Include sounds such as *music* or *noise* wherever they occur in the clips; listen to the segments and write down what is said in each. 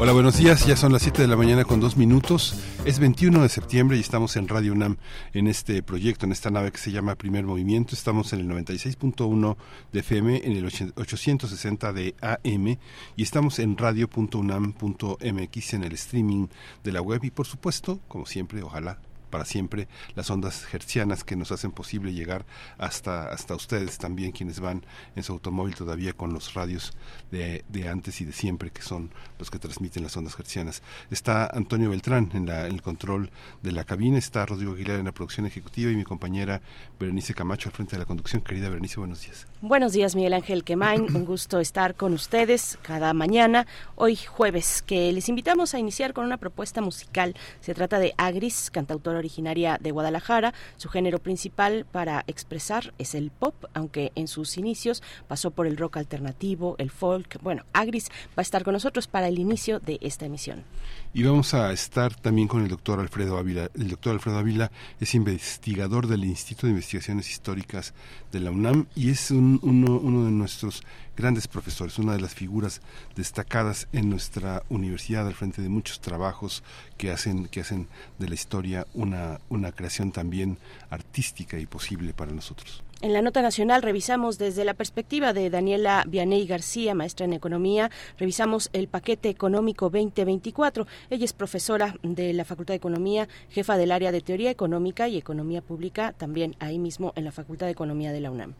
Hola, buenos días. Ya son las 7 de la mañana con dos minutos. Es 21 de septiembre y estamos en Radio UNAM en este proyecto, en esta nave que se llama Primer Movimiento. Estamos en el 96.1 de FM, en el 860 de AM y estamos en radio.unam.mx en el streaming de la web y por supuesto, como siempre, ojalá para siempre las ondas hertzianas que nos hacen posible llegar hasta, hasta ustedes también, quienes van en su automóvil todavía con los radios de, de antes y de siempre, que son los que transmiten las ondas hertzianas. Está Antonio Beltrán en, la, el control de la cabina, está Rodrigo Aguilar en la producción ejecutiva y mi compañera Berenice Camacho al frente de la conducción. Querida Berenice, buenos días. Buenos días, Miguel Ángel Quemain. Un gusto estar con ustedes cada mañana, hoy jueves, que les invitamos a iniciar con una propuesta musical. Se trata de Agris, cantautora originaria de Guadalajara. Su género principal para expresar es el pop, aunque en sus inicios pasó por el rock alternativo, el folk. Bueno, Agris va a estar con nosotros para el inicio de esta emisión. Y vamos a estar también con el doctor Alfredo Ávila. El doctor Alfredo Ávila es investigador del Instituto de Investigaciones Históricas de la UNAM y es uno, uno de nuestros grandes profesores, una de las figuras destacadas en nuestra universidad al frente de muchos trabajos que hacen, que hacen de la historia una, una creación también artística y posible para nosotros. En la nota nacional revisamos desde la perspectiva de Daniela Vianey García, maestra en economía, revisamos el paquete económico 2024. Ella es profesora de la Facultad de Economía, jefa del área de teoría económica y economía pública, también ahí mismo en la Facultad de Economía de la UNAM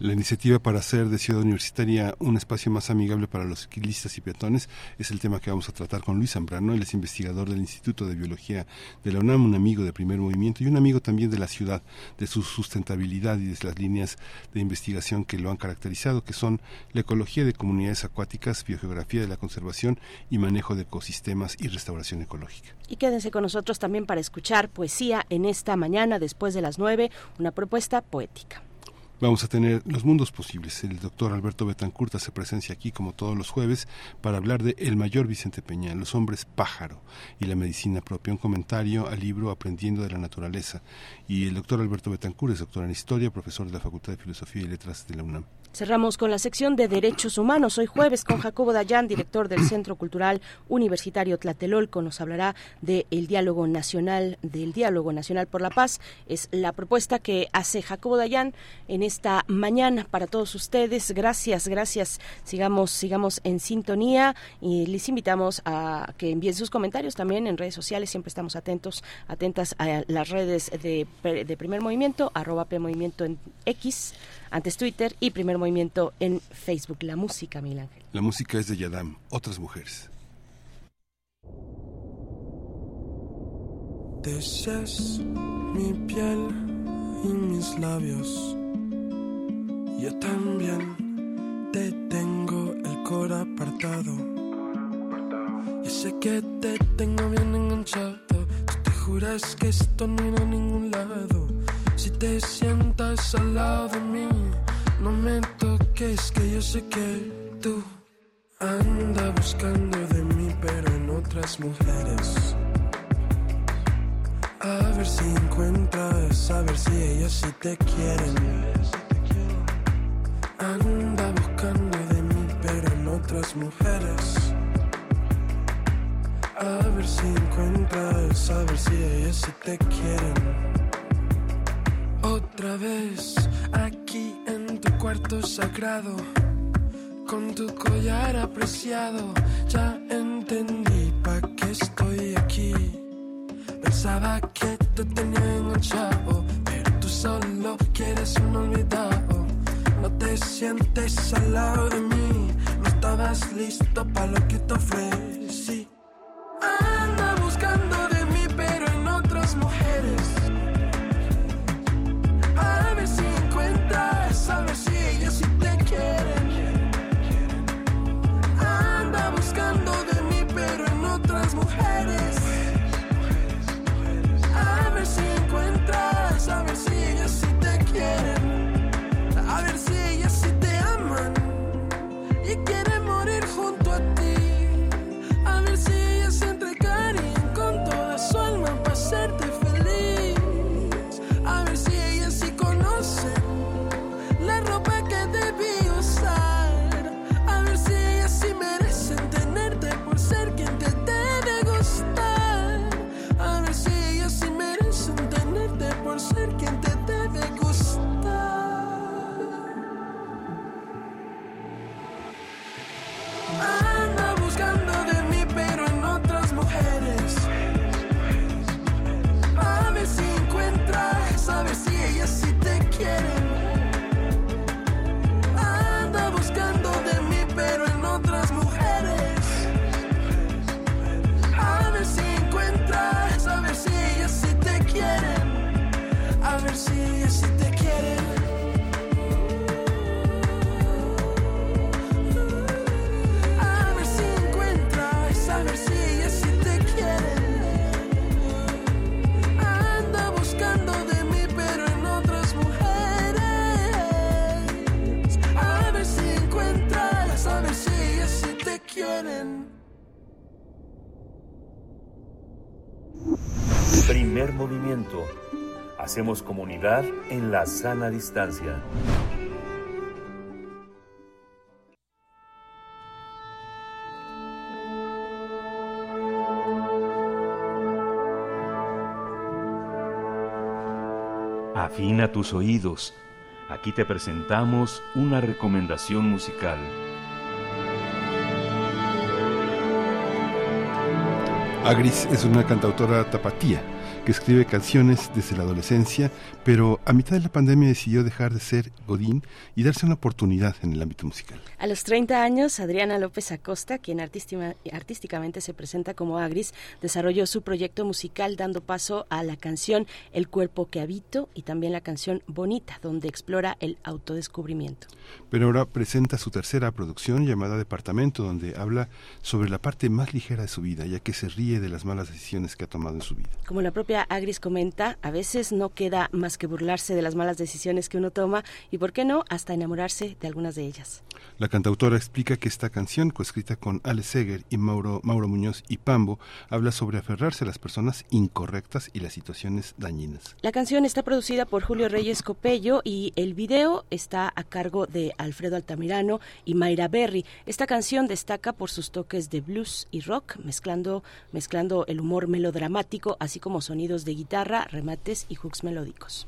la iniciativa para hacer de Ciudad Universitaria un espacio más amigable para los ciclistas y peatones es el tema que vamos a tratar con Luis Zambrano. Él es investigador del Instituto de Biología de la UNAM, un amigo de primer movimiento y un amigo también de la ciudad, de su sustentabilidad y de las líneas de investigación que lo han caracterizado, que son la ecología de comunidades acuáticas, biogeografía de la conservación y manejo de ecosistemas y restauración ecológica. Y quédense con nosotros también para escuchar poesía en esta mañana después de las nueve, una propuesta poética. Vamos a tener los mundos posibles. El doctor Alberto Betancourt hace presencia aquí como todos los jueves para hablar de El mayor Vicente Peña, Los hombres pájaro y la medicina propia, un comentario al libro Aprendiendo de la naturaleza. Y el doctor Alberto Betancourt es doctor en historia, profesor de la Facultad de Filosofía y Letras de la UNAM. Cerramos con la sección de Derechos Humanos. Hoy jueves con Jacobo Dayan, director del Centro Cultural Universitario Tlatelolco, nos hablará del diálogo nacional, del diálogo nacional por la paz. Es la propuesta que hace Jacobo Dayan en esta mañana para todos ustedes. Gracias, gracias. Sigamos, sigamos en sintonía y les invitamos a que envíen sus comentarios también en redes sociales. Siempre estamos atentos, atentas a las redes de, de Primer Movimiento, arroba P en X antes Twitter y Primer Movimiento en Facebook. La música, Miguel Ángel. La música es de Yadam, otras mujeres. Deseas mi piel y mis labios. Yo también te tengo el cora apartado. Y sé que te tengo bien enganchado. Tú te juras que esto no irá a ningún lado si te sientas al lado de mí, no me toques, que yo sé que tú andas buscando de mí, pero en otras mujeres. A ver si encuentras, a ver si ellas sí te quieren. Anda buscando de mí, pero en otras mujeres. A ver si encuentras, a ver si ellas sí te quieren otra vez aquí en tu cuarto sagrado, con tu collar apreciado, ya entendí pa' qué estoy aquí. Pensaba que te tenía enganchado, pero tú solo quieres un olvidado. No te sientes al lado de mí, no estabas listo para lo que te ofrecí. Anda buscando de mí, pero en otras mujeres. mujeres. A ver si encuentras, a ver si ellas sí te quieren. A ver si ellas sí te aman y quieren morir junto a ti. Primer movimiento. Hacemos comunidad en la sana distancia. Afina tus oídos. Aquí te presentamos una recomendación musical. Agris es una cantautora tapatía que escribe canciones desde la adolescencia, pero a mitad de la pandemia decidió dejar de ser Godín y darse una oportunidad en el ámbito musical. A los 30 años, Adriana López Acosta, quien artísticamente se presenta como Agris, desarrolló su proyecto musical dando paso a la canción El cuerpo que habito y también la canción Bonita, donde explora el autodescubrimiento. Pero ahora presenta su tercera producción llamada Departamento, donde habla sobre la parte más ligera de su vida, ya que se ríe de las malas decisiones que ha tomado en su vida. Como la propia Agris comenta, a veces no queda más que burlarse de las malas decisiones que uno toma y, por qué no, hasta enamorarse de algunas de ellas. La cantautora explica que esta canción, coescrita con Ale Seger y Mauro, Mauro Muñoz y Pambo, habla sobre aferrarse a las personas incorrectas y las situaciones dañinas. La canción está producida por Julio Reyes Copello y el video está a cargo de Alfredo Altamirano y Mayra Berry. Esta canción destaca por sus toques de blues y rock, mezclando, mezclando el humor melodramático, así como sonidos de guitarra, remates y hooks melódicos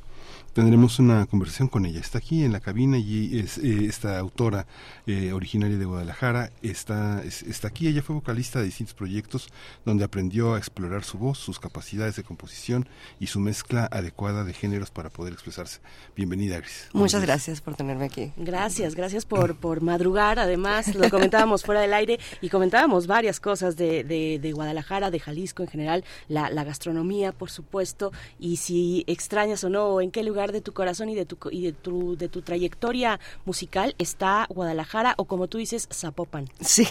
tendremos una conversación con ella. Está aquí en la cabina y es eh, esta autora eh, originaria de Guadalajara. Está, está aquí, ella fue vocalista de distintos proyectos donde aprendió a explorar su voz, sus capacidades de composición y su mezcla adecuada de géneros para poder expresarse. Bienvenida, Gris. Muchas gracias por tenerme aquí. Gracias, gracias por, por madrugar. Además, lo comentábamos fuera del aire y comentábamos varias cosas de, de, Guadalajara, de Jalisco en general, la, la gastronomía, por supuesto, y si extrañas o no, en qué lugar de tu corazón y de tu, y de tu, de tu trayectoria musical está Guadalajara o como tú dices, Zapopan. Sí,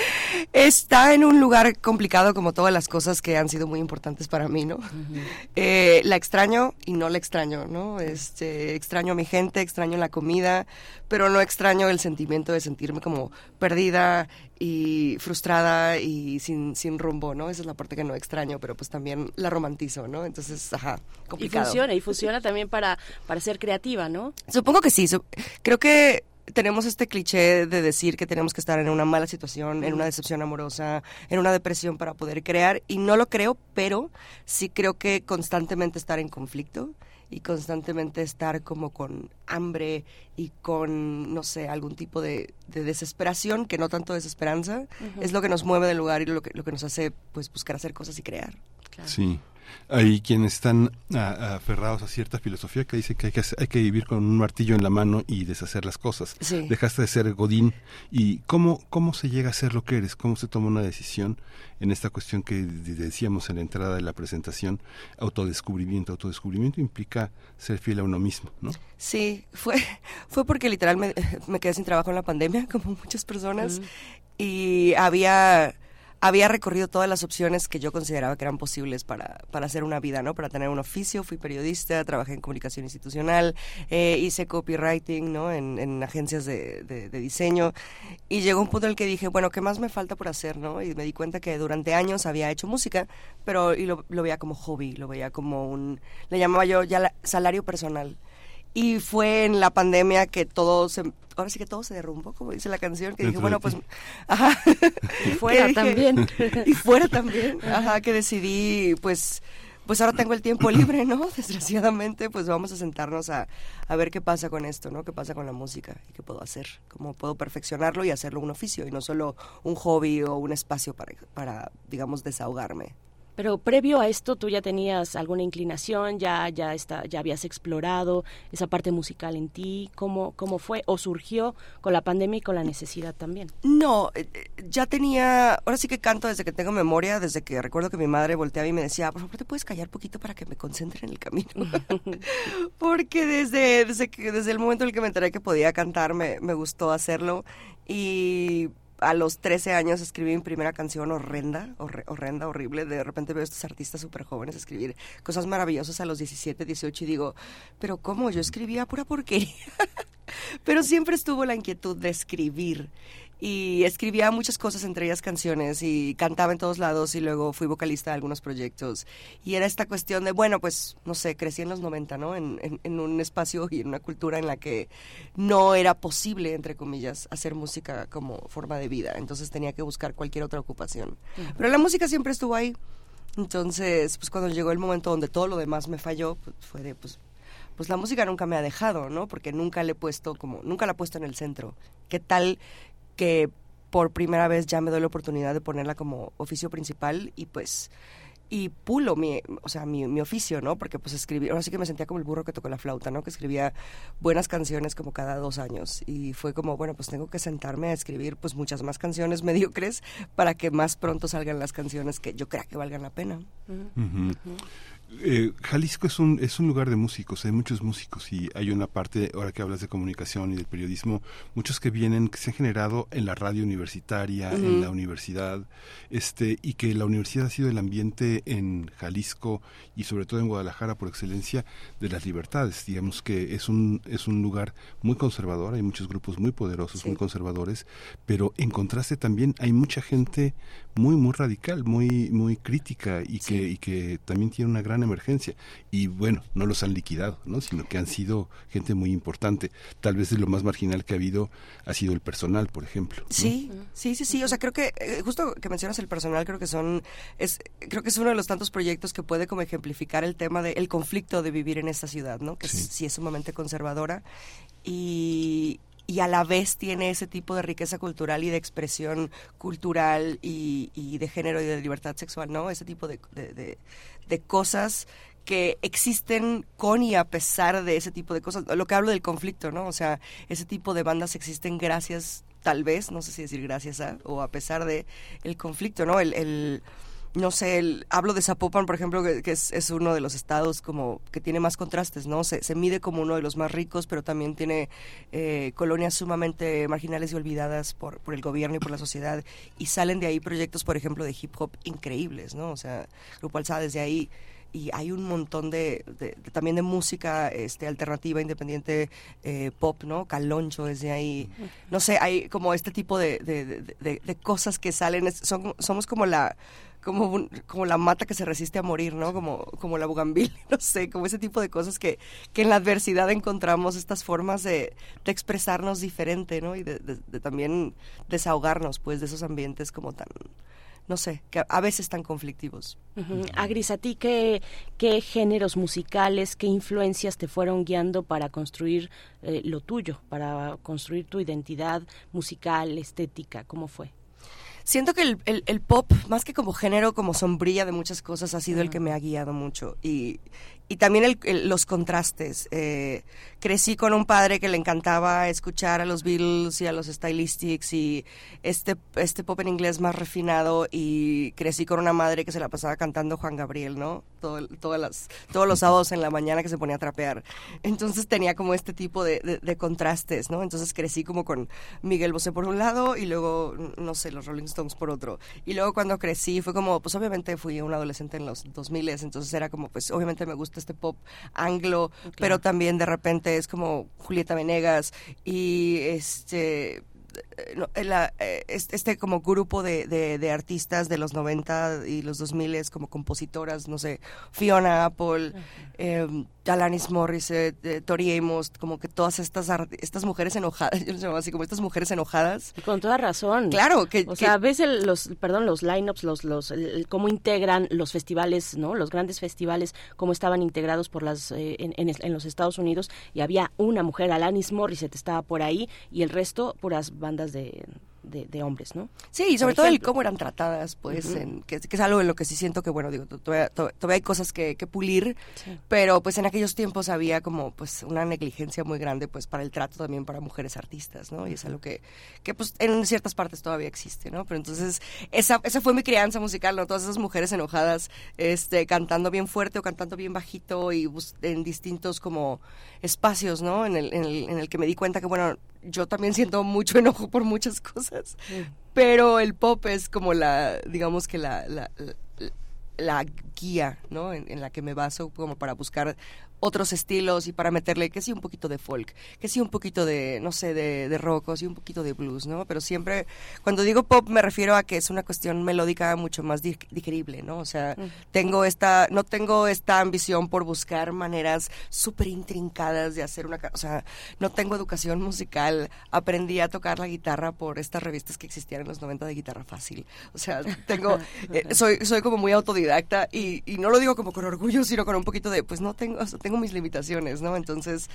*laughs* está en un lugar complicado como todas las cosas que han sido muy importantes para mí, ¿no? Eh, la extraño y no la extraño, ¿no? Este, extraño a mi gente, extraño la comida, pero no extraño el sentimiento de sentirme como perdida y frustrada y sin, sin rumbo, ¿no? Esa es la parte que no extraño, pero pues también la romantizo, ¿no? Entonces, ajá, complicado. Y funciona, y funciona también para, para ser creativa, ¿no? Supongo que sí. creo que tenemos este cliché de decir que tenemos que estar en una mala situación, en una decepción amorosa, en una depresión para poder crear, y no lo creo, pero sí creo que constantemente estar en conflicto y constantemente estar como con hambre y con, no sé, algún tipo de, desesperación, que no tanto desesperanza, es lo que nos mueve del lugar y lo que, lo que nos hace pues buscar hacer cosas y crear. Sí. Hay quienes están aferrados a cierta filosofía que dice que hay, que hay que vivir con un martillo en la mano y deshacer las cosas. Dejaste de ser Godín. ¿Y cómo, cómo se llega a ser lo que eres? ¿Cómo se toma una decisión en esta cuestión que decíamos en la entrada de la presentación? Autodescubrimiento. Autodescubrimiento implica ser fiel a uno mismo, ¿no? Sí, fue, *laughs* fue porque literal *laughs* me, quedé sin trabajo en la pandemia, *laughs* como muchas personas, y había había recorrido todas las opciones que yo consideraba que eran posibles para, para hacer una vida, ¿no? Para tener un oficio, fui periodista, trabajé en comunicación institucional, eh, hice copywriting, ¿no? En, en agencias de, de, diseño y llegó un punto en el que dije, bueno, ¿qué más me falta por hacer, no? Y me di cuenta que durante años había hecho música, pero y lo, lo veía como hobby, lo veía como un, le llamaba yo ya salario personal. Y fue en la pandemia que todo se, ahora sí que todo se derrumbó, como dice la canción, que dije, bueno, pues, *laughs* ajá. Y *laughs* fuera también. y fuera también, ajá, que decidí, pues, pues ahora tengo el tiempo *clears throat* libre, ¿no? *laughs* Desgraciadamente, pues vamos a sentarnos a, a, ver qué pasa con esto, ¿no? ¿Qué pasa con la música y qué puedo hacer? ¿Cómo puedo perfeccionarlo y hacerlo un oficio y no solo un hobby o un espacio para, para digamos, desahogarme? Pero previo a esto, tú ya tenías alguna inclinación, ya ya está, ya habías explorado esa parte musical en ti. ¿Cómo cómo fue o surgió con la pandemia y con la necesidad también? No, eh, eh, ya tenía. Ahora sí que canto desde que tengo memoria, desde que recuerdo que mi madre volteaba y me decía, por favor, te puedes callar poquito para que me concentre en el camino. *laughs* Porque desde desde que, desde el momento en el que me enteré que podía cantar, me, me gustó hacerlo y a los 13 años escribí mi primera canción horrenda, horrenda, horrible. De repente veo a estos artistas súper jóvenes escribir cosas maravillosas a los 17, 18 y digo, pero ¿cómo? Yo escribía pura porquería. *laughs* pero siempre estuvo la inquietud de escribir. Y escribía muchas cosas, entre ellas canciones, y cantaba en todos lados y luego fui vocalista de algunos proyectos. Y era esta cuestión de, bueno, pues, no sé, crecí en los 90, ¿no? En, en, un espacio y en una cultura en la que no era posible, entre comillas, hacer música como forma de vida. Entonces tenía que buscar cualquier otra ocupación. Pero la música siempre estuvo ahí. Entonces, pues cuando llegó el momento donde todo lo demás me falló, pues fue de, pues, pues la música nunca me ha dejado, ¿no? Porque nunca le he puesto como, nunca la he puesto en el centro. ¿Qué tal que por primera vez ya me doy la oportunidad de ponerla como oficio principal y pues y pulo mi, o sea, mi, mi, oficio, ¿no? Porque pues escribí, ahora sí que me sentía como el burro que tocó la flauta, ¿no? Que escribía buenas canciones como cada dos años y fue como, bueno, pues tengo que sentarme a escribir pues muchas más canciones *laughs* mediocres para que más pronto salgan las canciones que yo crea que valgan la pena. Eh, Jalisco es un, es un lugar de músicos, hay muchos músicos y hay una parte, ahora que hablas de comunicación y del periodismo, muchos que vienen, que se han generado en la radio universitaria, en la universidad, este, y que la universidad ha sido el ambiente en Jalisco y sobre todo en Guadalajara por excelencia de las libertades. Digamos que es un, es un lugar muy conservador, hay muchos grupos muy poderosos, muy conservadores, pero en contraste también hay mucha gente muy, muy radical, muy, muy crítica y, que, y que también tiene una gran emergencia. Y bueno, no los han liquidado, ¿no? sino que han sido gente muy importante. Tal vez lo más marginal que ha habido ha sido el personal, por ejemplo. Sí, sí, sí, sí. O sea, creo que eh, justo que mencionas el personal, creo que son, es, creo que es uno de los tantos proyectos que puede como ejemplificar el tema del conflicto de vivir en esta ciudad, ¿no? Que sí es sumamente conservadora. Y, y a la vez tiene ese tipo de riqueza cultural y de expresión cultural y, de género y de libertad sexual, ¿no? Ese tipo de, de, cosas que existen con y a pesar de ese tipo de cosas. Lo que hablo del conflicto, ¿no? O sea, ese tipo de bandas existen gracias, tal vez, no sé si decir gracias a, o a pesar de el conflicto, ¿no? el no sé, el, hablo de Zapopan, por ejemplo, que, es, uno de los estados como que tiene más contrastes, ¿no? Se, se mide como uno de los más ricos, pero también tiene eh, colonias sumamente marginales y olvidadas por, por el gobierno y por la sociedad, y salen de ahí proyectos, por ejemplo, de hip hop increíbles, ¿no? O sea, Grupo Alzada desde ahí y hay un montón de, también de música este alternativa independiente eh, pop no Caloncho desde ahí no sé hay como este tipo de, de cosas que salen son somos como la como, como la mata que se resiste a morir, ¿no? Como, como la bugambil, *laughs* no sé, como ese tipo de cosas que, que en la adversidad encontramos estas formas de, de expresarnos diferente, ¿no? Y de, también desahogarnos, pues, de esos ambientes como tan, no sé, que a veces tan conflictivos. Agris, ¿a ti qué, qué géneros musicales, qué influencias te fueron guiando para construir eh, lo tuyo, para construir tu identidad musical, estética? ¿Cómo fue? Siento que el, el, pop, más que como género, como sombrilla de muchas cosas, ha sido el que me ha guiado mucho. Y, y también los contrastes. Eh, crecí con un padre que le encantaba escuchar a los Beatles y a los Stylistics y este, este pop en inglés más refinado y crecí con una madre que se la pasaba cantando Juan Gabriel, ¿no? Todo, todas las, todos los sábados en la mañana que se ponía a trapear. Entonces tenía como este tipo de, de, contrastes, ¿no? Entonces crecí como con Miguel Bosé por un lado y luego, no sé, los Rolling Stones por otro. Y luego cuando crecí fue como, pues obviamente fui un adolescente en los 2000, entonces era como, pues obviamente me gusta este pop anglo, pero también de repente es como Julieta Venegas y este eh, eh, este como grupo de, de, artistas de los 90 y los 2000 como compositoras, no sé, Fiona Apple, eh, Alanis Morissette, eh, Tori Amos, como que todas estas estas mujeres enojadas, *laughs* yo los llamo así como estas mujeres enojadas. con toda razón. Claro, que o sea, ves los perdón, los lineups, los los cómo integran los festivales, ¿no? Los grandes festivales cómo estaban integrados por las en, en, los Estados Unidos y había una mujer, Alanis Morissette estaba por ahí y el resto puras bandas de de, hombres, ¿no? Sí, y sobre todo el cómo eran tratadas, pues, en, que, es algo en lo que sí siento que, bueno, digo, todavía, hay cosas que, pulir, pero pues en aquellos tiempos había como pues una negligencia muy grande pues para el trato también para mujeres artistas, ¿no? Y es algo que, que pues en ciertas partes todavía existe, ¿no? Pero entonces esa, esa fue mi crianza musical, ¿no? Todas esas mujeres enojadas, este, cantando bien fuerte o cantando bien bajito y en distintos como espacios, ¿no? En el, en el, en el que me di cuenta que, bueno, yo también siento mucho enojo por muchas *laughs* cosas, pero el pop es como la, digamos que la, la guía, ¿no? En, la que me baso como para buscar otros estilos y para meterle que sí un poquito de folk, que sí un poquito de, no sé, de, de rock, sí un poquito de blues, ¿no? Pero siempre, cuando digo pop me refiero a que es una cuestión melódica mucho más digerible, ¿no? O sea, tengo esta, no tengo esta ambición por buscar maneras súper intrincadas de hacer una, o sea, no tengo educación musical, aprendí a tocar la guitarra por estas revistas que existían en los 90 de guitarra fácil, o sea, tengo, *laughs* eh, soy, soy como muy autodidacta y, y, no lo digo como con orgullo, sino con un poquito de, pues no tengo, o sea, tengo mis limitaciones, ¿no? Entonces,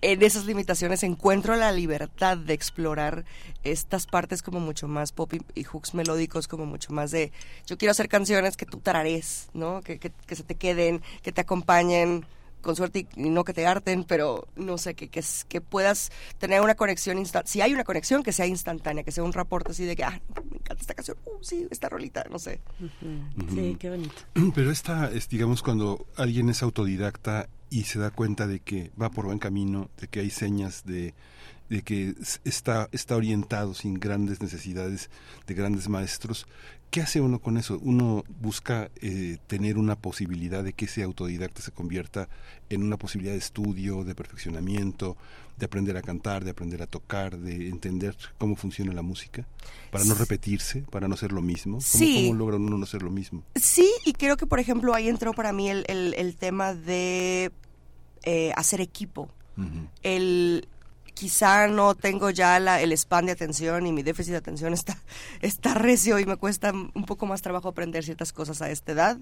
en esas limitaciones encuentro la libertad de explorar estas partes como mucho más pop y, hooks melódicos, como mucho más de, yo quiero hacer canciones que tú tarares, ¿no? Que, que, que se te queden, que te acompañen con suerte y, no que te harten, pero no sé, que, que, que puedas tener una conexión instantánea. Si hay una conexión, que sea instantánea, que sea un reporte así de que, ah, me encanta esta canción, uh, sí, esta rolita, no sé. Sí, qué bonito. *clears throat* Pero esta es, digamos, cuando alguien es autodidacta y se da cuenta de que va por buen camino, de que hay señas de de que está, está orientado sin grandes necesidades de grandes maestros, ¿Qué hace uno con eso? Uno busca eh, tener una posibilidad de que ese autodidacta se convierta en una posibilidad de estudio, de perfeccionamiento, de aprender a cantar, de aprender a tocar, de entender cómo funciona la música, para no repetirse, para no ser lo mismo. ¿Cómo, sí. ¿Cómo, logra uno no ser lo mismo? Sí, y creo que, por ejemplo, ahí entró para mí el, el, tema de eh, hacer equipo. El quizá no tengo ya la, el span de atención y mi déficit de atención *laughs* está, está recio y me cuesta un poco más trabajo aprender ciertas cosas a esta edad,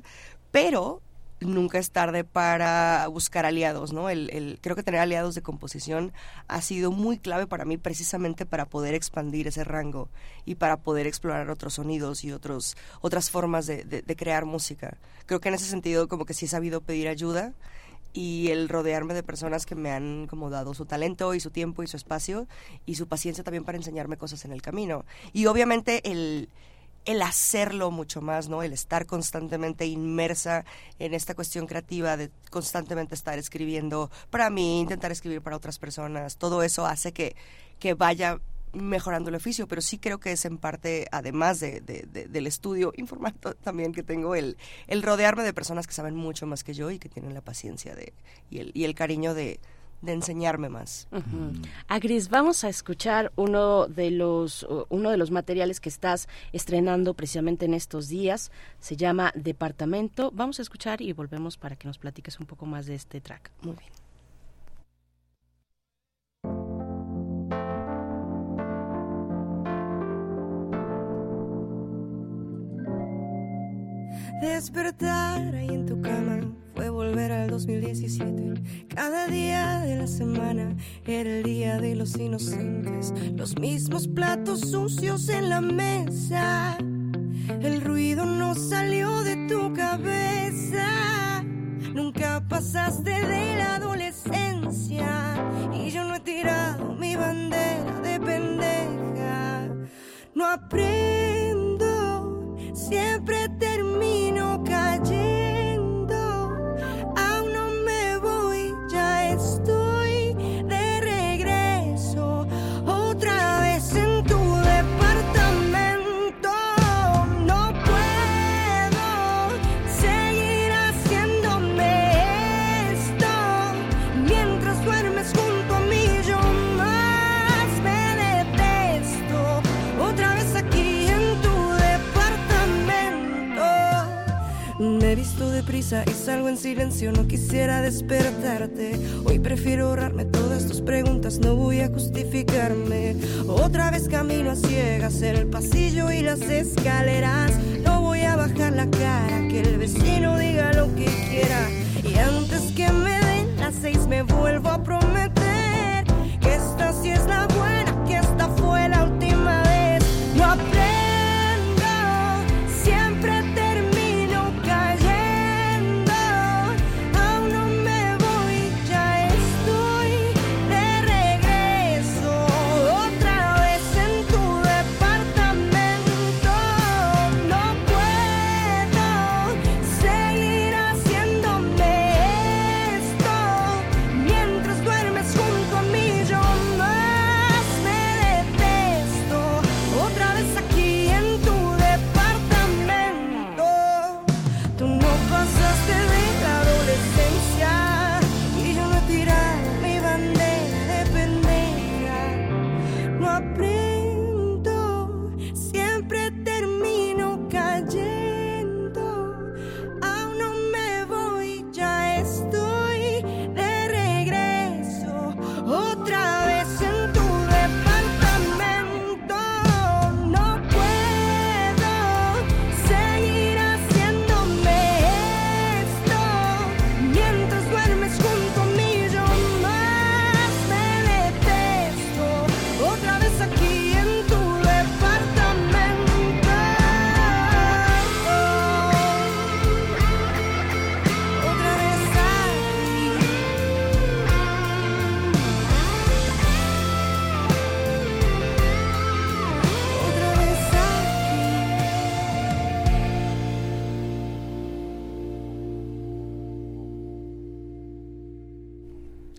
pero nunca es tarde para buscar aliados, ¿no? El, creo que tener aliados de composición ha sido muy clave para mí precisamente para poder expandir ese rango y para poder explorar otros sonidos y otros, otras formas de, de crear música. Creo que en ese sentido como que sí he sabido pedir ayuda y el rodearme de personas que me han como dado su talento y su tiempo y su espacio y su paciencia también para enseñarme cosas en el camino. Y obviamente el, el hacerlo mucho más, ¿no? El estar constantemente inmersa en esta cuestión creativa de constantemente estar escribiendo para mí, intentar escribir para otras personas, todo eso hace que, que vaya mejorando el oficio, pero sí creo que es en parte, además de, del estudio *laughs* informático también que tengo, el, el rodearme de personas que saben mucho más que yo y que tienen la paciencia de, y, el, y el cariño de, de enseñarme más. Agris, vamos a escuchar uno de los uno de los materiales que estás estrenando precisamente en estos días. Se llama Departamento. Vamos a escuchar y volvemos para que nos platiques un poco más de este track. Muy bien. Despertar ahí en tu cama fue volver al 2017. Cada día de la semana era el día de los inocentes. Los mismos platos sucios en la mesa. El ruido no salió de tu cabeza. Nunca pasaste de la adolescencia. Y yo no he tirado mi bandera de pendeja. No aprendo, siempre y salgo en silencio, no quisiera despertarte. Hoy prefiero ahorrarme todas tus preguntas, no voy a justificarme. Otra vez camino a ciegas, el pasillo y las escaleras. No voy a bajar la cara, que el vecino diga lo que quiera. Y antes que me den las seis, me vuelvo a prometer que esta sí es la buena, que esta fue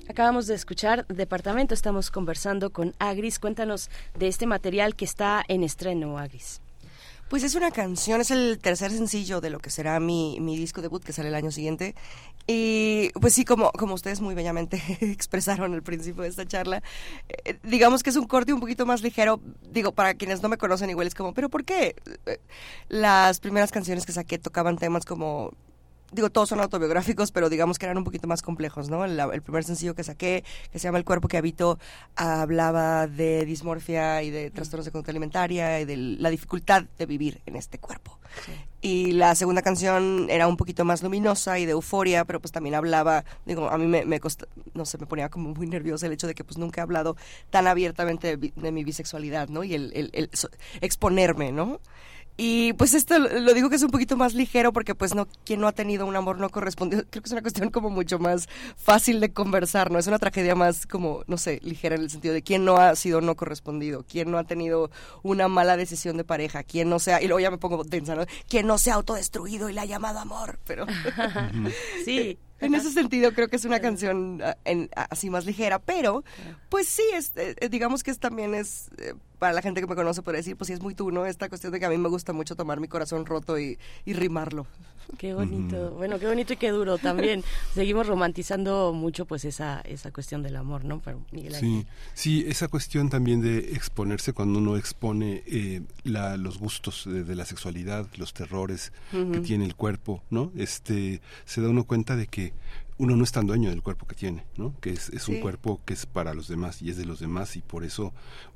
Acabamos de escuchar Departamento, estamos conversando con Agris. Cuéntanos de este material que está en estreno, Agris. Pues es una canción, es el tercer sencillo de lo que será mi, mi disco debut que sale el año siguiente. Y pues sí, como, como ustedes muy bellamente *laughs* expresaron al principio de esta charla, eh, digamos que es un corte un poquito más ligero. Digo, para quienes no me conocen igual es como, pero ¿por qué? Eh, Las primeras canciones que saqué tocaban temas como digo, todos son autobiográficos, pero digamos que eran un poquito más complejos, ¿no? El, el primer sencillo que saqué, que se llama El cuerpo que habito, hablaba de dismorfia y de trastornos de conducta alimentaria y de la dificultad de vivir en este cuerpo. Y la segunda canción era un poquito más luminosa y de euforia, pero pues también hablaba, digo, a mí me, me no sé, me ponía como muy nerviosa el hecho de que pues nunca he hablado tan abiertamente de, de mi bisexualidad, ¿no? Y el, el- el exponerme, ¿no? Y pues esto lo digo que es un poquito más ligero porque pues no, quien no ha tenido un amor no correspondido, *laughs* creo que es una cuestión como mucho más fácil de conversar, ¿no? Es una tragedia más como, no sé, ligera en el sentido de quién no ha sido no correspondido, quién no ha tenido una mala decisión de pareja, quién no sea, y luego ya me pongo tensa, ¿no? Quién no se ha autodestruido y le ha llamado amor, pero... *laughs* Sí. En ese sentido creo que es una canción en- ah, así más ligera, pero pues sí, es, eh, eh, digamos que es, también es, eh, para la gente que me conoce puede decir, pues sí es muy tú, ¿no? Esta cuestión de que a mí me gusta mucho tomar mi corazón roto y, y rimarlo. Qué bonito, bueno, qué bonito y qué duro también. *laughs* Seguimos romantizando mucho pues esa esa cuestión del amor, ¿no? Pero Miguel Sí, sí, esa cuestión también de exponerse cuando uno expone eh, la, los gustos de, de la sexualidad, los terrores que tiene el cuerpo, ¿no? Este, se da uno cuenta de que uno no es tan dueño del cuerpo que tiene, ¿no? Que es, es un Sí. cuerpo que es para los demás y es de los demás y por eso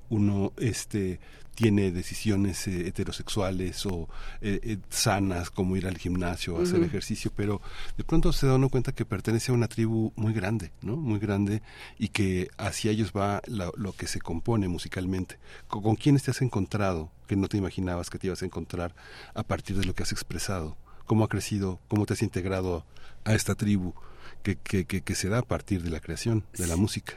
uno este tiene decisiones eh, heterosexuales o eh, eh, sanas como ir al gimnasio, hacer Ujú. ejercicio, pero de pronto se da uno cuenta que pertenece a una tribu muy grande, ¿no? Muy grande y que hacia ellos va la- lo que se compone musicalmente. ¿Con, con quiénes te has encontrado que no te imaginabas que te ibas a encontrar a partir de lo que has expresado? ¿Cómo ha crecido? ¿Cómo te has integrado a esta tribu que, que, que, que se da a partir de la creación, de la música?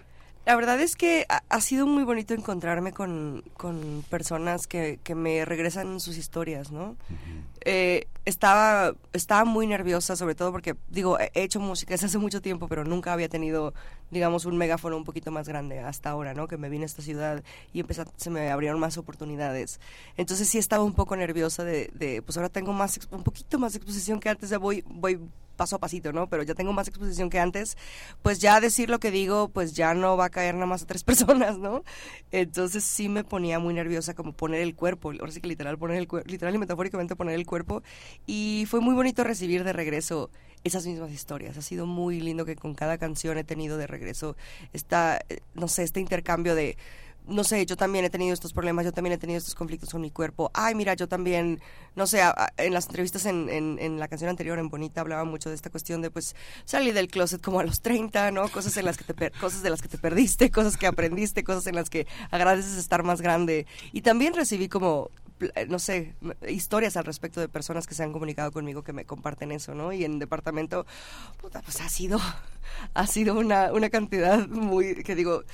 La verdad es que ha, sido muy bonito encontrarme con, con personas que, que me regresan sus historias, ¿no? Eh, estaba, estaba muy nerviosa, sobre todo porque, digo, he he hecho música desde hace mucho tiempo, pero nunca había tenido, digamos, un megáfono un poquito más grande hasta ahora, ¿no? Que me vine a esta ciudad y empecé, se me abrieron más oportunidades. Entonces sí estaba un poco nerviosa de, de, pues ahora tengo más, un poquito más exposición que antes, ya voy, voy paso a pasito, ¿no? Pero ya tengo más exposición que antes, pues ya decir lo que digo, pues ya no va a caer nada más a tres *laughs* personas, ¿no? Entonces sí me ponía muy nerviosa como poner el cuerpo, ahora sí que literal poner el literal y metafóricamente poner el cuerpo y fue muy bonito recibir de regreso esas mismas historias. Ha sido muy lindo que con cada canción he tenido de regreso esta, eh, no sé, este intercambio de no sé, yo también he tenido estos problemas, yo también he tenido estos conflictos con mi cuerpo. Ay, mira, yo también, no sé, en las entrevistas en, en, en la canción anterior, en Bonita, hablaba mucho de esta cuestión de, pues, salir del closet como a los 30, ¿no? Cosas, en las que te *laughs* cosas de las que te perdiste, cosas que aprendiste, cosas en las que agradeces estar más grande. Y también recibí como no sé, historias al respecto de personas que se han comunicado conmigo que me comparten eso, ¿no? Y en departamento, puta, pues ha sido, *laughs* ha sido una, una cantidad muy, que digo,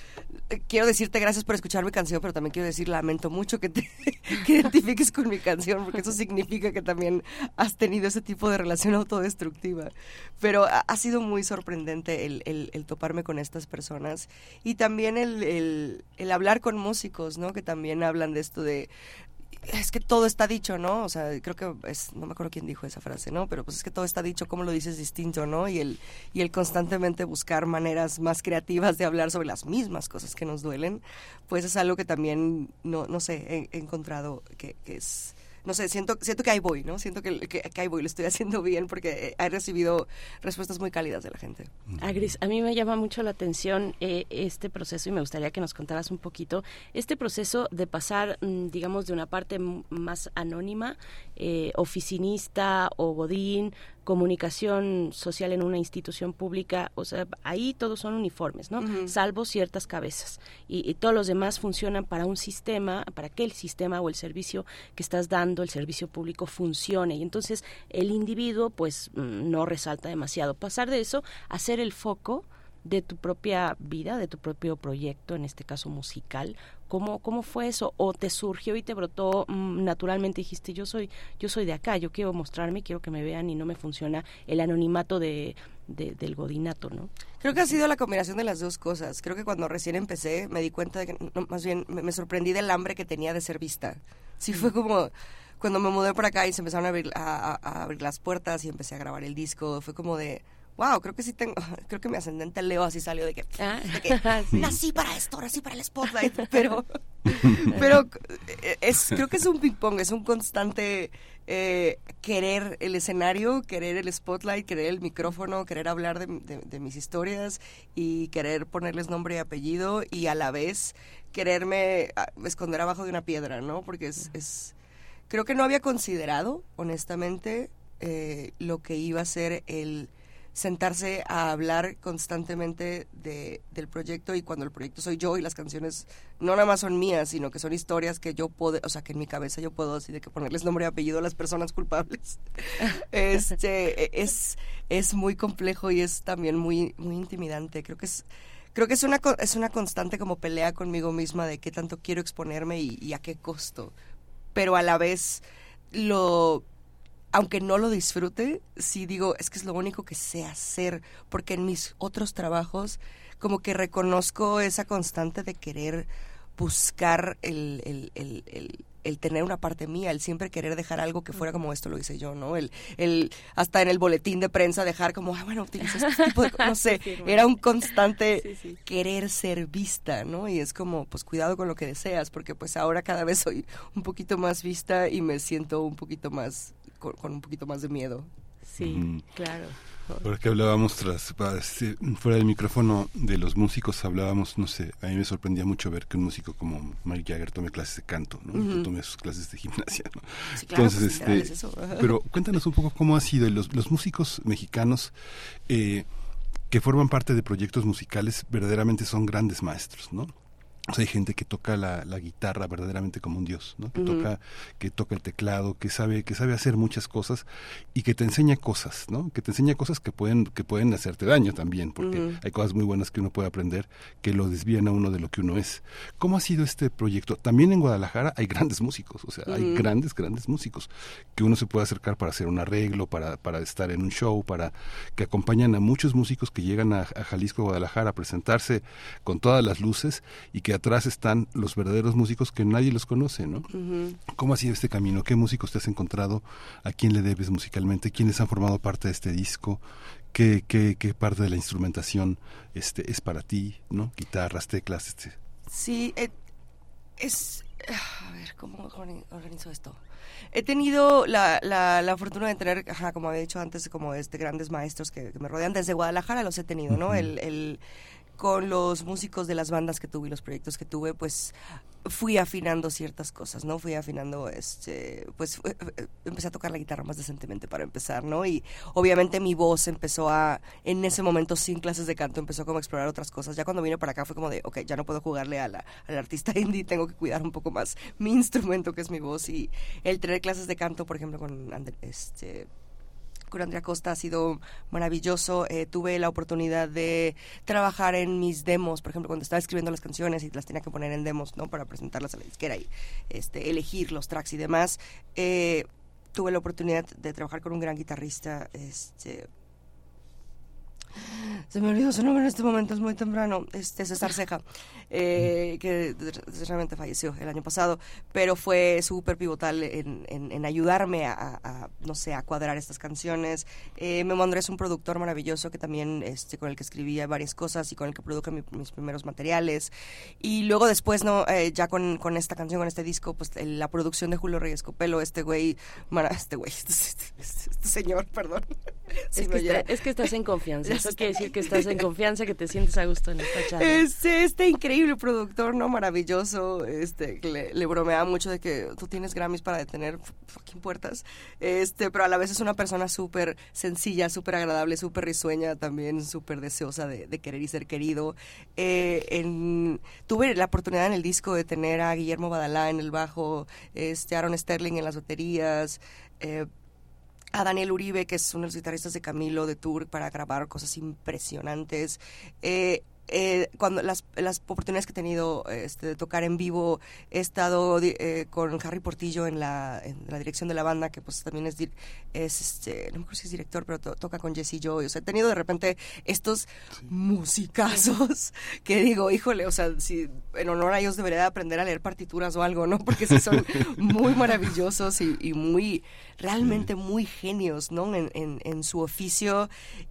eh, quiero decirte gracias por escuchar mi canción, pero también quiero decir lamento mucho que te *laughs* que identifiques con mi canción, porque eso significa que también has tenido ese tipo de relación autodestructiva. Pero ha, sido muy sorprendente el, el- toparme con estas personas y también el, el hablar con músicos, ¿no? Que también hablan de esto de es que todo está dicho, ¿no? O sea, creo que es, no me acuerdo quién dijo esa frase, ¿no? Pero pues es que todo está dicho, cómo lo dices distinto, ¿no? Y el, y el constantemente buscar maneras más creativas de hablar sobre las mismas cosas que nos duelen, pues es algo que también, no, no sé, he, he encontrado que, que es, no sé, siento, siento que ahí voy, ¿no? Siento que, que, que ahí voy, lo estoy *laughs* haciendo bien porque he recibido respuestas muy cálidas de la gente. Agris, a mí me llama mucho la atención eh, este proceso y me gustaría que nos contaras un poquito este proceso de pasar, mm, digamos, de una parte más anónima, eh, oficinista o godín, comunicación social en una institución pública, o sea, ahí todos son uniformes, ¿no? Salvo ciertas cabezas. Y, y todos los demás funcionan para un sistema, para que el sistema o el servicio que estás dando, el servicio público, funcione. Y entonces el individuo, pues, mm, no resalta demasiado. Pasar de eso a ser el foco de tu propia vida, de tu propio proyecto, en este caso musical. ¿Cómo, cómo fue eso? ¿O te surgió y te brotó mm, naturalmente? Dijiste, yo soy, yo soy de acá, yo quiero mostrarme, quiero que me vean y no me funciona el anonimato de, de- del godinato, ¿no? Creo que ha sido la combinación de las dos cosas. Creo que cuando recién empecé me di cuenta de que, no, más bien, me, me sorprendí del hambre que tenía de ser vista. Sí fue como cuando me mudé por acá y se empezaron a abrir, a abrir las puertas y empecé a grabar el disco. Fue como de, wow, creo que sí tengo, *laughs* creo que mi ascendente Leo así salió de que, de que *laughs* Sí. nací para esto, nací para el spotlight, pero, *laughs* pero eh, es, creo que es un ping pong, es un constante eh, querer el escenario, querer el spotlight, querer el micrófono, querer hablar de, de- de mis historias y querer ponerles nombre y apellido y a la vez quererme ah, esconder abajo de una piedra, ¿no? Porque es, es creo que no había considerado, honestamente, eh, lo que iba a ser el sentarse a hablar constantemente de, del proyecto y cuando el proyecto soy yo y las canciones no nada más son mías, sino que son historias que yo puedo, o sea, que en mi cabeza yo puedo así de que ponerles nombre y apellido a las personas culpables. *laughs* este es es muy complejo y es también muy muy intimidante. Creo que es creo que es una es una constante como pelea conmigo misma de qué tanto quiero exponerme y, y a qué costo. Pero a la vez lo aunque no lo disfrute, sí digo, es que es lo único que sé hacer, porque en mis otros trabajos como que reconozco esa constante de querer buscar el, el, el, el- el tener una parte mía, el siempre querer dejar algo que fuera como esto lo hice yo, ¿no? El, el hasta en el boletín de prensa dejar como, ah, bueno, utiliza este tipo de co-", no sé, *laughs* era un constante querer ser vista, ¿no? Y es como, pues cuidado con lo que deseas, porque pues ahora cada vez soy un poquito más vista y me siento un poquito más, con, con un poquito más de miedo. Sí, claro. Ahora que hablábamos tras, este, fuera del micrófono de los músicos, hablábamos, no sé, a mí me sorprendía mucho ver que un músico como Mike Jagger tome clases de canto, ¿no? Que tome sus clases de gimnasia, ¿no? Sí, claro, Entonces, pues, este, es eso. *laughs* Pero cuéntanos un poco cómo ha sido los, los músicos mexicanos eh, que forman parte de proyectos musicales verdaderamente son grandes maestros, ¿no? O sea, hay gente que toca la, la guitarra verdaderamente como un dios, ¿no? Que Ujú. toca, que toca el teclado, que sabe, que sabe hacer muchas cosas y que te enseña cosas, ¿no? Que te enseña cosas que pueden, que pueden hacerte daño también, porque Ujú. hay cosas muy buenas que uno puede aprender que lo desvían a uno de lo que uno es. ¿Cómo ha sido este proyecto? También en Guadalajara hay grandes músicos, o sea, hay Ujú. grandes, grandes músicos que uno se puede acercar para hacer un arreglo, para, para estar en un show, para que acompañan a muchos músicos que llegan a, a Jalisco, Guadalajara, a presentarse con todas las luces y que atrás están los verdaderos músicos que nadie los conoce, ¿no? ¿Cómo ha sido este camino? ¿Qué músicos te has encontrado? ¿A quién le debes musicalmente? ¿Quiénes han formado parte de este disco? ¿Qué, qué, qué parte de la instrumentación este, es para ti? ¿no? Guitarras, teclas, este. Sí, eh, es... A ver, ¿cómo organi- organizo esto? He tenido la, la, la fortuna de tener, ajá, como había dicho antes, como este grandes maestros que, que me rodean. Desde Guadalajara los he tenido, ¿no? El- con los músicos de las bandas que tuve y los proyectos que tuve, pues fui afinando ciertas cosas, ¿no? Fui afinando, este, pues eh, empecé a tocar la guitarra más decentemente para empezar, ¿no? Y obviamente mi voz empezó a, en ese momento sin clases de canto, empezó como a explorar otras cosas. Ya cuando vine para acá fue como de, ok, ya no puedo jugarle a la, al artista *laughs* indie, tengo que cuidar un poco más mi instrumento que es mi voz y el tener clases de canto, por ejemplo, con este con Andrea Costa ha sido maravilloso. Eh, tuve la oportunidad de trabajar en mis demos, por ejemplo, cuando estaba escribiendo las canciones y las tenía que poner en demos, ¿no? Para presentarlas a la disquera y este, elegir los tracks y demás. Eh, tuve la oportunidad de trabajar con un gran guitarrista, este... Se me olvidó su nombre en este momento, es muy temprano. Este César Ceja, eh, que desgraciadamente falleció el año pasado, pero fue súper pivotal en, en- ayudarme a, no sé, a cuadrar estas canciones. Eh, Memo Andrés, un productor maravilloso que también, este, con el que escribía varias cosas y con el que produje mi- mis primeros materiales. Y luego después, no, Eh, ya con, con esta canción, con este disco, pues la producción de Julio Reyes Copelo, este güey, este güey, *laughs* este- este- este señor, perdón. *laughs* Si es, que oyera. está- es que estás en confianza. Eso quiere decir que estás en confianza, que te sientes a gusto en esta *laughs* charla. Este, este increíble productor, ¿no? Maravilloso. Este, le, le bromeaba mucho de que tú tienes Grammys para detener fucking puertas. Este, pero a la vez es una persona súper sencilla, súper agradable, súper risueña, también súper deseosa de, de querer y ser querido. Eh, en- tuve la oportunidad en el disco de tener a Guillermo Badalá en el bajo, este, Aaron Sterling en las baterías. eh, a Daniel Uribe, que es uno de los guitarristas de Camilo de Tour, para grabar cosas impresionantes. Eh, eh, cuando las, las oportunidades que he tenido este, de tocar en vivo, he estado eh, con Harry Portillo en la, en la dirección de la banda, que pues también es, es este, no me acuerdo si es director, pero to- toca con Jesse Joy. O sea, he tenido de repente estos musicazos *laughs* que digo, híjole, o sea, si en honor a ellos debería de aprender a leer partituras o algo, ¿no? Porque sí son muy maravillosos y, y muy, realmente muy genios, ¿no? En, en, en su oficio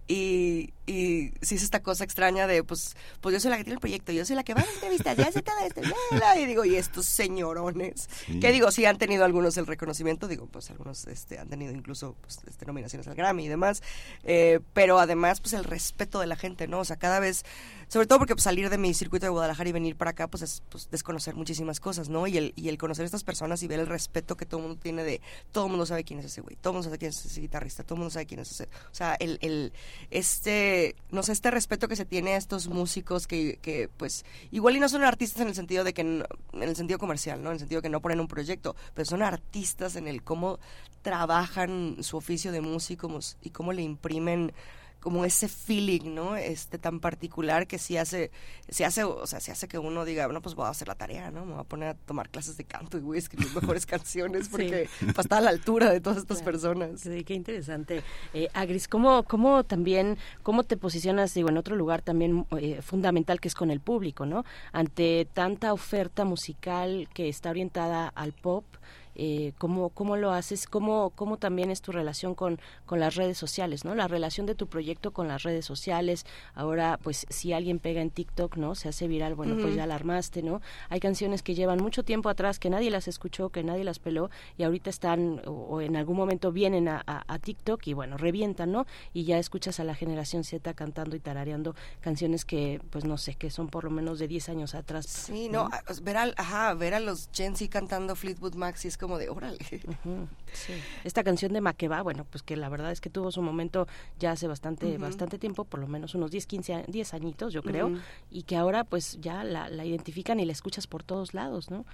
y, y sí es esta cosa extraña de, pues, pues yo soy la que tiene el proyecto, yo soy la que va a la entrevista, ya hace todo esto, ya, y digo, y estos señorones, Sí. que digo, sí han tenido algunos el reconocimiento, digo, pues algunos este, han tenido incluso pues, este, nominaciones al Grammy y demás, eh, pero además, pues el respeto de la gente, ¿no? O sea, cada vez, sobre todo porque pues, salir de mi circuito de Guadalajara y venir para acá, pues es pues, desconocer muchísimas cosas, ¿no? Y el, y el conocer a estas personas y ver el respeto que todo el mundo tiene de, todo el mundo sabe quién es ese güey, todo el mundo sabe quién es ese guitarrista, todo el mundo sabe quién es ese, o sea, el, el, este, no sé, este respeto que se tiene a estos músicos que, que pues, igual y no son artistas en el sentido de que, en el sentido comercial, ¿no? En el sentido que no ponen un proyecto, pero son artistas en el cómo trabajan su oficio de músicos y cómo le imprimen como ese feeling, ¿no? Este tan particular que sí hace, se hace, o sea, se hace que uno diga, bueno, pues voy a hacer la tarea, ¿no? Me voy a poner a tomar clases de canto y voy a escribir *laughs* mejores canciones porque para estar a la altura de todas estas Claro. personas. Sí, qué interesante. Eh, Agris, ¿cómo, ¿cómo también, cómo te posicionas, digo, en otro lugar también eh, fundamental que es con el público, ¿no? Ante tanta oferta musical que está orientada al pop, eh, ¿cómo, ¿cómo lo haces? ¿Cómo, ¿Cómo también es tu relación con, con las redes sociales, ¿no? La relación de tu proyecto con las redes sociales. Ahora, pues, si alguien pega en TikTok, ¿no? Se hace viral, bueno, pues ya la armaste, ¿no? Hay canciones que llevan mucho tiempo atrás, que nadie las escuchó, que nadie las peló, y ahorita están, o, o en algún momento vienen a, a- a TikTok y bueno, revientan, ¿no? Y ya escuchas a la generación Z cantando y tarareando canciones que, pues no sé, que son por lo menos de 10 años atrás. Sí, no, a- ver, al, ajá, ver a los Gen Z cantando Fleetwood Mac sí es como de, órale. Sí. *laughs* Esta canción de Maqueva, bueno, pues que la verdad es que tuvo su momento ya hace bastante bastante tiempo, por lo menos unos 10, 15, a- 10 añitos, yo creo, y que ahora pues ya la, la identifican y la escuchas por todos lados, ¿no?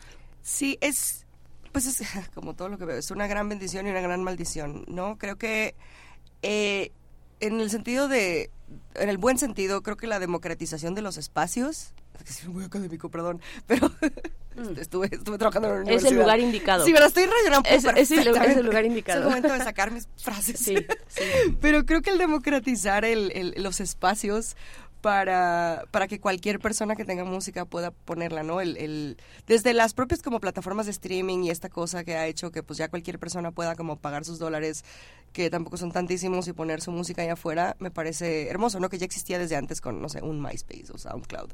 Sí, es, pues es *laughs* como todo lo que veo, es una gran bendición y una gran maldición, ¿no? Creo que eh, en el sentido de, en el buen sentido, creo que la democratización de los espacios, soy muy académico, perdón, *laughs* pero estuve, estuve trabajando en una Mm. Es el universidad. lugar indicado. Sí, pero estoy rellenando Es- es el- es el lugar indicado. Es el momento de sacar mis frases. Sí, sí. *laughs* Pero creo que el democratizar el, el- los espacios para, para que cualquier persona que tenga música pueda ponerla, ¿no? El, el- desde las propias como plataformas de streaming y esta cosa que ha hecho que pues ya cualquier persona pueda como pagar sus dólares, que tampoco son tantísimos, y poner su música allá afuera, me parece hermoso, ¿no? Que ya existía desde antes con, no sé, un MySpace o SoundCloud.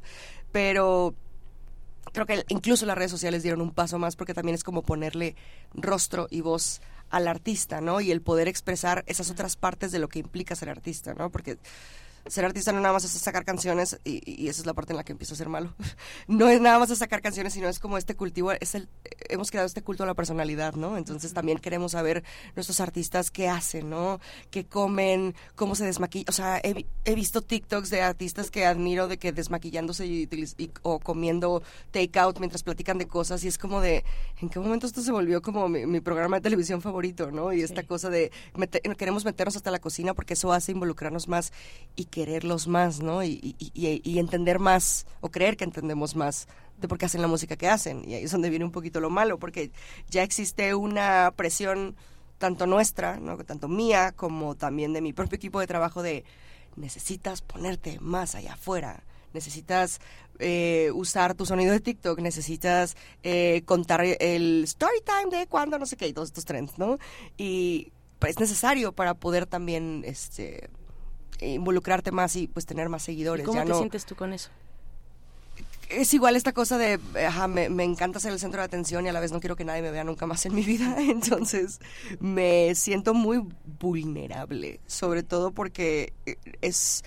Pero creo que incluso las redes sociales dieron un paso más porque también es como ponerle rostro y voz al artista, ¿no? Y el poder expresar esas otras partes de lo que implica ser artista, ¿no? Porque ser artista no nada más es sacar canciones y, y esa es la parte en la que empiezo a ser malo. *laughs* No es nada más es sacar canciones, sino es como este cultivo, es el, hemos creado este culto a la personalidad, ¿no? Entonces también queremos saber nuestros artistas qué hacen, ¿no? Qué comen, cómo se desmaquillan. O sea, he, he visto TikToks de artistas que admiro de que desmaquillándose y, y- o comiendo takeout mientras platican de cosas y es como de, ¿en qué momento esto se volvió como mi, mi programa de televisión favorito, ¿no? Y esta cosa de mete- queremos meternos hasta la cocina porque eso hace involucrarnos más y quererlos más, ¿no? Y, y- y- entender más o creer que entendemos más de por qué hacen la música que hacen. Y ahí es donde viene un poquito lo malo, porque ya existe una presión tanto nuestra, ¿no? tanto mía, como también de mi propio equipo de trabajo de necesitas ponerte más allá afuera. Necesitas eh, usar tu sonido de TikTok, necesitas eh, contar el story time de cuando, no sé qué, y todos estos trends, ¿no? Y pues, es necesario para poder también este, involucrarte más y pues tener más ¿Y seguidores. ¿Cómo ya te no, sientes tú con eso? es igual esta cosa de, ajá, me, me encanta ser el centro de atención y a la vez no quiero que nadie me vea nunca más en mi vida. *laughs* Entonces me siento muy vulnerable, sobre todo porque eh, es,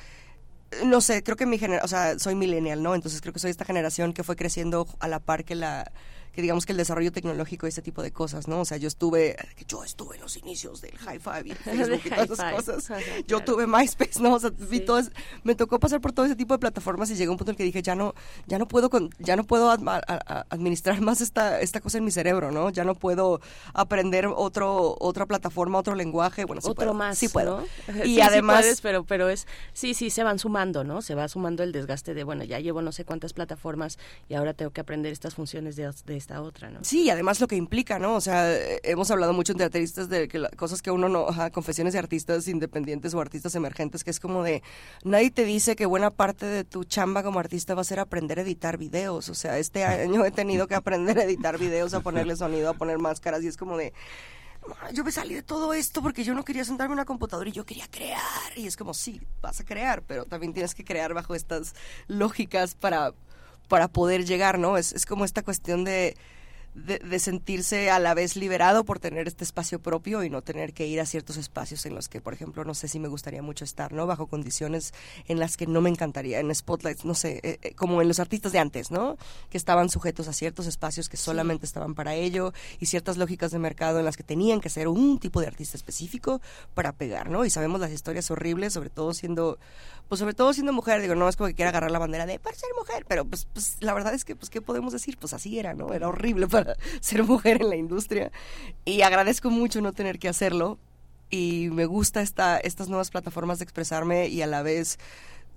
no sé, creo que mi generación, o sea, soy millennial, ¿no? Entonces creo que soy esta generación que fue creciendo a la par que la que digamos que el desarrollo tecnológico y ese tipo de cosas, ¿no? O sea, yo estuve, yo estuve en los inicios del hi-fi y *laughs* Facebook y todas esas cosas. Ajá, Yo tuve MySpace, ¿no? O sea, vi Sí. todo es- me tocó pasar por todo ese tipo de plataformas y llegó un punto en el que dije, ya no, ya no puedo, con- ya no puedo adma- a- a- administrar *laughs* más esta, esta cosa en mi cerebro, ¿no? Ya no puedo aprender otro, otra plataforma, otro lenguaje, bueno, sí otro puedo, más, sí puedo. ¿no? *laughs* Y sí además, puedes, pero pero es sí, sí se van sumando, ¿no? Se va sumando el desgaste de, bueno, ya llevo no sé cuántas plataformas y ahora tengo que aprender estas funciones de, de otra, ¿no? Sí, y además lo que implica, ¿no? O sea, hemos hablado mucho entre artistas de que la- cosas que uno no, ajá, confesiones de artistas independientes o artistas emergentes, que es como de, nadie te dice que buena parte de tu chamba como artista va a ser aprender a editar videos. O sea, este año he tenido que aprender a editar videos, a ponerle sonido, a poner máscaras y es como de, "Ah, yo me salí de todo esto porque yo no quería sentarme en una computadora y yo quería crear. Y es como, sí, vas a crear, pero también tienes que crear bajo estas lógicas para, para poder llegar, ¿no? Es, es como esta cuestión de, de, de sentirse a la vez liberado por tener este espacio propio y no tener que ir a ciertos espacios en los que, por ejemplo, no sé si me gustaría mucho estar, ¿no? Bajo condiciones en las que no me encantaría, en spotlights, no sé, eh, eh, como en los artistas de antes, ¿no? Que estaban sujetos a ciertos espacios que solamente estaban para ello y ciertas lógicas de mercado en las que tenían que ser un tipo de artista específico para pegar, ¿no? Y sabemos las historias horribles, sobre todo siendo, pues sobre todo siendo mujer, digo, no es como que quiera agarrar la bandera de para ser mujer, pero pues, pues la verdad es que, pues, ¿qué podemos decir? Pues así era, ¿no? Era horrible para *laughs* ser mujer en la industria y agradezco mucho no tener que hacerlo y me gusta esta, estas nuevas plataformas de expresarme y a la vez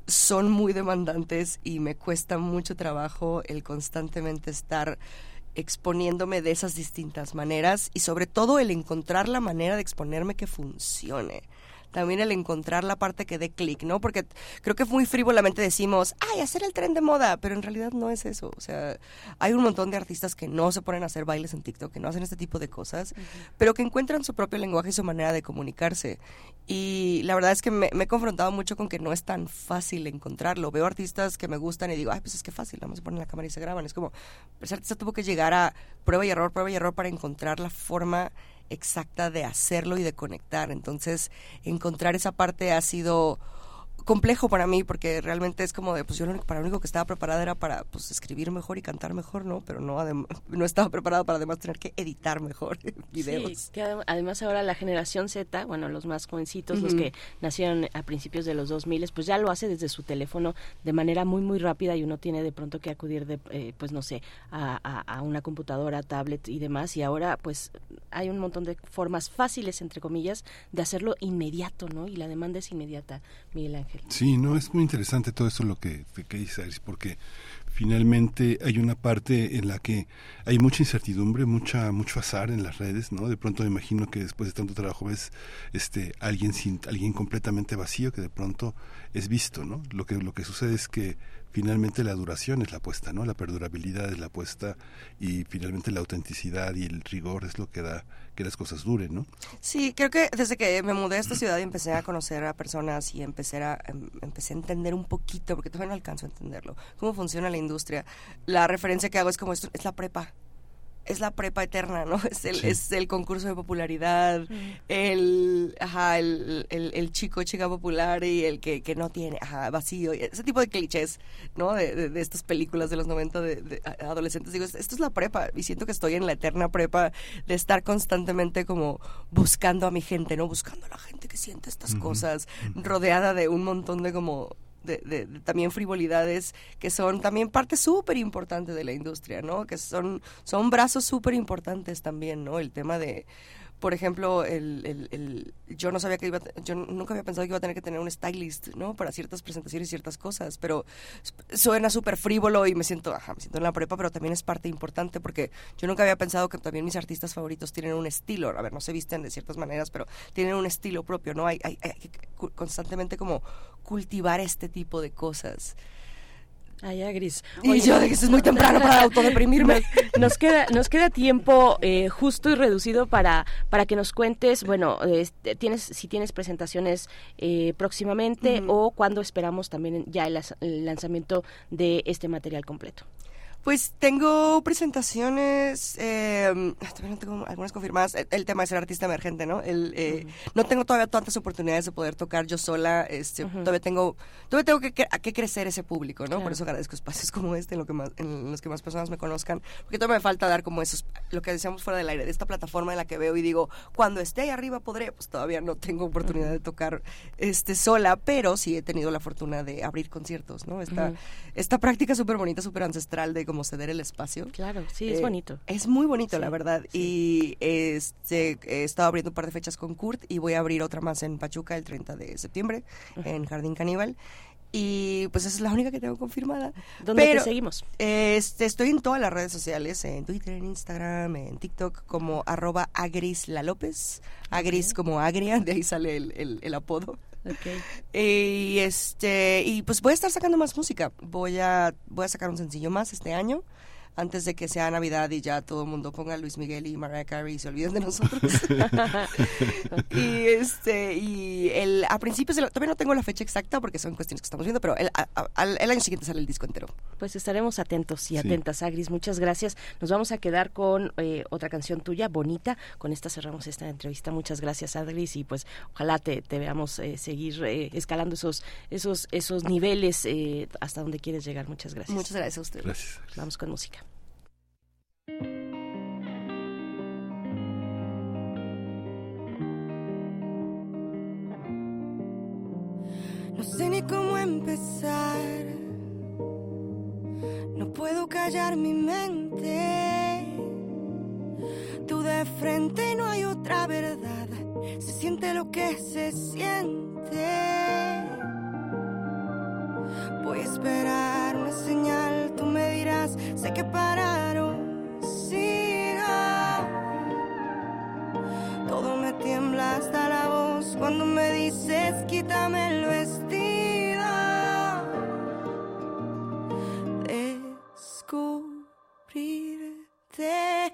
son muy demandantes y me cuesta mucho trabajo el constantemente estar exponiéndome de esas distintas maneras y sobre todo el encontrar la manera de exponerme que funcione. También el encontrar la parte que dé clic, ¿no? Porque creo que muy frívolamente decimos, ay, hacer el tren de moda, pero en realidad no es eso. O sea, hay un montón de artistas que no se ponen a hacer bailes en TikTok, que no hacen este tipo de cosas, pero que encuentran su propio lenguaje y su manera de comunicarse. Y la verdad es que me, me he confrontado mucho con que no es tan fácil encontrarlo. Veo artistas que me gustan y digo, ay, pues es que fácil, nada más se ponen la cámara y se graban. Es como, ese artista tuvo que llegar a prueba y error, prueba y error para encontrar la forma exacta de hacerlo y de conectar. Entonces, encontrar esa parte ha sido complejo para mí porque realmente es como de pues yo lo único, para lo único que estaba preparada era para pues escribir mejor y cantar mejor no pero no no estaba preparada para además tener que editar mejor *laughs* videos Sí, que adem- además ahora la generación Z, bueno, los más jovencitos, los que nacieron a principios de los 2000, pues ya lo hace desde su teléfono de manera muy, muy rápida y uno tiene de pronto que acudir, de, eh, pues no sé, a, a- a una computadora, tablet y demás. Y ahora, pues hay un montón de formas fáciles, entre comillas, de hacerlo inmediato, ¿no? Y la demanda es inmediata, Miguel Ángel. Sí, no, es muy interesante todo eso lo que, que dice porque finalmente hay una parte en la que hay mucha incertidumbre, mucha mucho azar en las redes, ¿no? De pronto me imagino que después de tanto trabajo ves este alguien sin alguien completamente vacío que de pronto es visto, ¿no? Lo que lo que sucede es que finalmente la duración es la apuesta, ¿no? La perdurabilidad es la apuesta y finalmente la autenticidad y el rigor es lo que da que las cosas duren, ¿no? Sí, creo que desde que me mudé a esta ciudad y empecé a conocer a personas y empecé a, em- empecé a entender un poquito, porque todavía no alcanzo a entenderlo, cómo funciona la industria. La referencia que hago es como esto, es la prepa. Es la prepa eterna, ¿no? *laughs* Es el, Sí. es el concurso de popularidad, el, ajá, el, el, el chico, chica popular y el que, que no tiene, ajá, vacío, y ese tipo de clichés, ¿no? De, de, de estas películas de los 90 de, adolescentes. Digo, esto es la prepa y siento que estoy en la eterna prepa de estar constantemente como buscando a mi gente, ¿no? Buscando a la gente que siente estas cosas, rodeada de un montón de como de, de- también frivolidades que son también parte súper importante de la industria, ¿no? Que son, son brazos súper importantes también, ¿no? El tema de, por ejemplo, el, el- el- yo no sabía que iba, yo nunca había pensado que iba a tener que tener un stylist, ¿no? Para ciertas presentaciones y ciertas cosas, pero suena súper frívolo y me siento, me siento en la prepa, pero también es parte importante porque yo nunca había pensado que también mis artistas favoritos tienen un estilo, a ver, no se visten de ciertas maneras, pero tienen un estilo propio, ¿no? Hay, hay, hay que constantemente como cultivar este tipo de cosas. Ah, ya, Gris. Y Oye, yo de que es muy temprano para autodeprimirme. *laughs* Nos, nos queda nos queda tiempo eh, justo y reducido para para que nos cuentes, bueno, este, tienes si tienes presentaciones eh, próximamente o cuando esperamos también ya el, el lanzamiento de este material completo. Pues tengo presentaciones, eh, todavía no tengo algunas confirmadas. El, el tema de ser artista emergente, ¿no? El, eh, No tengo todavía tantas oportunidades de poder tocar yo sola. Este, Todavía tengo, todavía tengo que, que- que crecer ese público, ¿no? Por eso agradezco espacios como este en, lo que más, en los que más personas me conozcan. Porque todavía me falta dar como esos, lo que decíamos fuera del aire, de esta plataforma en la que veo y digo, cuando esté ahí arriba podré. Pues todavía no tengo oportunidad de tocar este, sola, pero sí he tenido la fortuna de abrir conciertos, ¿no? Esta, esta práctica súper bonita, súper ancestral de como ceder el espacio. Claro, sí, es Eh, bonito. Es muy bonito, Sí, la verdad. Y este, he estado abriendo un par de fechas con Kurt y voy a abrir otra más en Pachuca el 30 de septiembre, en Jardín Caníbal. Y pues esa es la única que tengo confirmada. ¿Dónde Pero, te seguimos? Este, estoy en todas las redes sociales, en Twitter, en Instagram, en TikTok, como arroba agrisla López. Agris como agria, de ahí sale el, el- el apodo. *laughs* Y este y pues voy a estar sacando más música. Voy a voy a sacar un sencillo más este año antes de que sea Navidad y ya todo el mundo ponga Luis Miguel y Mariah Carey y se olviden de nosotros. *laughs* *laughs* y este y el a principios del- todavía no tengo la fecha exacta porque son cuestiones que estamos viendo, pero el, a- el año siguiente sale el disco entero. Pues estaremos atentos y Sí. atentas, Agris. Muchas gracias. Nos vamos a quedar con eh, otra canción tuya, bonita. Con esta cerramos esta entrevista. Muchas gracias, Agris. Y pues ojalá te, te veamos eh, seguir eh, escalando esos, esos, esos niveles eh, hasta donde quieres llegar. Muchas gracias. Muchas gracias a ustedes. Gracias. Vamos con música. No sé ni cómo empezar. No puedo callar mi mente. Tú de frente no hay otra verdad. Se siente lo que se siente. Voy a esperar una señal. Tú me dirás, sé que pararon. Siga. Todo me tiembla hasta la voz cuando me dices quítame el vestido. Descubrirte.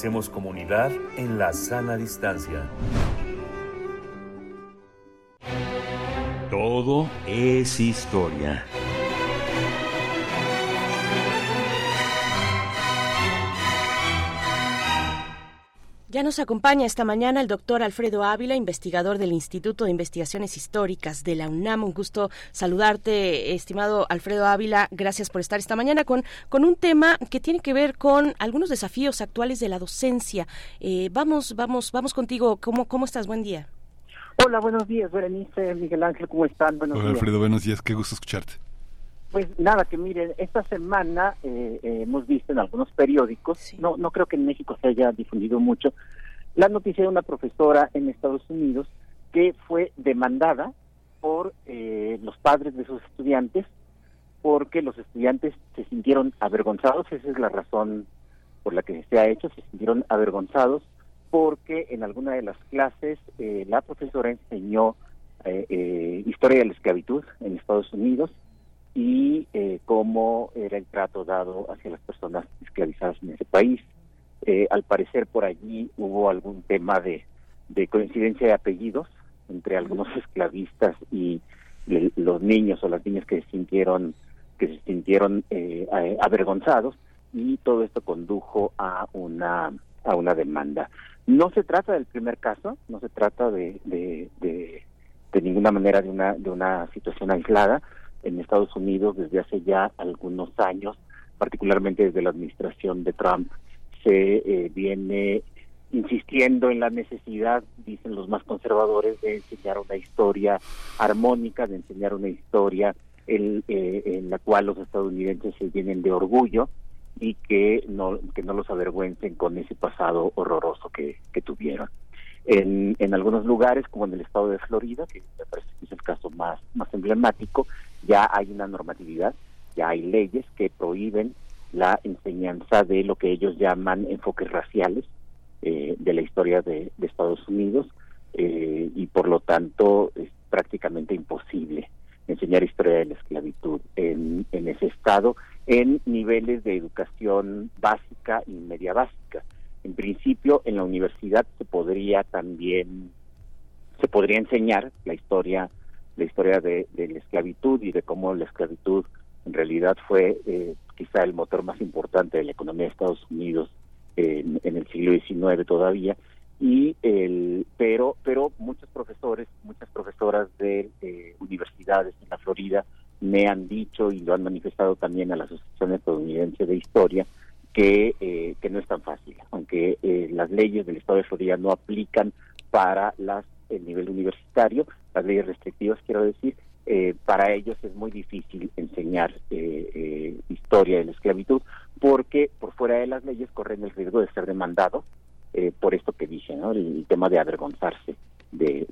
Hacemos comunidad en la sana distancia. Todo es historia. Nos acompaña esta mañana el doctor Alfredo Ávila, investigador del Instituto de Investigaciones Históricas de la UNAM. Un gusto saludarte, estimado Alfredo Ávila. Gracias por estar esta mañana con, con un tema que tiene que ver con algunos desafíos actuales de la docencia. Eh, vamos, vamos, vamos contigo. ¿Cómo, ¿Cómo estás? Buen día. Hola, buenos días, Berenice, Miguel Ángel, ¿cómo están? Buenos Hola días. Alfredo, buenos días, qué gusto escucharte. Pues nada, que miren, esta semana eh, eh, hemos visto en algunos periódicos, Sí. no, no creo que en México se haya difundido mucho, la noticia de una profesora en Estados Unidos que fue demandada por eh, los padres de sus estudiantes porque los estudiantes se sintieron avergonzados, esa es la razón por la que se ha hecho, se sintieron avergonzados porque en alguna de las clases eh, la profesora enseñó eh, eh, historia de la esclavitud en Estados Unidos y eh, cómo era el trato dado hacia las personas esclavizadas en ese país. Eh, al parecer por allí hubo algún tema de, de coincidencia de apellidos entre algunos esclavistas y le- los niños o las niñas que se sintieron que se sintieron eh, avergonzados y todo esto condujo a una a una demanda. No se trata del primer caso, no se trata de, de, de, de ninguna manera de una de una situación aislada en Estados Unidos desde hace ya algunos años, particularmente desde la administración de Trump, se eh, viene insistiendo en la necesidad, dicen los más conservadores, de enseñar una historia armónica, de enseñar una historia eh, en la cual los estadounidenses se llenen de orgullo y que no que no los avergüencen con ese pasado horroroso que, que tuvieron. En, en algunos lugares, como en el estado de Florida, que me parece que es el caso más, más emblemático, ya hay una normatividad, ya hay leyes que prohíben la enseñanza de lo que ellos llaman enfoques raciales eh, de la historia de, Estados Unidos eh, y por lo tanto es prácticamente imposible enseñar historia de la esclavitud en, en ese estado en niveles de educación básica y media básica. En principio, en la universidad se podría también se podría enseñar la historia la historia de, de la esclavitud y de cómo la esclavitud en realidad fue eh, quizá el motor más importante de la economía de Estados Unidos en, el siglo XIX todavía y el pero pero muchos profesores muchas profesoras de eh, universidades en la Florida me han dicho y lo han manifestado también a la Asociación Estadounidense de Historia que eh, que no es tan fácil aunque eh, las leyes del Estado de Florida no aplican para las el nivel universitario las leyes restrictivas quiero decir eh, para ellos es muy difícil enseñar eh, eh, historia de la esclavitud porque por fuera de las leyes corren el riesgo de ser demandados eh, por esto que dije. El, tema de avergonzarse de,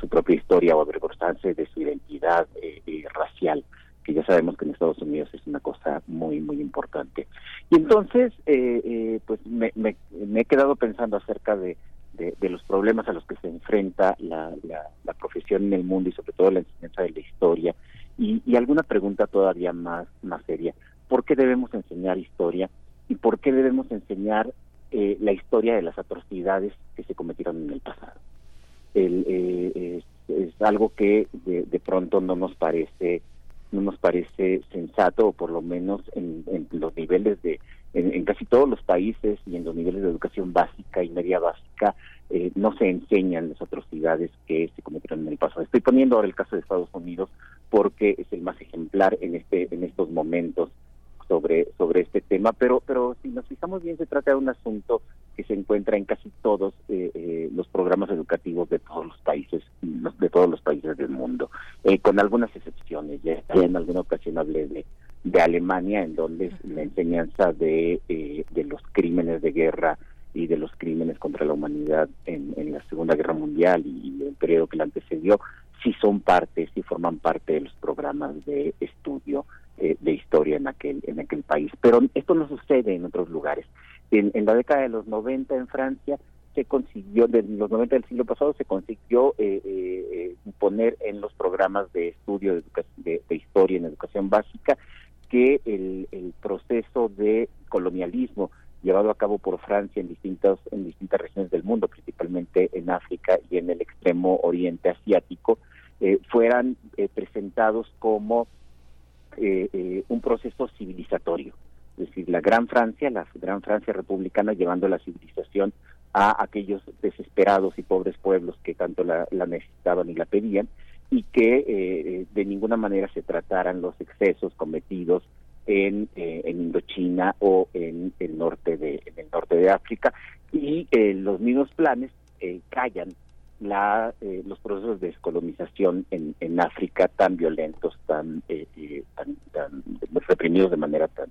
su propia historia o avergonzarse de su identidad eh, racial, que ya sabemos que en Estados Unidos es una cosa muy, muy importante. Y entonces, eh, eh, pues me, me, me he quedado pensando acerca de, de, los problemas a los que se enfrenta la, la, profesión en el mundo y sobre todo la enseñanza de la historia. Y, y alguna pregunta todavía más, más seria. ¿Por qué debemos enseñar historia? ¿Y por qué debemos enseñar eh, la historia de las atrocidades que se cometieron en el pasado? Eh, es, algo que de, de pronto no nos parece no nos parece sensato o por lo menos en, en los niveles de en, casi todos los países y en los niveles de educación básica y media básica eh, no se enseñan las atrocidades que se cometieron en el pasado. Estoy poniendo ahora el caso de Estados Unidos porque es el más ejemplar en este en estos momentos sobre sobre este tema, pero pero si nos fijamos bien se trata de un asunto que se encuentra en casi todos eh, eh, los programas educativos de todos los países de todos los países del mundo, eh, con algunas excepciones. Ya en alguna ocasión hablé de de Alemania, en donde la enseñanza de, eh, de los crímenes de guerra y de los crímenes contra la humanidad en, en la Segunda Guerra Mundial y, y el periodo que la antecedió, sí son parte, sí forman parte de los programas de estudio eh, de historia en aquel, en aquel país. Pero esto no sucede en otros lugares. En, en la década de los 90 en Francia se consiguió, de los 90 del siglo pasado, se consiguió eh, eh, eh, poner en los programas de estudio de, de- de historia en educación básica que el, proceso de colonialismo llevado a cabo por Francia en distintas en distintas regiones del mundo, principalmente en África y en el extremo oriente asiático, eh, fueran eh, presentados como eh, eh, un proceso civilizatorio, es decir, la Gran Francia, la Gran Francia republicana llevando la civilización a aquellos desesperados y pobres pueblos que tanto la necesitaban y la pedían, y que eh, eh, de ninguna manera se trataran los excesos cometidos en, eh, en Indochina o en el norte de en el norte de África. Y eh, los mismos planes eh, callan la, eh, los procesos de descolonización en, en África tan violentos, tan, tan, tan reprimidos de manera tan,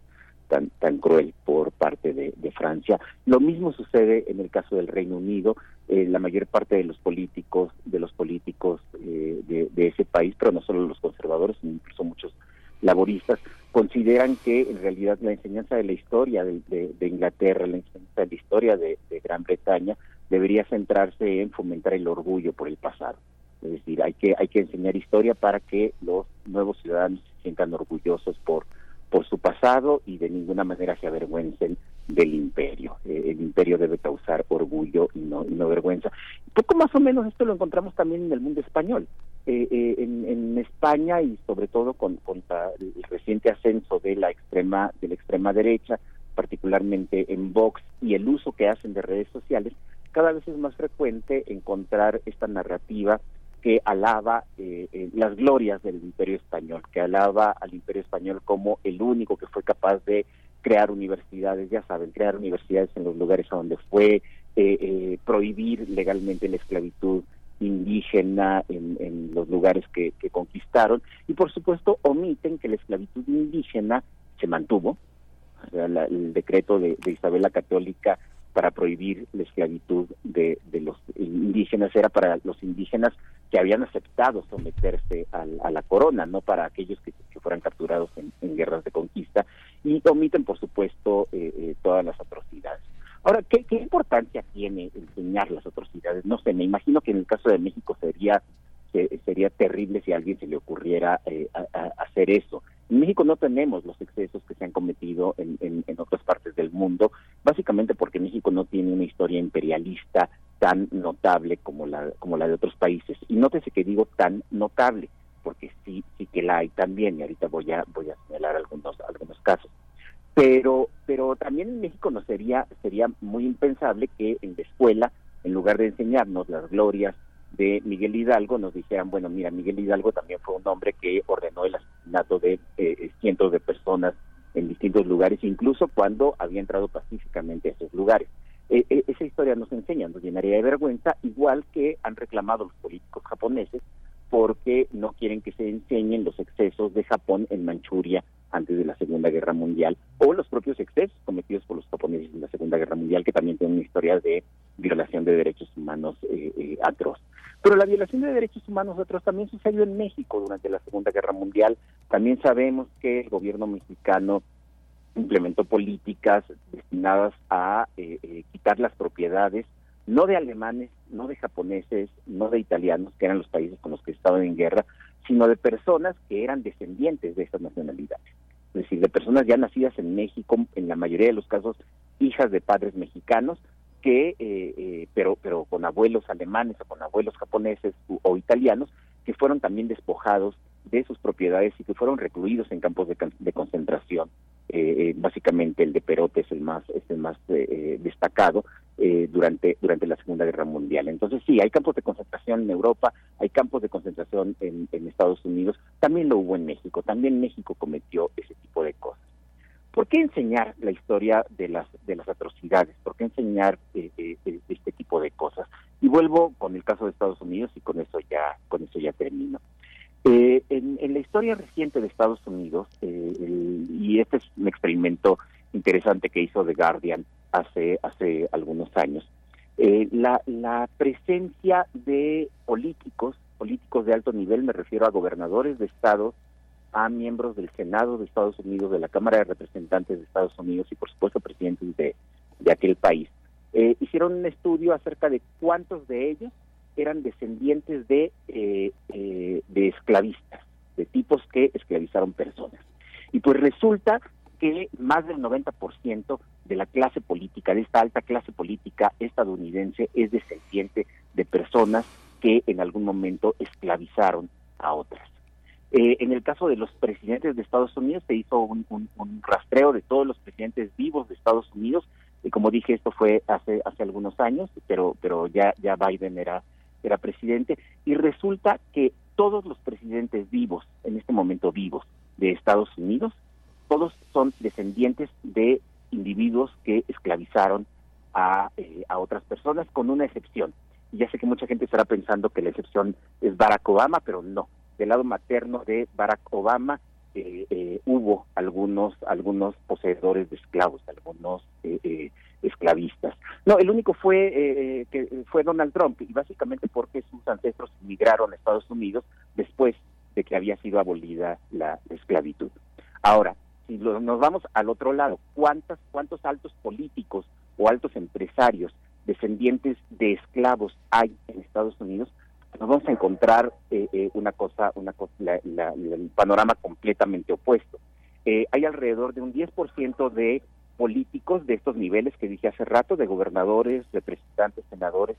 tan, tan cruel por parte de, Francia. Lo mismo sucede en el caso del Reino Unido. Eh, la mayor parte de los políticos, de los políticos eh, de, ese país, pero no solo los conservadores, sino incluso muchos laboristas, consideran que en realidad la enseñanza de la historia de, de- Inglaterra, la enseñanza de la historia de Gran Bretaña, debería centrarse en fomentar el orgullo por el pasado. Es decir, hay que hay que enseñar historia para que los nuevos ciudadanos se sientan orgullosos por por su pasado y de ninguna manera se avergüencen del imperio. Eh, el imperio debe causar orgullo y no, y no vergüenza. Poco más o menos esto lo encontramos también en el mundo español. Eh, eh, en, España y sobre todo con, con el reciente ascenso de la extrema de la extrema derecha, particularmente en Vox y el uso que hacen de redes sociales, cada vez es más frecuente encontrar esta narrativa que alaba eh, eh, las glorias del imperio español, que alaba al imperio español como el único que fue capaz de crear universidades, ya saben, crear universidades en los lugares a donde fue, eh, eh, prohibir legalmente la esclavitud indígena en, los lugares que, conquistaron. Y por supuesto omiten que la esclavitud indígena se mantuvo, o sea, la- el decreto de, de Isabel la Católica para prohibir la esclavitud de, los indígenas era para los indígenas que habían aceptado someterse al- a la corona, no para aquellos que, fueran capturados en, guerras de conquista, y omiten, por supuesto, eh, eh, todas las atrocidades. Ahora, ¿qué, ¿qué importancia tiene enseñar las atrocidades? No sé, me imagino que en el caso de México sería se- sería terrible si a alguien se le ocurriera eh, a- a- hacer eso. En México no tenemos los excesos que se han cometido en, en- otras partes del mundo, básicamente porque México no tiene una historia imperialista tan notable como la como la de otros países. Y nótese que digo tan notable, porque sí sí que la hay también y ahorita voy a voy a señalar algunos algunos casos. Pero pero también en México no sería sería muy impensable que en la escuela en lugar de enseñarnos las glorias de Miguel Hidalgo nos dijeran, bueno, mira, Miguel Hidalgo también fue un hombre que ordenó el asesinato de eh, cientos de personas en distintos lugares, incluso cuando había entrado pacíficamente a esos lugares. Eh, eh, esa historia nos enseña, nos llenaría de vergüenza, igual que han reclamado los políticos japoneses porque no quieren que se enseñen los excesos de Japón en Manchuria antes de la Segunda Guerra Mundial o los propios excesos cometidos por los japoneses en la Segunda Guerra Mundial, que también tienen una historia de violación de derechos humanos eh, eh, atroz. Pero la violación de derechos humanos atroz también sucedió en México durante la Segunda Guerra Mundial. También sabemos que el gobierno mexicano implementó políticas destinadas a eh, eh, quitar las propiedades, no de alemanes, no de japoneses, no de italianos, que eran los países con los que estaban en guerra, sino de personas que eran descendientes de estas nacionalidades. Es decir, de personas ya nacidas en México, en la mayoría de los casos, hijas de padres mexicanos, que, eh, eh, pero, pero con abuelos alemanes o con abuelos japoneses u- o italianos, que fueron también despojados de sus propiedades y que fueron recluidos en campos de, concentración. Eh, eh, básicamente el de Perote es el más, es el más eh, eh, destacado durante, durante la Segunda Guerra Mundial. Entonces sí, hay campos de concentración en Europa, hay campos de concentración en, en Estados Unidos, también lo hubo en México, también México cometió ese tipo de cosas. ¿Por qué enseñar la historia de las de las atrocidades? ¿Por qué enseñar eh, eh, este tipo de cosas? Y vuelvo con el caso de Estados Unidos y con eso ya con eso ya termino. Eh, en, en la historia reciente de Estados Unidos, eh, el- y este es un experimento interesante que hizo The Guardian hace, hace algunos años, eh, la, la presencia de políticos, políticos de alto nivel, me refiero a gobernadores de estados, a miembros del Senado de Estados Unidos, de la Cámara de Representantes de Estados Unidos y por supuesto presidentes de, aquel país, eh, hicieron un estudio acerca de cuántos de ellos eran descendientes de, eh, eh, de esclavistas, de tipos que esclavizaron personas. Y pues resulta que más del 90% de la clase política, de esta alta clase política estadounidense, es descendiente de personas que en algún momento esclavizaron a otras. Eh, en el caso de los presidentes de Estados Unidos, se hizo un, rastreo de todos los presidentes vivos de Estados Unidos. Y como dije, esto fue hace hace algunos años, pero pero ya ya Biden era era presidente y resulta que todos los presidentes vivos en este momento vivos de Estados Unidos, todos son descendientes de individuos que esclavizaron a, eh, a otras personas, con una excepción. Y ya sé que mucha gente estará pensando que la excepción es Barack Obama, pero no. Del lado materno de Barack Obama eh, eh, hubo algunos algunos poseedores de esclavos, algunos eh, eh, esclavistas. No, el único fue que fue Donald Trump y básicamente porque sus ancestros emigraron a Estados Unidos después de que había sido abolida la esclavitud. Ahora, si nos vamos al otro lado, ¿cuántas, ¿cuántos altos políticos o altos empresarios descendientes de esclavos hay en Estados Unidos? Nos vamos a encontrar eh, eh, una cosa, una cosa la- el panorama completamente opuesto. Eh, hay alrededor de un 10% de políticos de estos niveles que dije hace rato, de gobernadores, representantes, senadores,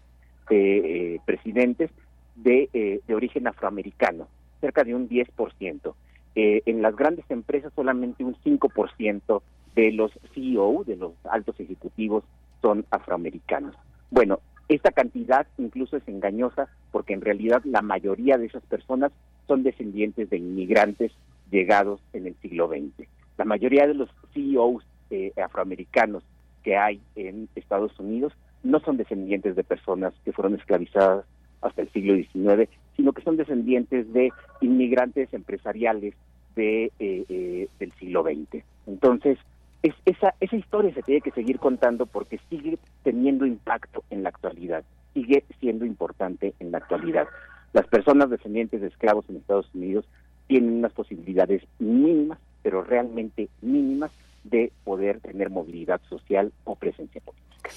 eh, eh, presidentes, de, eh, de origen afroamericano, cerca de un 10%. Eh, en las grandes empresas solamente un 5% de los CEO, de los altos ejecutivos, son afroamericanos. Bueno, esta cantidad incluso es engañosa porque en realidad la mayoría de esas personas son descendientes de inmigrantes llegados en el siglo XX. La mayoría de los CEOs eh, afroamericanos que hay en Estados Unidos no son descendientes de personas que fueron esclavizadas hasta el siglo XIX, sino que son descendientes de inmigrantes empresariales de, eh, eh, del siglo XX. Entonces, es, esa, esa historia se tiene que seguir contando porque sigue teniendo impacto en la actualidad, sigue siendo importante en la actualidad. Las personas descendientes de esclavos en Estados Unidos tienen unas posibilidades mínimas, pero realmente mínimas, de poder tener movilidad social o presencia política.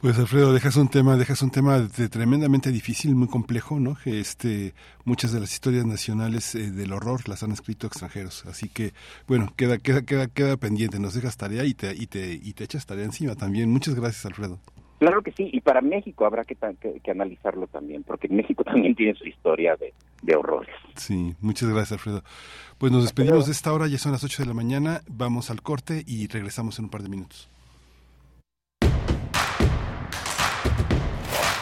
Pues Alfredo, dejas un tema, dejas un tema de- tremendamente difícil, muy complejo, ¿no? Que este, muchas de las historias nacionales eh, del horror las han escrito extranjeros, así que bueno, queda, queda, queda, queda pendiente, nos dejas tarea y te, y te, y te echas tarea encima también. Muchas gracias, Alfredo. Claro que sí, y para México habrá que- que analizarlo también, porque México *laughs* también tiene su historia de, de horrores. Sí, muchas gracias, Alfredo. Pues nos despedimos de esta hora, ya son las 8 de la mañana, vamos al corte y regresamos en un par de minutos.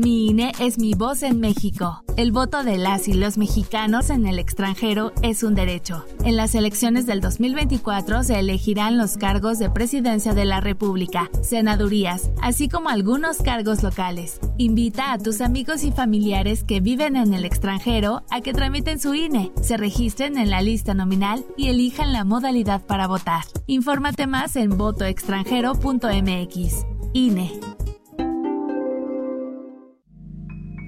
Mi INE es mi voz en México. El voto de las y los mexicanos en el extranjero es un derecho. En las elecciones del 2024 se elegirán los cargos de presidencia de la República, senadurías, así como algunos cargos locales. Invita a tus amigos y familiares que viven en el extranjero a que tramiten su INE, se registren en la lista nominal y elijan la modalidad para votar. Infórmate más en votoextranjero.mx. INE.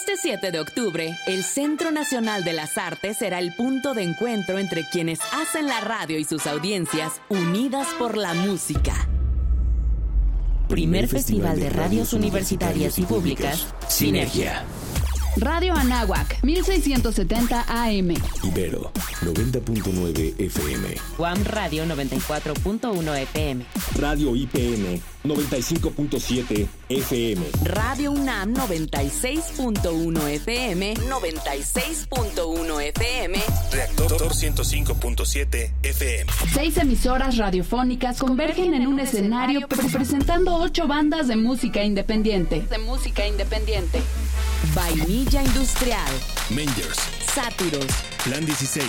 Este 7 de octubre, el Centro Nacional de las Artes será el punto de encuentro entre quienes hacen la radio y sus audiencias unidas por la música. Primer Festival de Radios Universitarias y Públicas, Sinergia. Radio Anáhuac, 1670 AM. Ibero, 90.9 FM. Guam Radio 94.1 FM. Radio IPN, 95.7 FM. Radio UNAM 96.1 FM, 96.1 FM. Reactor 105.7 FM. Seis emisoras radiofónicas convergen en un escenario pre- presentando ocho bandas de música independiente. De música independiente. Vainilla Industrial, Mangers, Sátiros, Plan 16,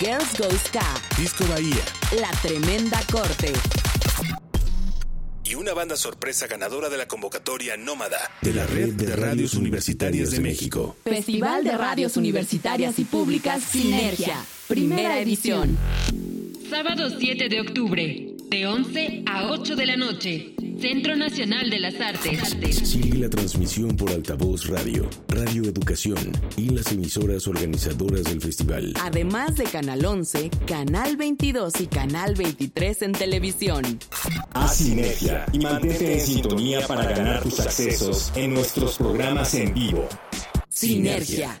Girls Go Ska, Disco Bahía, La Tremenda Corte. Y una banda sorpresa ganadora de la convocatoria Nómada De la Red de Radios Universitarias de México. Festival de Radios Universitarias y Públicas Sinergia, primera edición. Sábado 7 de octubre, de 11 a 8 de la noche. Centro Nacional de las Artes. Sigue la transmisión por altavoz radio, Radio Educación y las emisoras organizadoras del festival. Además de Canal 11, Canal 22 y Canal 23 en televisión. Haz sinergia y mantente en sintonía para ganar tus accesos en nuestros programas en vivo. Sinergia.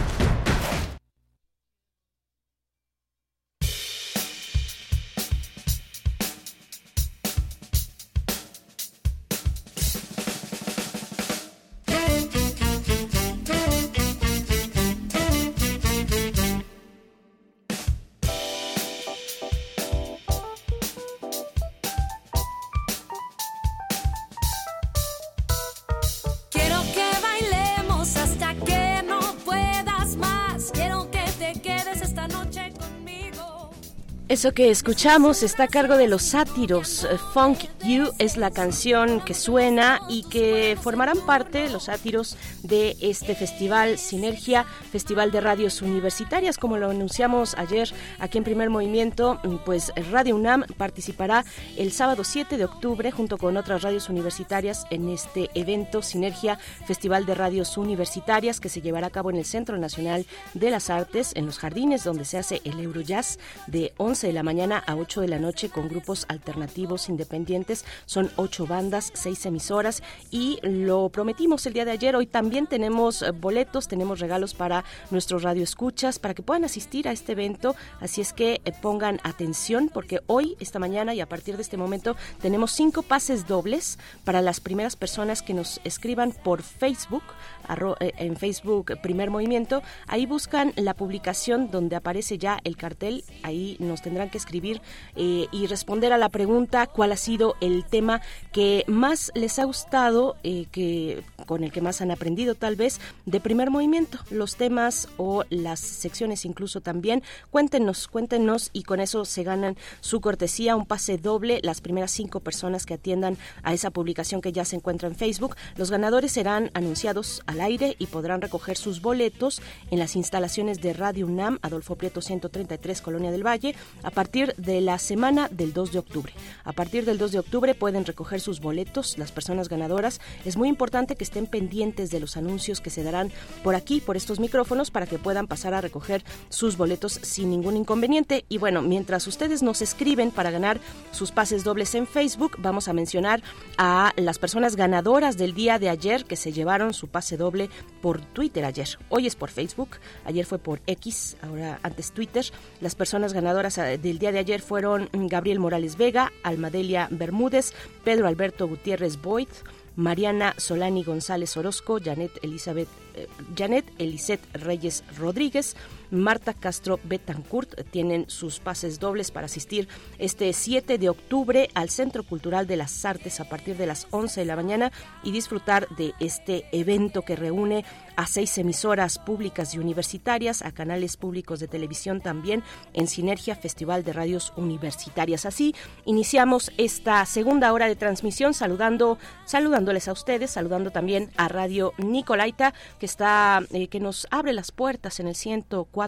Eso que escuchamos está a cargo de los sátiros. Eh, Funk You es la canción que suena y que formarán parte los sátiros de este festival Sinergia, Festival de Radios Universitarias, como lo anunciamos ayer aquí en Primer Movimiento, mm, pues Radio UNAM participará el sábado 7 de octubre junto con otras radios universitarias en este evento Sinergia, Festival de Radios Universitarias que se llevará a cabo en el Centro Nacional de las Artes, en los jardines donde se hace el Eurojazz de 11 de la mañana a 8 de la noche con grupos alternativos independientes. Son ocho bandas, seis emisoras y lo prometimos el día de ayer. Hoy también tenemos eh, boletos, tenemos regalos para nuestros radioescuchas para que puedan asistir a este evento. Así es que eh, pongan atención porque hoy, esta mañana y a partir de este momento tenemos cinco pases dobles para las primeras personas que nos escriban por Facebook eh, en Facebook Primer Movimiento. Ahí buscan la publicación donde aparece ya el cartel. Ahí nos tendrán que escribir eh, y responder a la pregunta cuál ha sido el tema que más les ha gustado, eh, que con el que más han aprendido tal vez de Primer Movimiento. Los temas o las secciones incluso también. Cuéntenos, cuéntenos y con eso se ganan su cortesía, un pase doble. Las primeras cinco personas que atiendan a esa publicación que ya se encuentra en Facebook. Los ganadores serán anunciados aire y podrán recoger sus boletos en las instalaciones de Radio UNAM, Adolfo Prieto 133, Colonia del Valle, a partir de la semana del 2 de octubre. A partir del 2 de octubre pueden recoger sus boletos las personas ganadoras. Es muy importante que estén pendientes de los anuncios que se darán por aquí, por estos micrófonos, para que puedan pasar a recoger sus boletos sin ningún inconveniente. Y bueno, mientras ustedes nos escriben para ganar sus pases dobles en Facebook, vamos a mencionar a las personas ganadoras del día de ayer que se llevaron su pase doble por Twitter ayer. Hoy es por Facebook, ayer fue por X, ahora antes Twitter. Las personas ganadoras eh, del día de ayer fueron mm, Gabriel Morales Vega, Almadelia Bermúdez, Pedro Alberto Gutiérrez Boyd, Mariana Solani González Orozco, Janet Elizabeth, eh, Janet Elisette Reyes Rodríguez, Marta Castro Betancourt tienen sus pases dobles para asistir este 7 de octubre al Centro Cultural de las Artes a partir de las 11 de la mañana y disfrutar de este evento que reúne a seis emisoras públicas y universitarias, a canales públicos de televisión también, en Sinergia Festival de Radios Universitarias. Así iniciamos esta segunda hora de transmisión saludando, saludándoles a ustedes, saludando también a Radio Nicolaita, que está, eh, que nos abre las puertas en el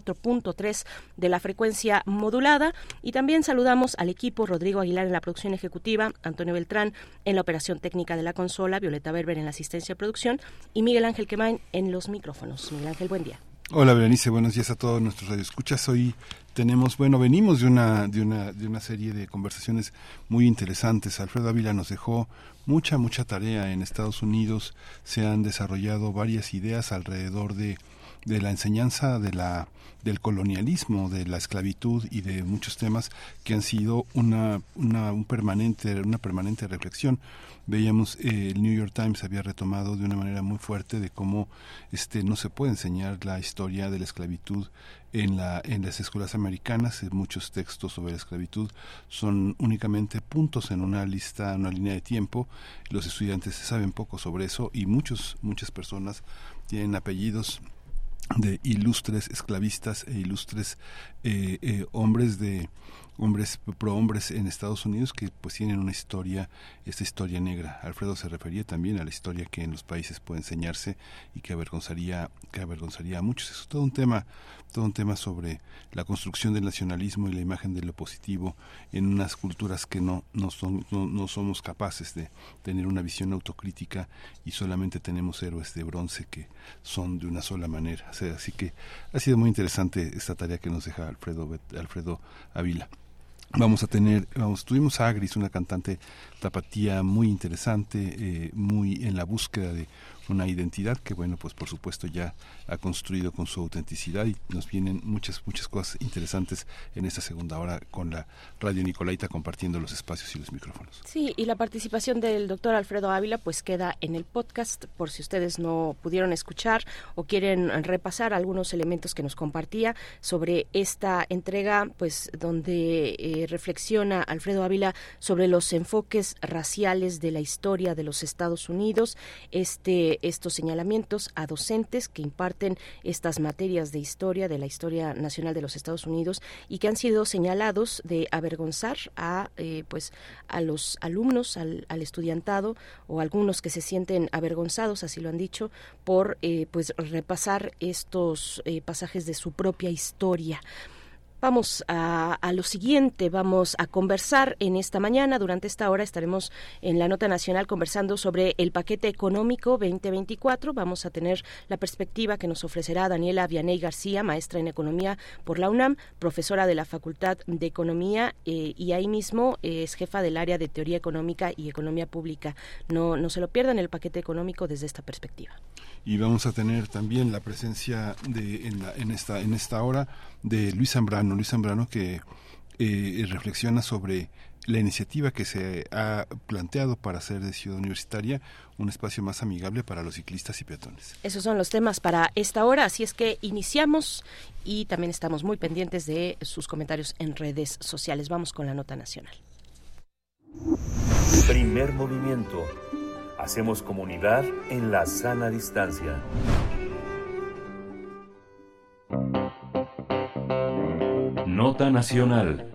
104.3 de la frecuencia modulada. Y también saludamos al equipo Rodrigo Aguilar en la producción ejecutiva, Antonio Beltrán en la operación técnica de la consola, Violeta Berber en la asistencia de producción y Miguel Ángel Quemain en los micrófonos. Miguel Ángel, buen día. Hola Berenice, buenos días a todos nuestros radioescuchas. Hoy tenemos, bueno, venimos de una, de una, de una serie de conversaciones muy interesantes. Alfredo Ávila nos dejó mucha, mucha tarea en Estados Unidos. Se han desarrollado varias ideas alrededor de de la enseñanza de la del colonialismo, de la esclavitud y de muchos temas que han sido una, una un permanente una permanente reflexión. Veíamos eh, el New York Times había retomado de una manera muy fuerte de cómo este no se puede enseñar la historia de la esclavitud en la en las escuelas americanas. Muchos textos sobre la esclavitud son únicamente puntos en una lista una línea de tiempo. Los estudiantes saben poco sobre eso y muchos muchas personas tienen apellidos de ilustres esclavistas e ilustres eh, eh, hombres de hombres prohombres en Estados Unidos que pues tienen una historia esta historia negra. Alfredo se refería también a la historia que en los países puede enseñarse y que avergonzaría que avergonzaría a muchos. Es todo un tema todo un tema sobre la construcción del nacionalismo y la imagen de lo positivo en unas culturas que no no son no, no somos capaces de tener una visión autocrítica y solamente tenemos héroes de bronce que son de una sola manera. Así que ha sido muy interesante esta tarea que nos deja Alfredo Alfredo Ávila Vamos a tener, vamos, tuvimos a Agris, una cantante tapatía muy interesante, eh, muy en la búsqueda de una identidad que, bueno, pues por supuesto ya ha construido con su autenticidad y nos vienen muchas, muchas cosas interesantes en esta segunda hora con la Radio Nicolaita compartiendo los espacios y los micrófonos. Sí, y la participación del doctor Alfredo Ávila pues queda en el podcast por si ustedes no pudieron escuchar o quieren repasar algunos elementos que nos compartía sobre esta entrega pues donde eh, reflexiona Alfredo Ávila sobre los enfoques raciales de la historia de los Estados Unidos, este estos señalamientos a docentes que imparten estas materias de historia de la historia nacional de los Estados Unidos y que han sido señalados de avergonzar a eh, pues a los alumnos al, al estudiantado o algunos que se sienten avergonzados así lo han dicho por eh, pues repasar estos eh, pasajes de su propia historia Vamos a, lo siguiente, vamos a conversar en esta mañana. Durante esta hora estaremos en la Nota Nacional conversando sobre el paquete económico 2024. Vamos a tener la perspectiva que nos ofrecerá Daniela Vianey García, maestra en Economía por la UNAM, profesora de la Facultad de Economía eh, y ahí mismo es jefa del área de Teoría Económica y Economía Pública. No, no se lo pierdan el paquete económico desde esta perspectiva. Y vamos a tener también la presencia de, en, la, en, esta, en esta hora de Luis Zambrano, Luis Zambrano que eh, reflexiona sobre la iniciativa que se ha planteado para hacer de Ciudad Universitaria un espacio más amigable para los ciclistas y peatones. Esos son los temas para esta hora, así es que iniciamos y también estamos muy pendientes de sus comentarios en redes sociales. Vamos con la nota nacional. Primer movimiento. Hacemos comunidad en la sana distancia. Nota Nacional.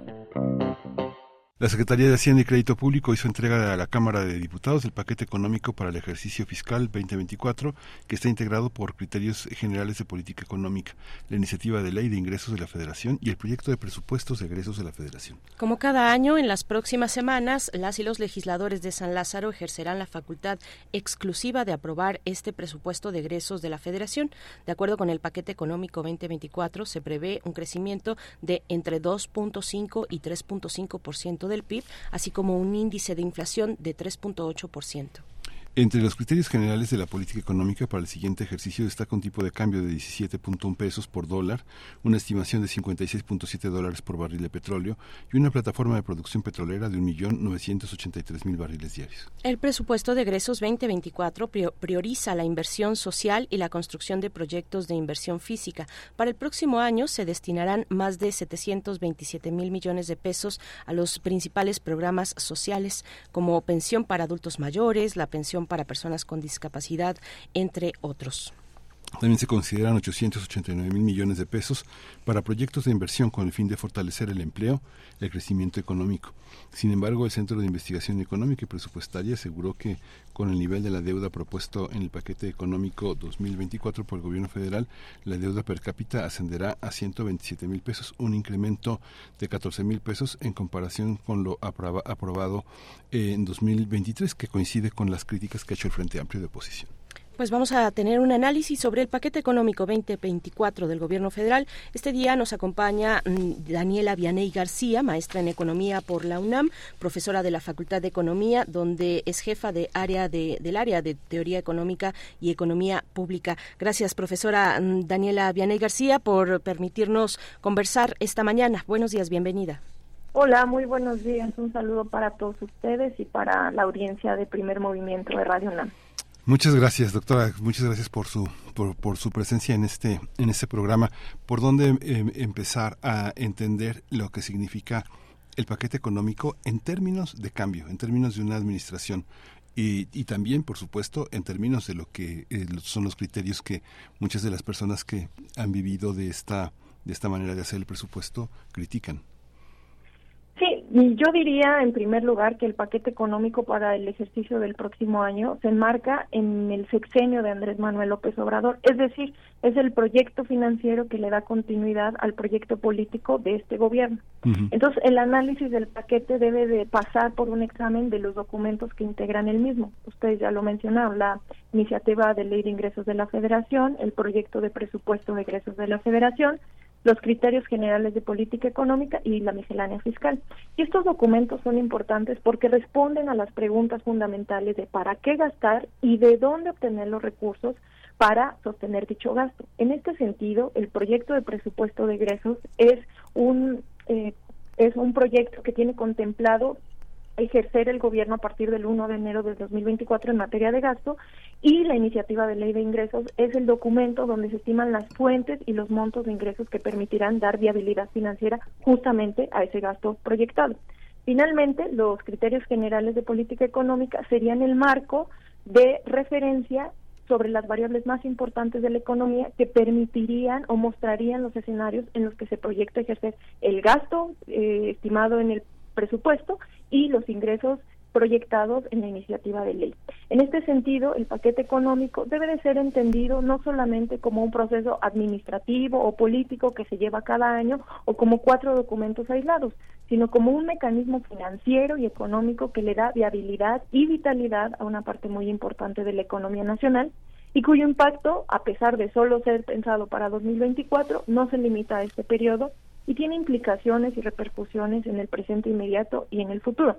La Secretaría de Hacienda y Crédito Público hizo entrega a la Cámara de Diputados del paquete económico para el ejercicio fiscal 2024, que está integrado por criterios generales de política económica, la iniciativa de ley de ingresos de la Federación y el proyecto de presupuestos de egresos de la Federación. Como cada año, en las próximas semanas, las y los legisladores de San Lázaro ejercerán la facultad exclusiva de aprobar este presupuesto de egresos de la Federación. De acuerdo con el paquete económico 2024, se prevé un crecimiento de entre 2.5 y 3.5% del PIB, así como un índice de inflación de 3.8%. Entre los criterios generales de la política económica para el siguiente ejercicio destaca un tipo de cambio de 17.1 pesos por dólar, una estimación de 56.7 dólares por barril de petróleo y una plataforma de producción petrolera de 1.983.000 barriles diarios. El presupuesto de egresos 2024 prioriza la inversión social y la construcción de proyectos de inversión física. Para el próximo año se destinarán más de 727 mil millones de pesos a los principales programas sociales como pensión para adultos mayores, la pensión para personas con discapacidad, entre otros. También se consideran 889 mil millones de pesos para proyectos de inversión con el fin de fortalecer el empleo, el crecimiento económico. Sin embargo, el Centro de Investigación Económica y Presupuestaria aseguró que con el nivel de la deuda propuesto en el paquete económico 2024 por el gobierno federal, la deuda per cápita ascenderá a 127 mil pesos, un incremento de 14 mil pesos en comparación con lo aprobado en 2023, que coincide con las críticas que ha hecho el Frente Amplio de Oposición. Pues vamos a tener un análisis sobre el paquete económico 2024 del Gobierno Federal. Este día nos acompaña mm, Daniela Vianey García, maestra en Economía por la UNAM, profesora de la Facultad de Economía, donde es jefa de área de, del área de Teoría Económica y Economía Pública. Gracias, profesora mm, Daniela Vianey García, por permitirnos conversar esta mañana. Buenos días, bienvenida. Hola, muy buenos días. Un saludo para todos ustedes y para la audiencia de Primer Movimiento de Radio UNAM. Muchas gracias, doctora. Muchas gracias por su por, su presencia en este en este programa. ¿Por dónde em, empezar a entender lo que significa el paquete económico en términos de cambio, en términos de una administración? Y, y también, por supuesto, en términos de lo que eh, son los criterios que muchas de las personas que han vivido de esta de esta manera de hacer el presupuesto critican. Yo diría en primer lugar que el paquete económico para el ejercicio del próximo año se enmarca en el sexenio de Andrés Manuel López Obrador, es decir, es el proyecto financiero que le da continuidad al proyecto político de este gobierno. Entonces, el análisis del paquete debe de pasar por un examen de los documentos que integran el mismo. Ustedes ya lo mencionaron, la iniciativa de ley de ingresos de la Federación, el proyecto de presupuesto de ingresos de la Federación, los criterios generales de política económica y la miscelánea fiscal. Y estos documentos son importantes porque responden a las preguntas fundamentales de para qué gastar y de dónde obtener los recursos para sostener dicho gasto. En este sentido, el proyecto de presupuesto de egresos es un eh, es un proyecto que tiene contemplado ejercer el gobierno a partir del 1 de enero del 2024 en materia de gasto y la iniciativa de ley de ingresos es el documento donde se estiman las fuentes y los montos de ingresos que permitirán dar viabilidad financiera justamente a ese gasto proyectado. Finalmente, los criterios generales de política económica serían el marco de referencia sobre las variables más importantes de la economía que permitirían o mostrarían los escenarios en los que se proyecta ejercer el gasto eh, estimado en el presupuesto y los ingresos proyectados en la iniciativa de ley. En este sentido, el paquete económico debe de ser entendido no solamente como un proceso administrativo o político que se lleva cada año o como cuatro documentos aislados, sino como un mecanismo financiero y económico que le da viabilidad y vitalidad a una parte muy importante de la economía nacional y cuyo impacto, a pesar de solo ser pensado para 2024, no se limita a este periodo y tiene implicaciones y repercusiones en el presente inmediato y en el futuro.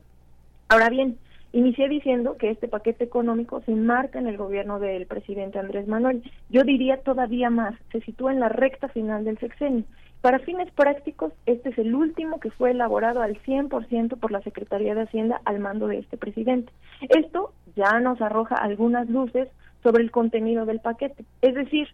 Ahora bien, inicié diciendo que este paquete económico se enmarca en el gobierno del presidente Andrés Manuel. Yo diría todavía más, se sitúa en la recta final del sexenio. Para fines prácticos, este es el último que fue elaborado al 100% por la Secretaría de Hacienda al mando de este presidente. Esto ya nos arroja algunas luces sobre el contenido del paquete. Es decir,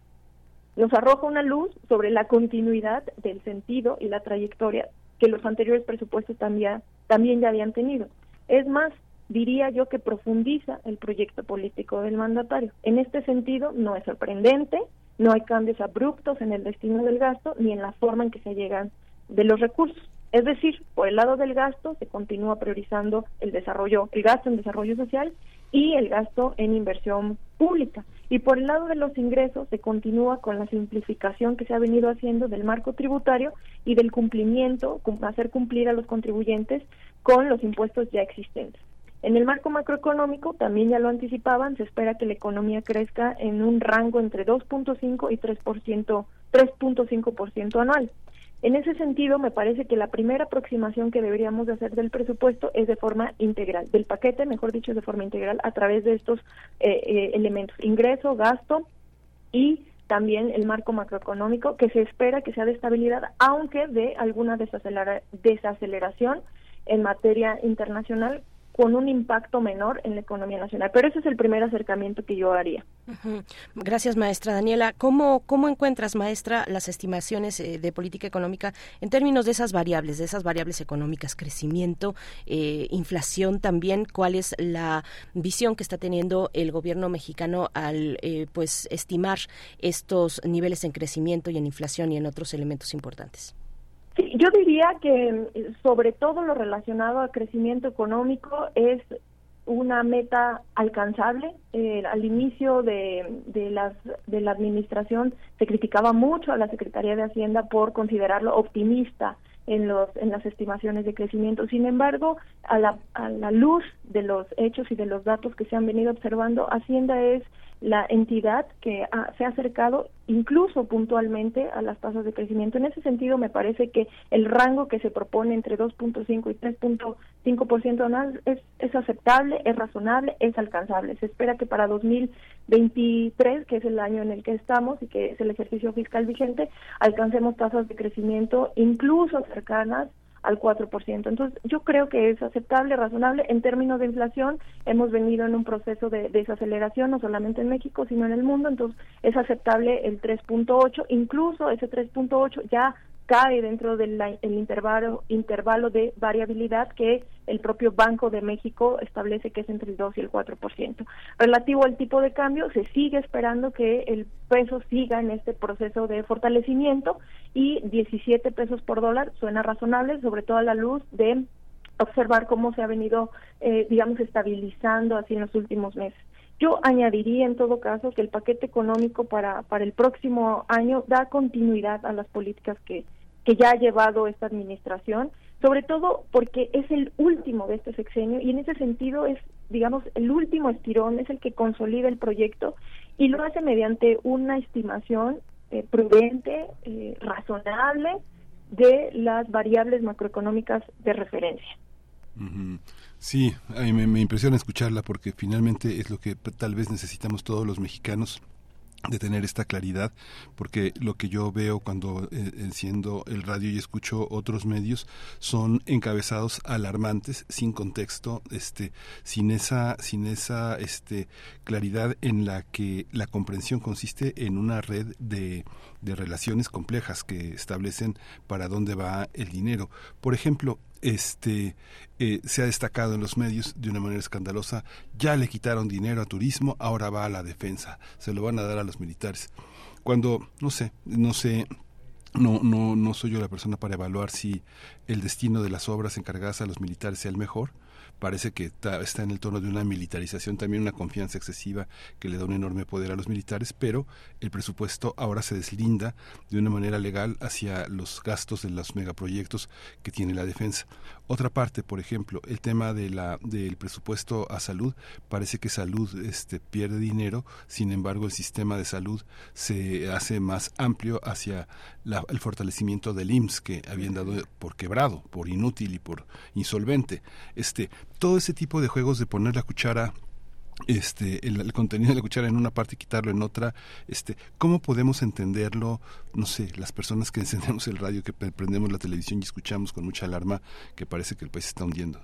nos arroja una luz sobre la continuidad del sentido y la trayectoria que los anteriores presupuestos también, también ya habían tenido. Es más, diría yo que profundiza el proyecto político del mandatario. En este sentido, no es sorprendente, no hay cambios abruptos en el destino del gasto ni en la forma en que se llegan de los recursos. Es decir, por el lado del gasto se continúa priorizando el desarrollo, el gasto en desarrollo social y el gasto en inversión pública. Y por el lado de los ingresos se continúa con la simplificación que se ha venido haciendo del marco tributario y del cumplimiento, hacer cumplir a los contribuyentes con los impuestos ya existentes. En el marco macroeconómico, también ya lo anticipaban, se espera que la economía crezca en un rango entre 2.5 y 3%, 3.5% anual. En ese sentido, me parece que la primera aproximación que deberíamos de hacer del presupuesto es de forma integral, del paquete, mejor dicho, de forma integral, a través de estos eh, eh, elementos, ingreso, gasto y también el marco macroeconómico, que se espera que sea de estabilidad, aunque de alguna desaceleración en materia internacional, con un impacto menor en la economía nacional. Pero ese es el primer acercamiento que yo haría. Gracias, maestra Daniela. ¿Cómo, cómo encuentras, maestra, las estimaciones eh, de política económica en términos de esas variables, de esas variables económicas, crecimiento, eh, inflación también? ¿Cuál es la visión que está teniendo el gobierno mexicano al eh, pues estimar estos niveles en crecimiento y en inflación y en otros elementos importantes? Yo diría que sobre todo lo relacionado al crecimiento económico es una meta alcanzable. Eh, al inicio de, de, las, de la administración se criticaba mucho a la Secretaría de Hacienda por considerarlo optimista en, los, en las estimaciones de crecimiento. Sin embargo, a la, a la luz de los hechos y de los datos que se han venido observando, Hacienda es la entidad que ha- se ha acercado incluso puntualmente a las tasas de crecimiento. En ese sentido, me parece que el rango que se propone entre 2.5 y 3.5% anual es, es aceptable, es razonable, es alcanzable. Se espera que para 2023, que es el año en el que estamos y que es el ejercicio fiscal vigente, alcancemos tasas de crecimiento incluso cercanas al 4%. Entonces, yo creo que es aceptable, razonable. En términos de inflación, hemos venido en un proceso de desaceleración, no solamente en México, sino en el mundo. Entonces, es aceptable el 3.8, incluso ese 3.8 ya cae dentro del intervalo, intervalo de variabilidad que el propio Banco de México establece que es entre el 2 y el 4%. Relativo al tipo de cambio, se sigue esperando que el peso siga en este proceso de fortalecimiento y 17 pesos por dólar suena razonable, sobre todo a la luz de observar cómo se ha venido, eh, digamos, estabilizando así en los últimos meses. Yo añadiría en todo caso que el paquete económico para, para el próximo año da continuidad a las políticas que, que ya ha llevado esta administración, sobre todo porque es el último de este sexenio y en ese sentido es, digamos, el último estirón, es el que consolida el proyecto y lo hace mediante una estimación eh, prudente, eh, razonable de las variables macroeconómicas de referencia. Ujú. Sí, a mí me, impresiona escucharla porque finalmente es lo que tal vez necesitamos todos los mexicanos de tener esta claridad, porque lo que yo veo cuando eh, enciendo el radio y escucho otros medios son encabezados alarmantes, sin contexto, este, sin esa, sin esa este, claridad en la que la comprensión consiste en una red de, de relaciones complejas que establecen para dónde va el dinero. Por ejemplo, este eh, se ha destacado en los medios de una manera escandalosa. Ya le quitaron dinero a turismo ahora va a la defensa. Se lo van a dar a los militares. Cuando no sé no sé no no no soy yo la persona para evaluar si el destino de las obras encargadas a los militares sea el mejor parece que está en el tono de una militarización, también una confianza excesiva que le da un enorme poder a los militares, pero el presupuesto ahora se deslinda de una manera legal hacia los gastos de los megaproyectos que tiene la defensa. Otra parte, por ejemplo, el tema de la, del presupuesto a salud, parece que salud este, pierde dinero, sin embargo el sistema de salud se hace más amplio hacia la- el fortalecimiento del IMSS que habían dado por quebrado, por inútil y por insolvente. Este, todo ese tipo de juegos de poner la cuchara este el, el contenido de la cuchara en una parte y quitarlo en otra este cómo podemos entenderlo no sé las personas que *laughs* encendemos el radio que pre- prendemos la televisión y escuchamos con mucha alarma que parece que el país se está hundiendo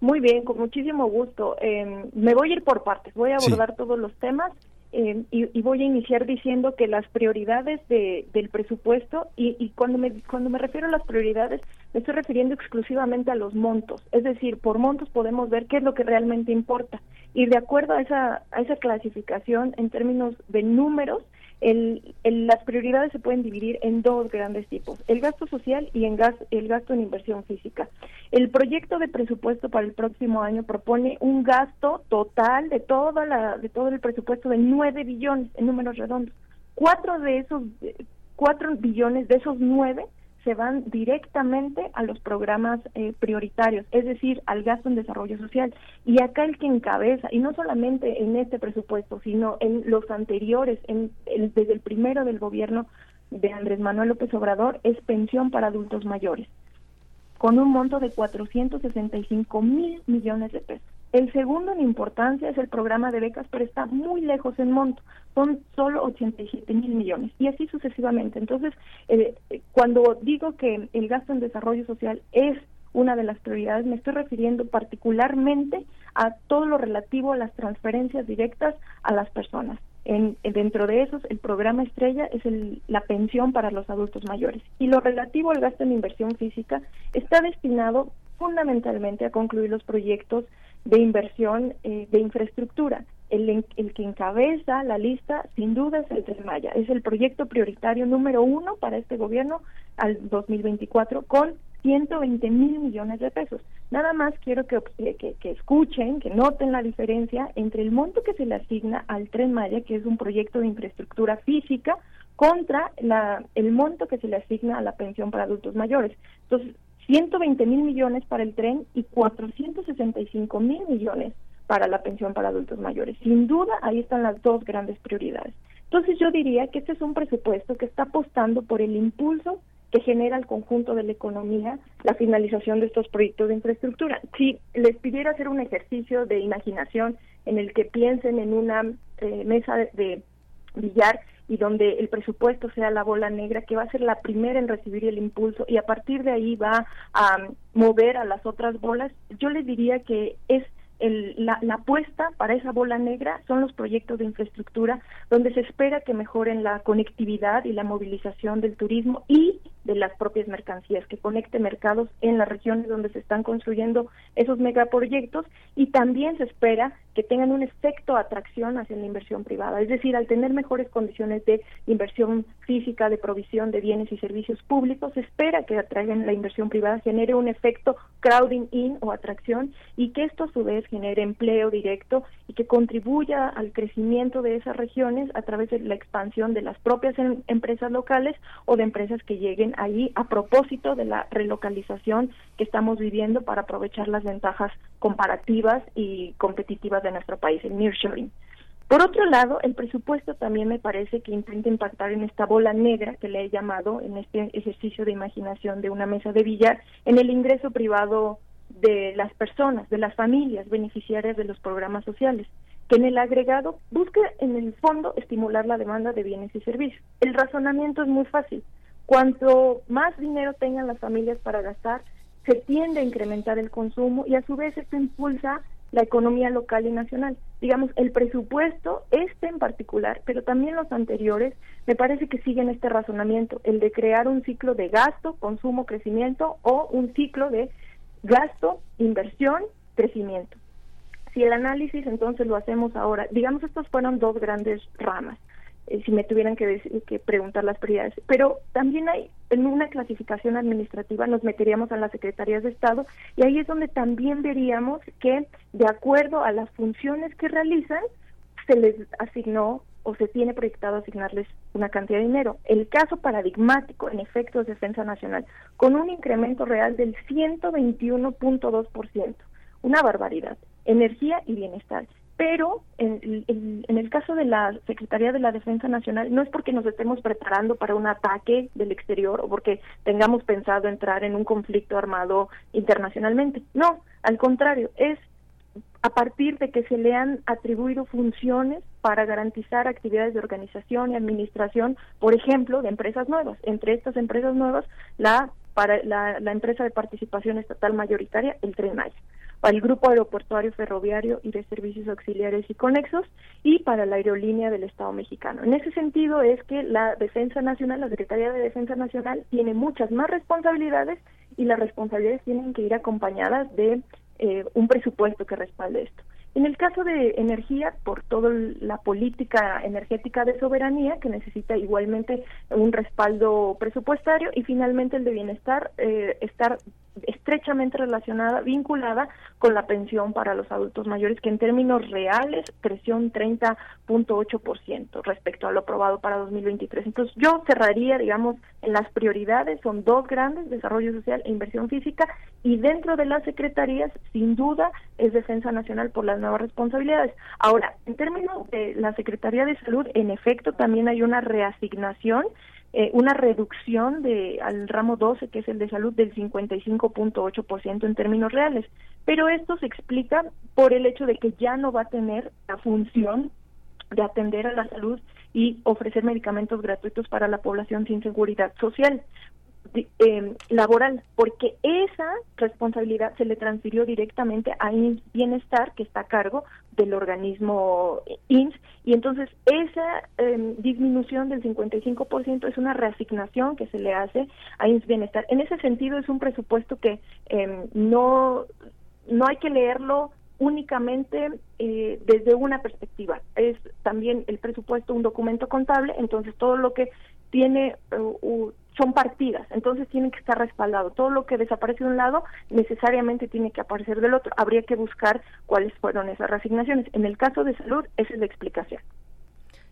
Muy bien, con muchísimo gusto. Eh, me voy a ir por partes, voy a Sí. abordar todos los temas eh, y, y voy a iniciar diciendo que las prioridades de, del presupuesto, y, y cuando, me, cuando me refiero a las prioridades, me estoy refiriendo exclusivamente a los montos. Es decir, por montos podemos ver qué es lo que realmente importa. Y de acuerdo a esa, a esa clasificación en términos de números, el, las prioridades se pueden dividir en dos grandes tipos, el gasto social y gas, el gasto en inversión física. El proyecto de presupuesto para el próximo año propone un gasto total de toda la de todo el presupuesto de 9 billones en números redondos. Cuatro de esos eh, cuatro billones de esos nueve se van directamente a los programas eh, prioritarios, es decir, al gasto en desarrollo social. Y acá el que encabeza, y no solamente en este presupuesto, sino en los anteriores, en el- desde el primero del gobierno de Andrés Manuel López Obrador, es pensión para adultos mayores, con un monto de 465 mil millones de pesos. El segundo en importancia es el programa de becas, pero está muy lejos en monto. Son solo 87 mil millones y así sucesivamente. Entonces, eh, eh, cuando digo que el gasto en desarrollo social es una de las prioridades, me estoy refiriendo particularmente a todo lo relativo a las transferencias directas a las personas. En, en- dentro de esos, el programa estrella es el- la pensión para los adultos mayores. Y lo relativo al gasto en inversión física está destinado fundamentalmente a concluir los proyectos de inversión eh, de infraestructura. El, el que encabeza la lista, sin duda, es el Tren Maya. Es el proyecto prioritario número uno para este gobierno al 2024 con 120 mil millones de pesos. Nada más quiero que, obs- que, que escuchen, que noten la diferencia entre el monto que se le asigna al Tren Maya, que es un proyecto de infraestructura física, contra la, el monto que se le asigna a la pensión para adultos mayores. Entonces, 120 mil millones para el tren y 465 mil millones para la pensión para adultos mayores. Sin duda, ahí están las dos grandes prioridades. Entonces yo diría que este es un presupuesto que está apostando por el impulso que genera al conjunto de la economía la finalización de estos proyectos de infraestructura. Si les pidiera hacer un ejercicio de imaginación en el que piensen en una eh, mesa de billar y donde el presupuesto sea la bola negra, que va a ser la primera en recibir el impulso y a partir de ahí va a mover a las otras bolas, yo les diría que es el, la, la, apuesta para esa bola negra son los proyectos de infraestructura donde se espera que mejoren la conectividad y la movilización del turismo y de las propias mercancías, que conecte mercados en las regiones donde se están construyendo esos megaproyectos y también se espera que tengan un efecto atracción hacia la inversión privada, es decir, al tener mejores condiciones de inversión física, de provisión de bienes y servicios públicos, se espera que atraigan la inversión privada, genere un efecto crowding in o atracción y que esto a su vez genere empleo directo y que contribuya al crecimiento de esas regiones a través de la expansión de las propias em empresas locales o de empresas que lleguen ahí a propósito de la relocalización que estamos viviendo para aprovechar las ventajas comparativas y competitivas de nuestro país, el nearshoring. Por otro lado, el presupuesto también me parece que intenta impactar en esta bola negra que le he llamado en este ejercicio de imaginación de una mesa de billar en el ingreso privado de las personas, de las familias beneficiarias de los programas sociales, que en el agregado busca en el fondo estimular la demanda de bienes y servicios. El razonamiento es muy fácil. Cuanto más dinero tengan las familias para gastar, se tiende a incrementar el consumo y a su vez esto impulsa la economía local y nacional. Digamos, el presupuesto, este en particular, pero también los anteriores, me parece que siguen este razonamiento, el de crear un ciclo de gasto, consumo, crecimiento o un ciclo de gasto, inversión, crecimiento. Si el análisis entonces lo hacemos ahora, digamos, estos fueron dos grandes ramas. Eh, si me tuvieran que, decir, que preguntar las prioridades. Pero también hay, en una clasificación administrativa nos meteríamos a las secretarías de Estado y ahí es donde también veríamos que de acuerdo a las funciones que realizan, se les asignó o se tiene proyectado asignarles una cantidad de dinero. El caso paradigmático, en efecto, es Defensa Nacional, con un incremento real del 121.2%, una barbaridad. Energía y bienestar pero en, en, en, el caso de la Secretaría de la Defensa Nacional no es porque nos estemos preparando para un ataque del exterior o porque tengamos pensado entrar en un conflicto armado internacionalmente. No, al contrario, es a partir de que se le han atribuido funciones para garantizar actividades de organización y administración, por ejemplo, de empresas nuevas. Entre estas empresas nuevas, la para la, empresa de participación estatal mayoritaria, el Tren Maya para el Grupo Aeroportuario Ferroviario y de Servicios Auxiliares y Conexos y para la Aerolínea del Estado mexicano. En ese sentido es que la Defensa Nacional, la Secretaría de Defensa Nacional, tiene muchas más responsabilidades y las responsabilidades tienen que ir acompañadas de eh, un presupuesto que respalde esto. En el caso de energía, por toda la política energética de soberanía, que necesita igualmente un respaldo presupuestario, y finalmente el de bienestar, eh, estar estrechamente relacionada, vinculada con la pensión para los adultos mayores, que en términos reales creció un 30.8% respecto a lo aprobado para 2023. Entonces, yo cerraría, digamos, en las prioridades, son dos grandes, desarrollo social e inversión física, y dentro de las secretarías, sin duda, es defensa nacional por las nuevas responsabilidades. Ahora, en términos de la Secretaría de Salud, en efecto, también hay una reasignación eh, una reducción de al ramo 12, que es el de salud, del 55.8% en términos reales. Pero esto se explica por el hecho de que ya no va a tener la función de atender a la salud y ofrecer medicamentos gratuitos para la población sin seguridad social eh, laboral, porque esa responsabilidad se le transfirió directamente a INS Bienestar, que está a cargo del organismo INS, y entonces esa eh, disminución del 55% es una reasignación que se le hace a INS Bienestar. En ese sentido es un presupuesto que eh, no, no hay que leerlo únicamente eh, desde una perspectiva. Es también el presupuesto un documento contable, entonces todo lo que tiene uh, son partidas, entonces tienen que estar respaldados. Todo lo que desaparece de un lado necesariamente tiene que aparecer del otro. Habría que buscar cuáles fueron esas reasignaciones. En el caso de salud, esa es la explicación.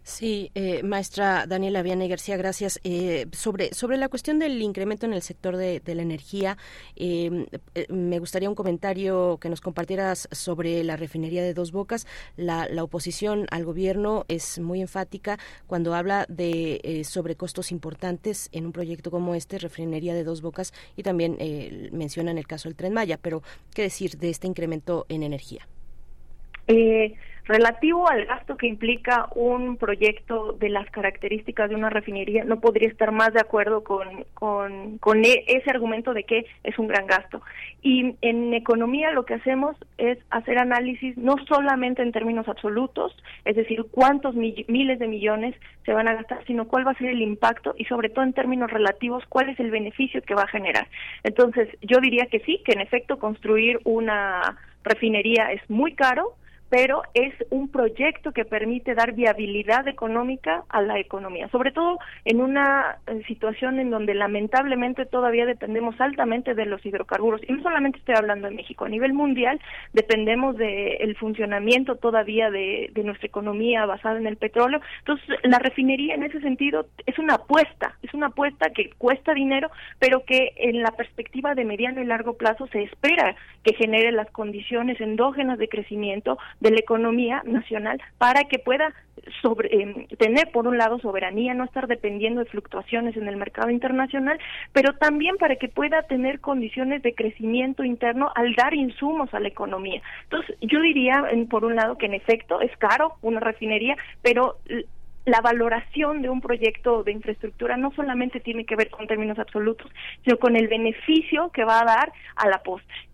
Sí, eh, maestra Daniela Viana García, gracias. Eh, sobre, sobre la cuestión del incremento en el sector de, la energía, eh, me gustaría un comentario que nos compartieras sobre la refinería de Dos Bocas. La, la oposición al gobierno es muy enfática cuando habla de sobrecostos importantes en un proyecto como este, refinería de Dos Bocas, y también mencionan el caso del Tren Maya. Pero, ¿qué decir de este incremento en energía? Eh, relativo al gasto que implica un proyecto de las características de una refinería, no podría estar más de acuerdo con, con, con e, ese argumento de que es un gran gasto. Y en economía lo que hacemos es hacer análisis no solamente en términos absolutos, es decir, cuántos miles de millones se van a gastar, sino cuál va a ser el impacto y sobre todo en términos relativos, cuál es el beneficio que va a generar. Entonces, yo diría que sí, que en efecto construir una refinería es muy caro, pero es un proyecto que permite dar viabilidad económica a la economía, sobre todo en una eh, situación en donde lamentablemente todavía dependemos altamente de los hidrocarburos. Y no solamente estoy hablando de México, a nivel mundial dependemos del funcionamiento todavía de, de nuestra economía basada en el petróleo. Entonces, la refinería en ese sentido es una apuesta, es una apuesta que cuesta dinero, pero que en la perspectiva de mediano y largo plazo se espera que genere las condiciones endógenas de crecimiento de la economía nacional para que pueda sobre, eh, tener, por un lado, soberanía, no estar dependiendo de fluctuaciones en el mercado internacional, pero también para que pueda tener condiciones de crecimiento interno al dar insumos a la economía. Entonces, yo diría, por un lado, que en efecto es caro una refinería, pero la valoración de un proyecto de infraestructura no solamente tiene que ver con términos absolutos, sino con el beneficio que va a dar a la postre.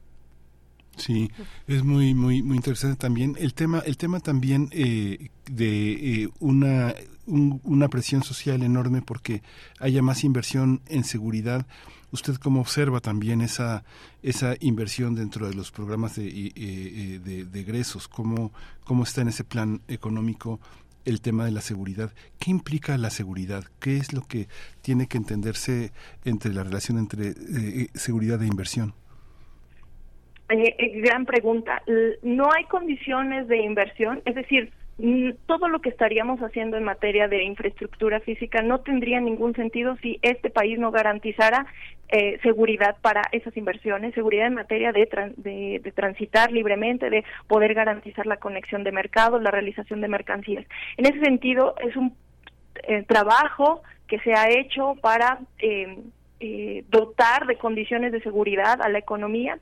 Sí, es muy muy muy interesante también el tema el tema también eh, de eh, una una presión social enorme porque haya más inversión en seguridad. ¿Usted cómo observa también esa esa inversión dentro de los programas de, eh, de, de egresos? ¿Cómo, ¿Cómo está en ese plan económico el tema de la seguridad. ¿Qué implica la seguridad? ¿Qué es lo que tiene que entenderse entre la relación entre seguridad e inversión? Eh, gran pregunta. No hay condiciones de inversión, es decir, todo lo que estaríamos haciendo en materia de infraestructura física no tendría ningún sentido si este país no garantizara eh, seguridad para esas inversiones, seguridad en materia de, de, transitar libremente, de poder garantizar la conexión de mercados, la realización de mercancías. En ese sentido, es un eh, trabajo que se ha hecho para eh, eh, dotar de condiciones de seguridad a la economía.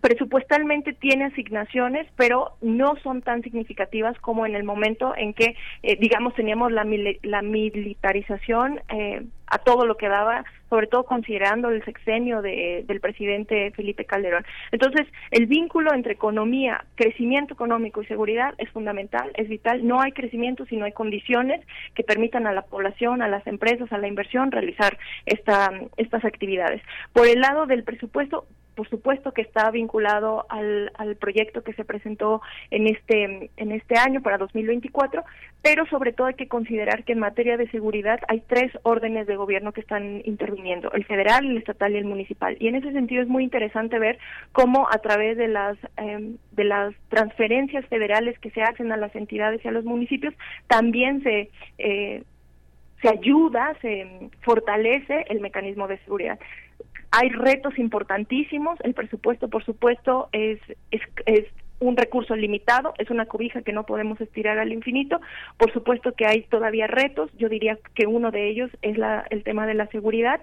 Presupuestalmente tiene asignaciones, pero no son tan significativas como en el momento en que, eh, digamos, teníamos la, la militarización eh, a todo lo que daba, sobre todo considerando el sexenio de, del presidente Felipe Calderón. Entonces, el vínculo entre economía, crecimiento económico y seguridad es fundamental, es vital. No hay crecimiento si no hay condiciones que permitan a la población, a las empresas, a la inversión realizar esta, estas actividades. Por el lado del presupuesto, por supuesto que está vinculado al, al proyecto que se presentó en este en este año para 2024, pero sobre todo hay que considerar que en materia de seguridad hay tres órdenes de gobierno que están interviniendo, el federal, el estatal y el municipal. Y en ese sentido es muy interesante ver cómo a través de las em, de las transferencias federales que se hacen a las entidades y a los municipios también se eh, se ayuda, se fortalece el mecanismo de seguridad. Hay retos importantísimos, el presupuesto, por supuesto, es, es, un recurso limitado, es una cobija que no podemos estirar al infinito. Por supuesto que hay todavía retos, yo diría que uno de ellos es la, el tema de la seguridad,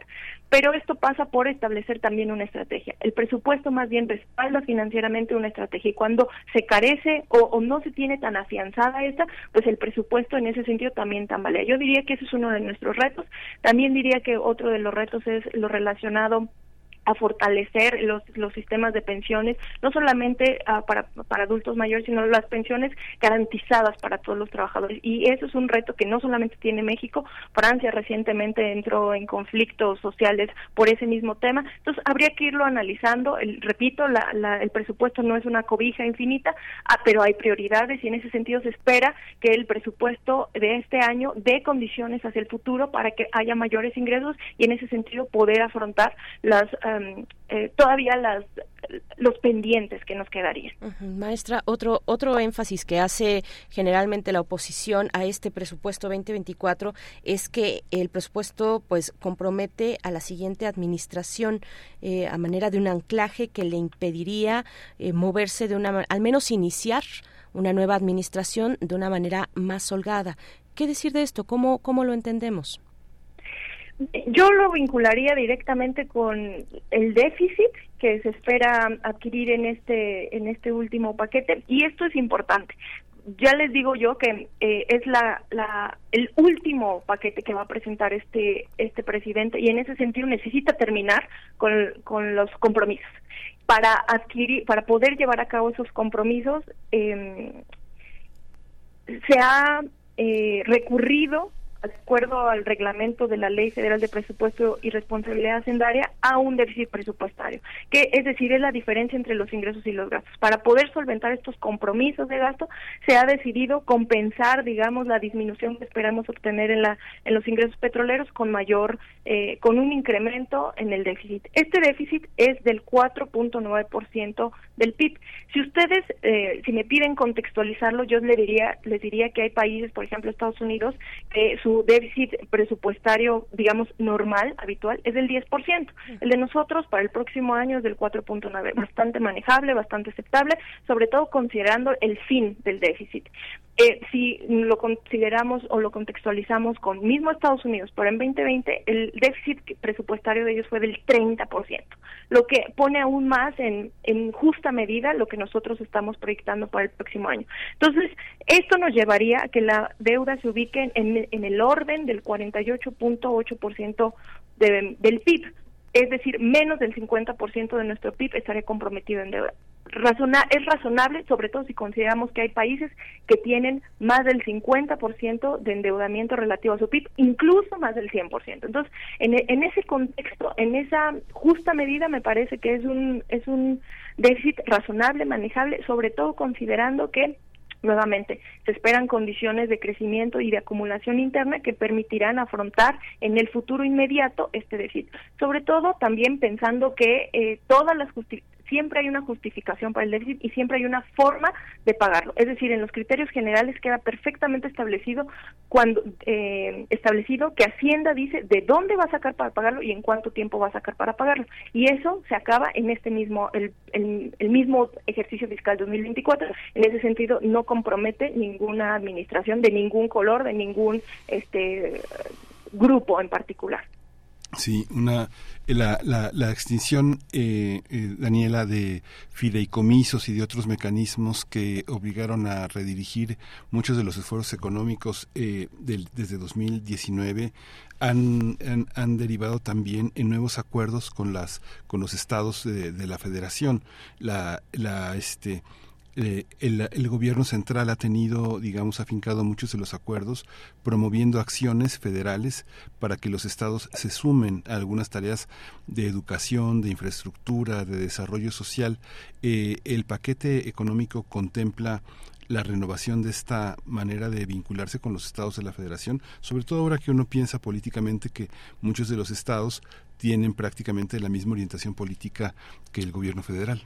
pero esto pasa por establecer también una estrategia. El presupuesto más bien respalda financieramente una estrategia y cuando se carece o, o no se tiene tan afianzada esta, pues el presupuesto en ese sentido también tambalea. Yo diría que ese es uno de nuestros retos. También diría que otro de los retos es lo relacionado a fortalecer los, los sistemas de pensiones, no solamente uh, para, para adultos mayores, sino las pensiones garantizadas para todos los trabajadores. Y eso es un reto que no solamente tiene México, Francia recientemente entró en conflictos sociales por ese mismo tema. Entonces, habría que irlo analizando. El, repito, la, la, el presupuesto no es una cobija infinita, ah, pero hay prioridades y en ese sentido se espera que el presupuesto de este año dé condiciones hacia el futuro para que haya mayores ingresos y en ese sentido poder afrontar las uh, eh, todavía las los pendientes que nos quedarían. Maestra, otro otro énfasis que hace generalmente la oposición a este presupuesto 2024 es que el presupuesto pues compromete a la siguiente administración eh, a manera de un anclaje que le impediría eh, moverse de una al menos iniciar una nueva administración de una manera más holgada. ¿Qué decir de esto? ¿Cómo, cómo lo entendemos? Yo lo vincularía directamente con el déficit que se espera adquirir en este en este último paquete y esto es importante. Ya les digo yo que eh, es la, la el último paquete que va a presentar este este presidente y en ese sentido necesita terminar con, con los compromisos para adquirir para poder llevar a cabo esos compromisos eh, se ha eh, recurrido acuerdo al reglamento de la Ley Federal de Presupuesto y Responsabilidad Hacendaria, a un déficit presupuestario, que es decir, es la diferencia entre los ingresos y los gastos. Para poder solventar estos compromisos de gasto, se ha decidido compensar, digamos, la disminución que esperamos obtener en la en los ingresos petroleros con mayor, eh, con un incremento en el déficit. Este déficit es del 4.9% del PIB. Si ustedes, eh, si me piden contextualizarlo, yo les diría, les diría que hay países, por ejemplo, Estados Unidos, que su déficit presupuestario, digamos, normal, habitual, es del 10%. El de nosotros para el próximo año es del 4.9%, bastante manejable, bastante aceptable, sobre todo considerando el fin del déficit. Eh, si lo consideramos o lo contextualizamos con mismo Estados Unidos, pero en 2020 el déficit presupuestario de ellos fue del 30%, lo que pone aún más en, en justa medida lo que nosotros estamos proyectando para el próximo año. Entonces, esto nos llevaría a que la deuda se ubique en, en el orden del 48.8% de, del PIB, es decir, menos del 50% de nuestro PIB estaría comprometido en deuda razona es razonable, sobre todo si consideramos que hay países que tienen más del 50% de endeudamiento relativo a su PIB, incluso más del 100%. Entonces, en, en ese contexto, en esa justa medida, me parece que es un, es un déficit razonable, manejable, sobre todo considerando que Nuevamente, se esperan condiciones de crecimiento y de acumulación interna que permitirán afrontar en el futuro inmediato este déficit. Sobre todo, también pensando que eh, todas las siempre hay una justificación para el déficit y siempre hay una forma de pagarlo. Es decir, en los criterios generales queda perfectamente establecido cuando eh, establecido que Hacienda dice de dónde va a sacar para pagarlo y en cuánto tiempo va a sacar para pagarlo. Y eso se acaba en este mismo el, el, mismo ejercicio fiscal 2024. En ese sentido, no compromete ninguna administración de ningún color, de ningún este grupo en particular. Sí, una la, la, la extinción, eh, eh, Daniela, de fideicomisos y de otros mecanismos que obligaron a redirigir muchos de los esfuerzos económicos eh, del, desde 2019 han, han, han, derivado también en nuevos acuerdos con las con los estados de, de la Federación. La, la este eh, el, gobierno central ha tenido, digamos, afincado muchos de los acuerdos, promoviendo acciones federales para que los estados se sumen a algunas tareas de educación, de infraestructura, de desarrollo social. Eh, el paquete económico contempla la renovación de esta manera de vincularse con los estados de la federación, sobre todo ahora que uno piensa políticamente que muchos de los estados tienen prácticamente la misma orientación política que el gobierno federal.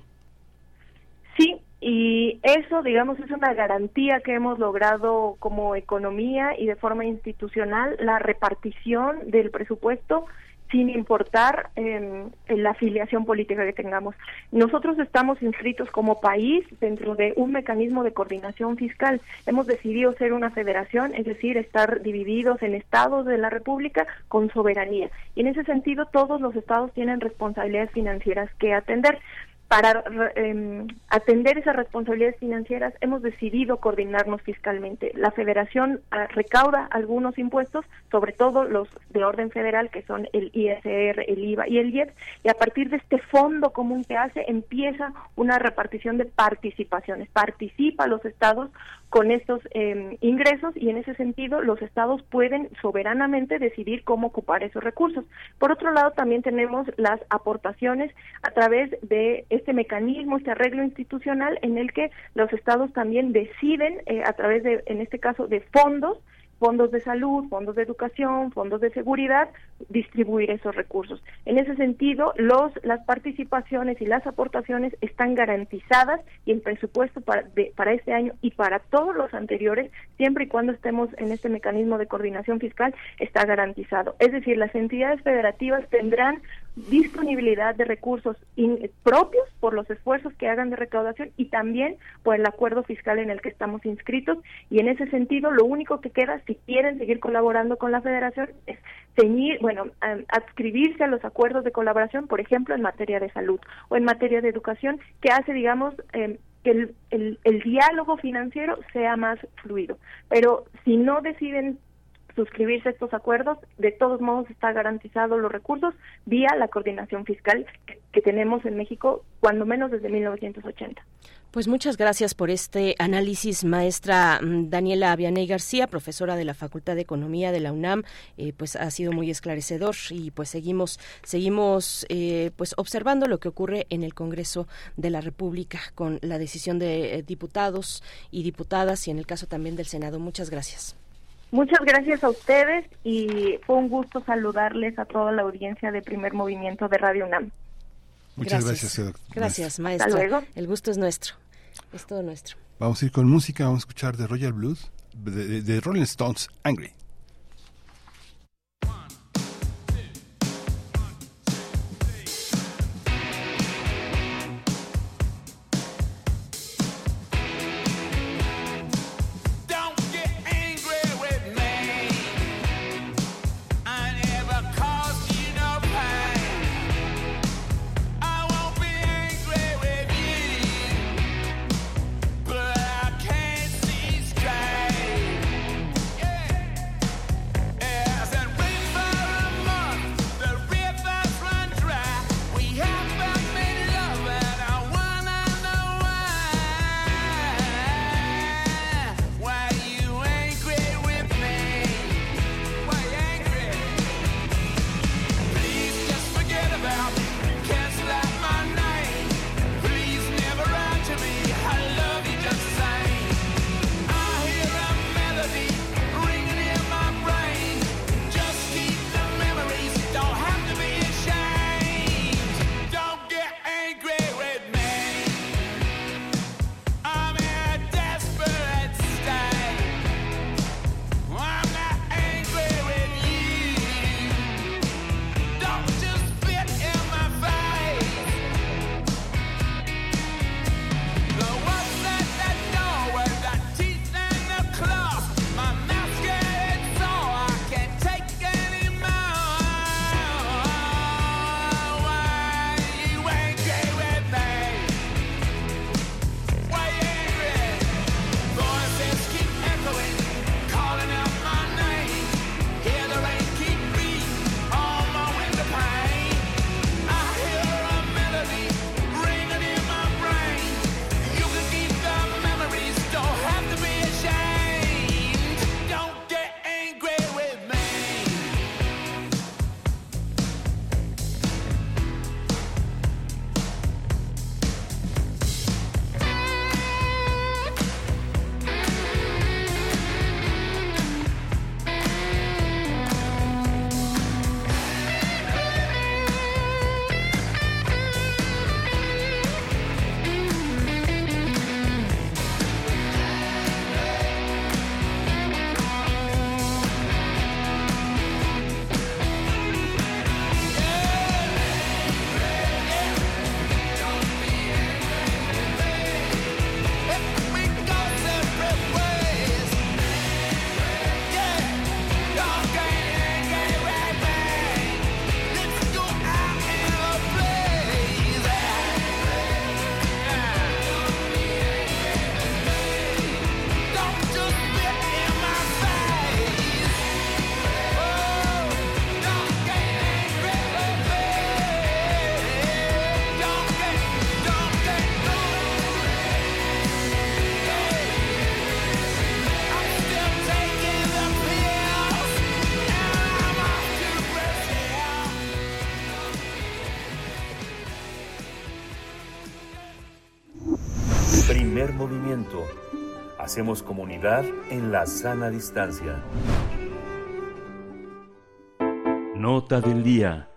Y eso, digamos, es una garantía que hemos logrado como economía y de forma institucional, la repartición del presupuesto sin importar eh, la afiliación política que tengamos. Nosotros estamos inscritos como país dentro de un mecanismo de coordinación fiscal. Hemos decidido ser una federación, es decir, estar divididos en estados de la República con soberanía. Y en ese sentido, todos los estados tienen responsabilidades financieras que atender para eh, atender esas responsabilidades financieras hemos decidido coordinarnos fiscalmente. La federación uh, recauda algunos impuestos, sobre todo los de orden federal, que son el ISR, el IVA y el IEP, y a partir de este fondo común que hace empieza una repartición de participaciones. Participa los estados con estos eh, ingresos y en ese sentido los estados pueden soberanamente decidir cómo ocupar esos recursos. Por otro lado, también tenemos las aportaciones a través de este mecanismo, este arreglo institucional en el que los estados también deciden eh, a través de, en este caso, de fondos fondos de salud, fondos de educación, fondos de seguridad, distribuir esos recursos. En ese sentido, los, las participaciones y las aportaciones están garantizadas y el presupuesto para, para este año y para todos los anteriores, siempre y cuando estemos en este mecanismo de coordinación fiscal, está garantizado. Es decir, las entidades federativas tendrán disponibilidad de recursos in- propios por los esfuerzos que hagan de recaudación y también por el acuerdo fiscal en el que estamos inscritos y en ese sentido lo único que queda si quieren seguir colaborando con la federación es ceñir, bueno, adscribirse a los acuerdos de colaboración, por ejemplo, en materia de salud o en materia de educación, que hace, digamos, em, que el, el, el diálogo financiero sea más fluido. Pero si no deciden suscribirse estos acuerdos, de todos modos está garantizado los recursos vía la coordinación fiscal que, que tenemos en México, cuando menos desde 1980. Pues muchas gracias por este análisis, maestra mm, Daniela Avianey García, profesora de la Facultad de Economía de la UNAM. Eh, pues ha sido muy esclarecedor y pues seguimos, seguimos eh, pues observando lo que ocurre en el Congreso de la República con la decisión de eh, diputados y diputadas y en el caso también del Senado. Muchas gracias. Muchas gracias a ustedes y fue un gusto saludarles a toda la audiencia de Primer Movimiento de Radio UNAM. Muchas gracias, doc- Gracias, maestra. maestra. luego. El gusto es nuestro. Es todo nuestro. Vamos a ir con música, vamos a escuchar de Royal Blues, de, de- de Rolling Stones, Angry. Hacemos comunidad en la sana distancia. Nota del día.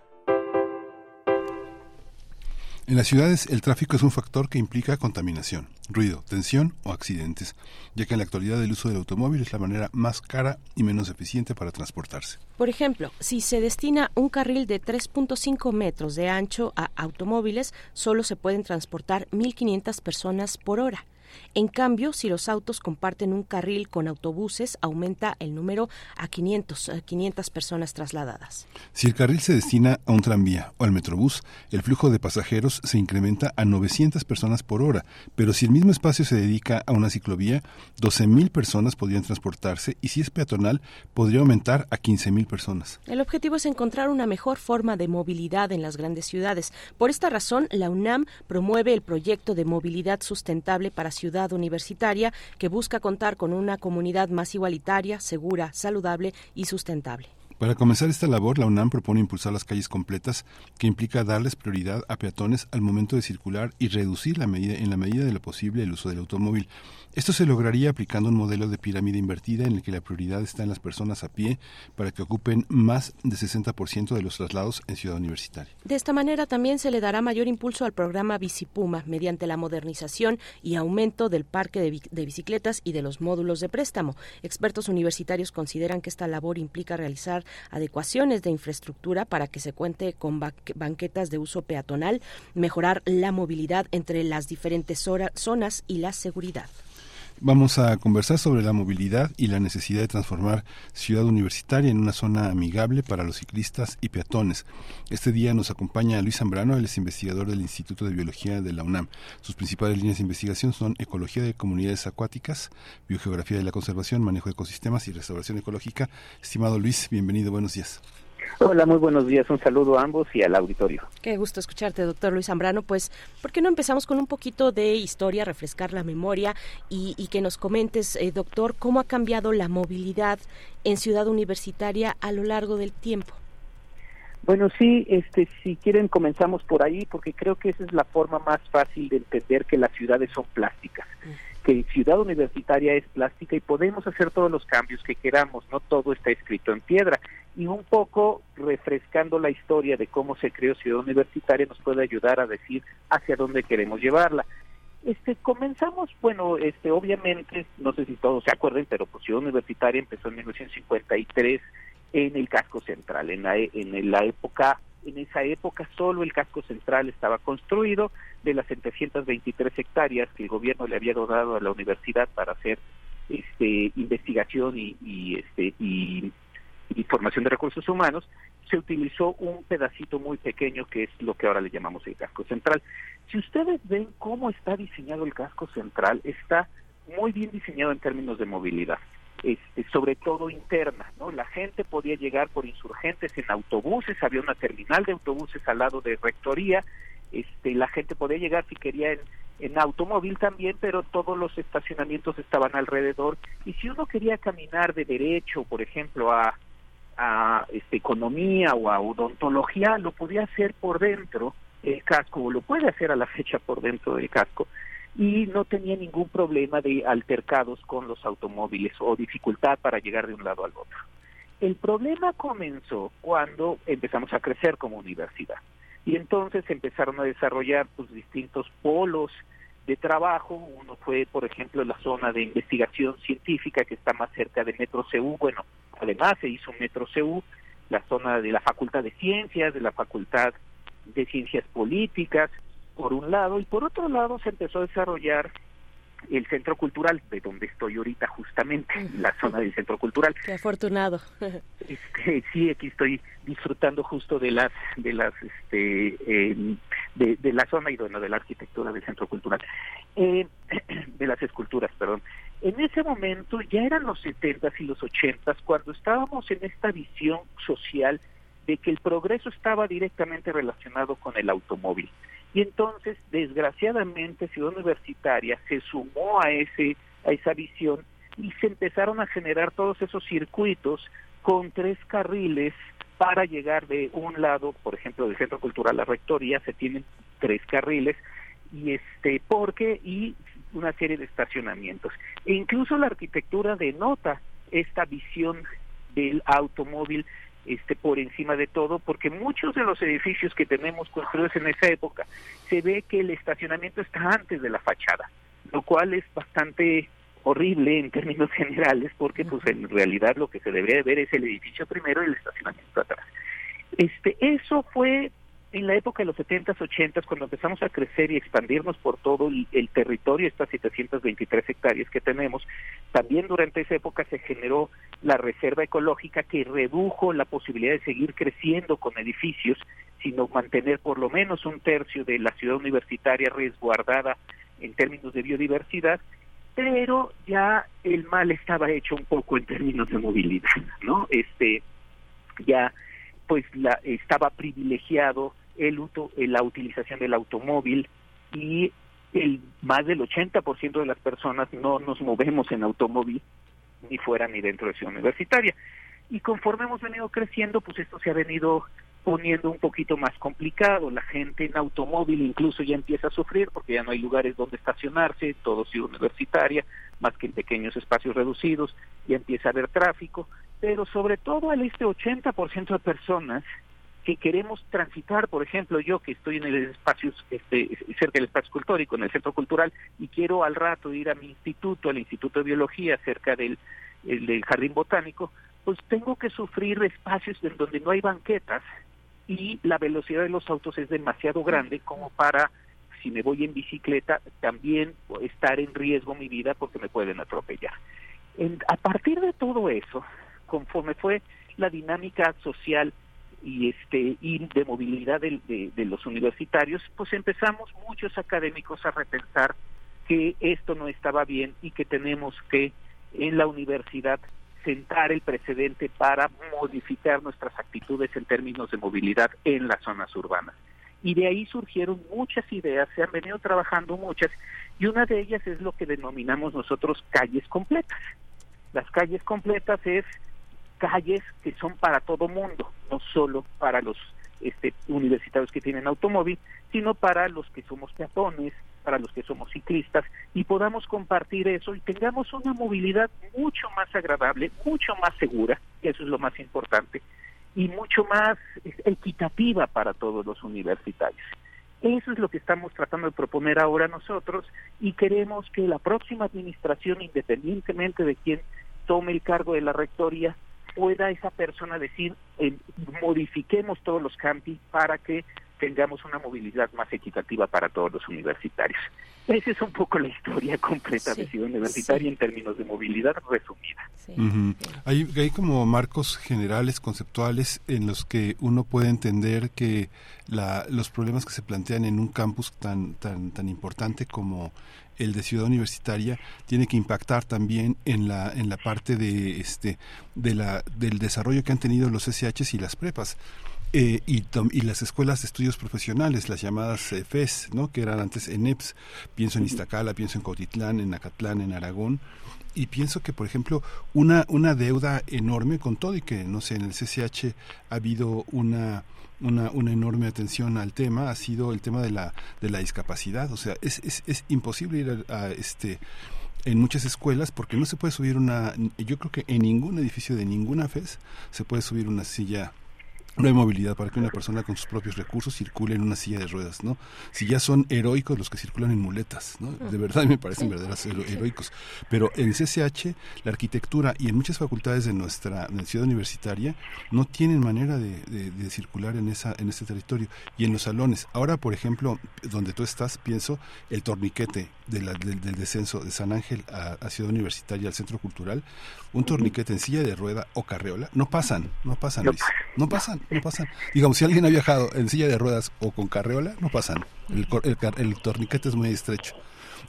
En las ciudades el tráfico es un factor que implica contaminación, ruido, tensión o accidentes, ya que en la actualidad el uso del automóvil es la manera más cara y menos eficiente para transportarse. Por ejemplo, si se destina un carril de 3.5 metros de ancho a automóviles, solo se pueden transportar 1.500 personas por hora. En cambio, si los autos comparten un carril con autobuses, aumenta el número a 500, eh, 500 personas trasladadas. Si el carril se destina a un tranvía o al metrobús, el flujo de pasajeros se incrementa a 900 personas por hora, pero si el mismo espacio se dedica a una ciclovía, 12.000 personas podrían transportarse y si es peatonal, podría aumentar a 15.000 personas. El objetivo es encontrar una mejor forma de movilidad en las grandes ciudades. Por esta razón, la UNAM promueve el proyecto de movilidad sustentable para ciudad universitaria que busca contar con una comunidad más igualitaria, segura, saludable y sustentable. Para comenzar esta labor, la UNAM propone impulsar las calles completas, que implica darles prioridad a peatones al momento de circular y reducir la medida, en la medida de lo posible el uso del automóvil. Esto se lograría aplicando un modelo de pirámide invertida en el que la prioridad está en las personas a pie para que ocupen más de 60% de los traslados en Ciudad Universitaria. De esta manera también se le dará mayor impulso al programa Bicipuma mediante la modernización y aumento del parque de, bi- de bicicletas y de los módulos de préstamo. Expertos universitarios consideran que esta labor implica realizar adecuaciones de infraestructura para que se cuente con ba- banquetas de uso peatonal, mejorar la movilidad entre las diferentes zonas y la seguridad. Vamos a conversar sobre la movilidad y la necesidad de transformar Ciudad Universitaria en una zona amigable para los ciclistas y peatones. Este día nos acompaña Luis Zambrano, él es investigador del Instituto de Biología de la UNAM. Sus principales líneas de investigación son ecología de comunidades acuáticas, biogeografía de la conservación, manejo de ecosistemas y restauración ecológica. Estimado Luis, bienvenido, buenos días. Hola, muy buenos días. Un saludo a ambos y al auditorio. Qué gusto escucharte, doctor Luis Zambrano. Pues, ¿por qué no empezamos con un poquito de historia, refrescar la memoria y, y que nos comentes, eh, doctor, cómo ha cambiado la movilidad en Ciudad Universitaria a lo largo del tiempo? Bueno, sí, este, si quieren comenzamos por ahí, porque creo que esa es la forma más fácil de entender que las ciudades son plásticas, que Ciudad Universitaria es plástica y podemos hacer todos los cambios que queramos, no todo está escrito en piedra. Y un poco refrescando la historia de cómo se creó Ciudad Universitaria nos puede ayudar a decir hacia dónde queremos llevarla. Este, comenzamos, bueno, este, obviamente, no sé si todos se acuerden, pero pues Ciudad Universitaria empezó en 1953 en el casco central, en la, en la época, en esa época solo el casco central estaba construido de las 723 hectáreas que el gobierno le había donado a la universidad para hacer este investigación y, y, este y, y formación de recursos humanos, se utilizó un pedacito muy pequeño que es lo que ahora le llamamos el casco central. Si ustedes ven cómo está diseñado el casco central, está muy bien diseñado en términos de movilidad, este, sobre todo interna, ¿no? La gente podía llegar por insurgentes en autobuses, había una terminal de autobuses al lado de rectoría, este, la gente podía llegar si quería en, en automóvil también, pero todos los estacionamientos estaban alrededor y si uno quería caminar de derecho, por ejemplo, a a este, economía o a odontología, lo podía hacer por dentro el casco, o lo puede hacer a la fecha por dentro del casco, y no tenía ningún problema de altercados con los automóviles o dificultad para llegar de un lado al otro. El problema comenzó cuando empezamos a crecer como universidad y entonces empezaron a desarrollar pues, distintos polos de trabajo. Uno fue, por ejemplo, la zona de investigación científica que está más cerca de Metro CU. Bueno, además se hizo Metro CU, la zona de la Facultad de Ciencias, de la Facultad de Ciencias Políticas, por un lado, y por otro lado se empezó a desarrollar el Centro Cultural, de donde estoy ahorita justamente, la zona del Centro Cultural. Qué afortunado. Este, sí, aquí estoy disfrutando justo de las, de las, este, eh, de, de la zona y bueno, de la arquitectura del Centro Cultural, Eh, *clears throat* de las esculturas, perdón. En ese momento ya eran los 70s y los 80s cuando estábamos en esta visión social de que el progreso estaba directamente relacionado con el automóvil. Y entonces, desgraciadamente, Ciudad Universitaria se sumó a ese a esa visión y se empezaron a generar todos esos circuitos con tres carriles para llegar de un lado, por ejemplo, del Centro Cultural la Rectoría, se tienen tres carriles y este porque y una serie de estacionamientos. E incluso la arquitectura denota esta visión del automóvil este por encima de todo, porque muchos de los edificios que tenemos construidos en esa época se ve que el estacionamiento está antes de la fachada, lo cual es bastante horrible en términos *laughs* generales, porque pues en realidad lo que se debería ver es el edificio primero y el estacionamiento atrás. Este, eso fue en la época de los 70s, 80s, cuando empezamos a crecer y expandirnos por todo el, el territorio, estas 723 hectáreas que tenemos, también durante esa época se generó la reserva ecológica que redujo la posibilidad de seguir creciendo con edificios, sino mantener por lo menos un tercio de la ciudad universitaria resguardada en términos de biodiversidad, pero ya el mal estaba hecho un poco en términos de movilidad, ¿no? Este ya pues la, estaba privilegiado el eh, la utilización del automóvil y el más del 80% de las personas no nos movemos en automóvil ni fuera ni dentro de ciudad universitaria. Y conforme hemos venido creciendo, pues esto se ha venido poniendo un poquito más complicado. La gente en automóvil incluso ya empieza a sufrir porque ya no hay lugares donde estacionarse, todo ciudad universitaria, más que en pequeños espacios reducidos, ya empieza a haber tráfico, pero sobre todo al este 80% de personas que queremos transitar, por ejemplo, yo que estoy en el espacio, este, cerca del espacio cultórico, en el centro cultural, y quiero al rato ir a mi instituto, al Instituto de Biología, cerca del, el- del Jardín Botánico, pues tengo que sufrir espacios en donde no hay banquetas y la velocidad de los autos es demasiado grande como para, si me voy en bicicleta, también estar en riesgo mi vida porque me pueden atropellar. En- a partir de todo eso, conforme fue la dinámica social y este y de movilidad de, de los universitarios, pues empezamos muchos académicos a repensar que esto no estaba bien y que tenemos que en la universidad sentar el precedente para modificar nuestras actitudes en términos de movilidad en las zonas urbanas. Y de ahí surgieron muchas ideas, se han venido trabajando muchas, y una de ellas es lo que denominamos nosotros calles completas. Las calles completas es calles que son para todo mundo, no solo para los este, universitarios que tienen automóvil, sino para los que somos peatones, para los que somos ciclistas, y podamos compartir eso y tengamos una movilidad mucho más agradable, mucho más segura, eso es lo más importante, y mucho más equitativa para todos los universitarios. Eso es lo que estamos tratando de proponer ahora nosotros y queremos que la próxima administración, independientemente de quién tome el cargo de la rectoría, pueda esa persona decir, eh, modifiquemos todos los campi para que tengamos una movilidad más equitativa para todos los universitarios. Esa es un poco la historia completa de Ciudad Universitaria en términos de movilidad resumida. Hay, hay como marcos generales, conceptuales, en los que uno puede entender que la, los problemas que se plantean en un campus tan, tan, tan importante como el de Ciudad Universitaria tiene que impactar también en la, en la parte de, este, de la, del desarrollo que han tenido los SHs y las prepas. Eh, y, y las escuelas de estudios profesionales, las llamadas eh, FES, ¿no? que eran antes ENEPS, pienso en Iztacala, pienso en Cautitlán, en Acatlán, en Aragón, y pienso que, por ejemplo, una, una deuda enorme con todo y que, no sé, en el CCH ha habido una, una, una enorme atención al tema, ha sido el tema de la, de la discapacidad. O sea, es, es, es imposible ir a, a, este en muchas escuelas porque no se puede subir una, yo creo que en ningún edificio de ninguna FES se puede subir una silla no hay movilidad para que una persona con sus propios recursos circule en una silla de ruedas, ¿no? Si ya son heroicos los que circulan en muletas, ¿no? De verdad me parecen verdaderos hero- heroicos. Pero en CCH, la arquitectura y en muchas facultades de nuestra de ciudad universitaria no tienen manera de, de- de circular en esa en ese territorio. Y en los salones, ahora por ejemplo, donde tú estás, pienso, el torniquete de la- del, del descenso de San Ángel a, a Ciudad Universitaria, al Centro Cultural, un torniquete en silla de rueda o carreola, no pasan, no pasan, Luis. no pasan, no pasan. Digamos, si alguien ha viajado en silla de ruedas o con carreola, no pasan. El, el el torniquete es muy estrecho.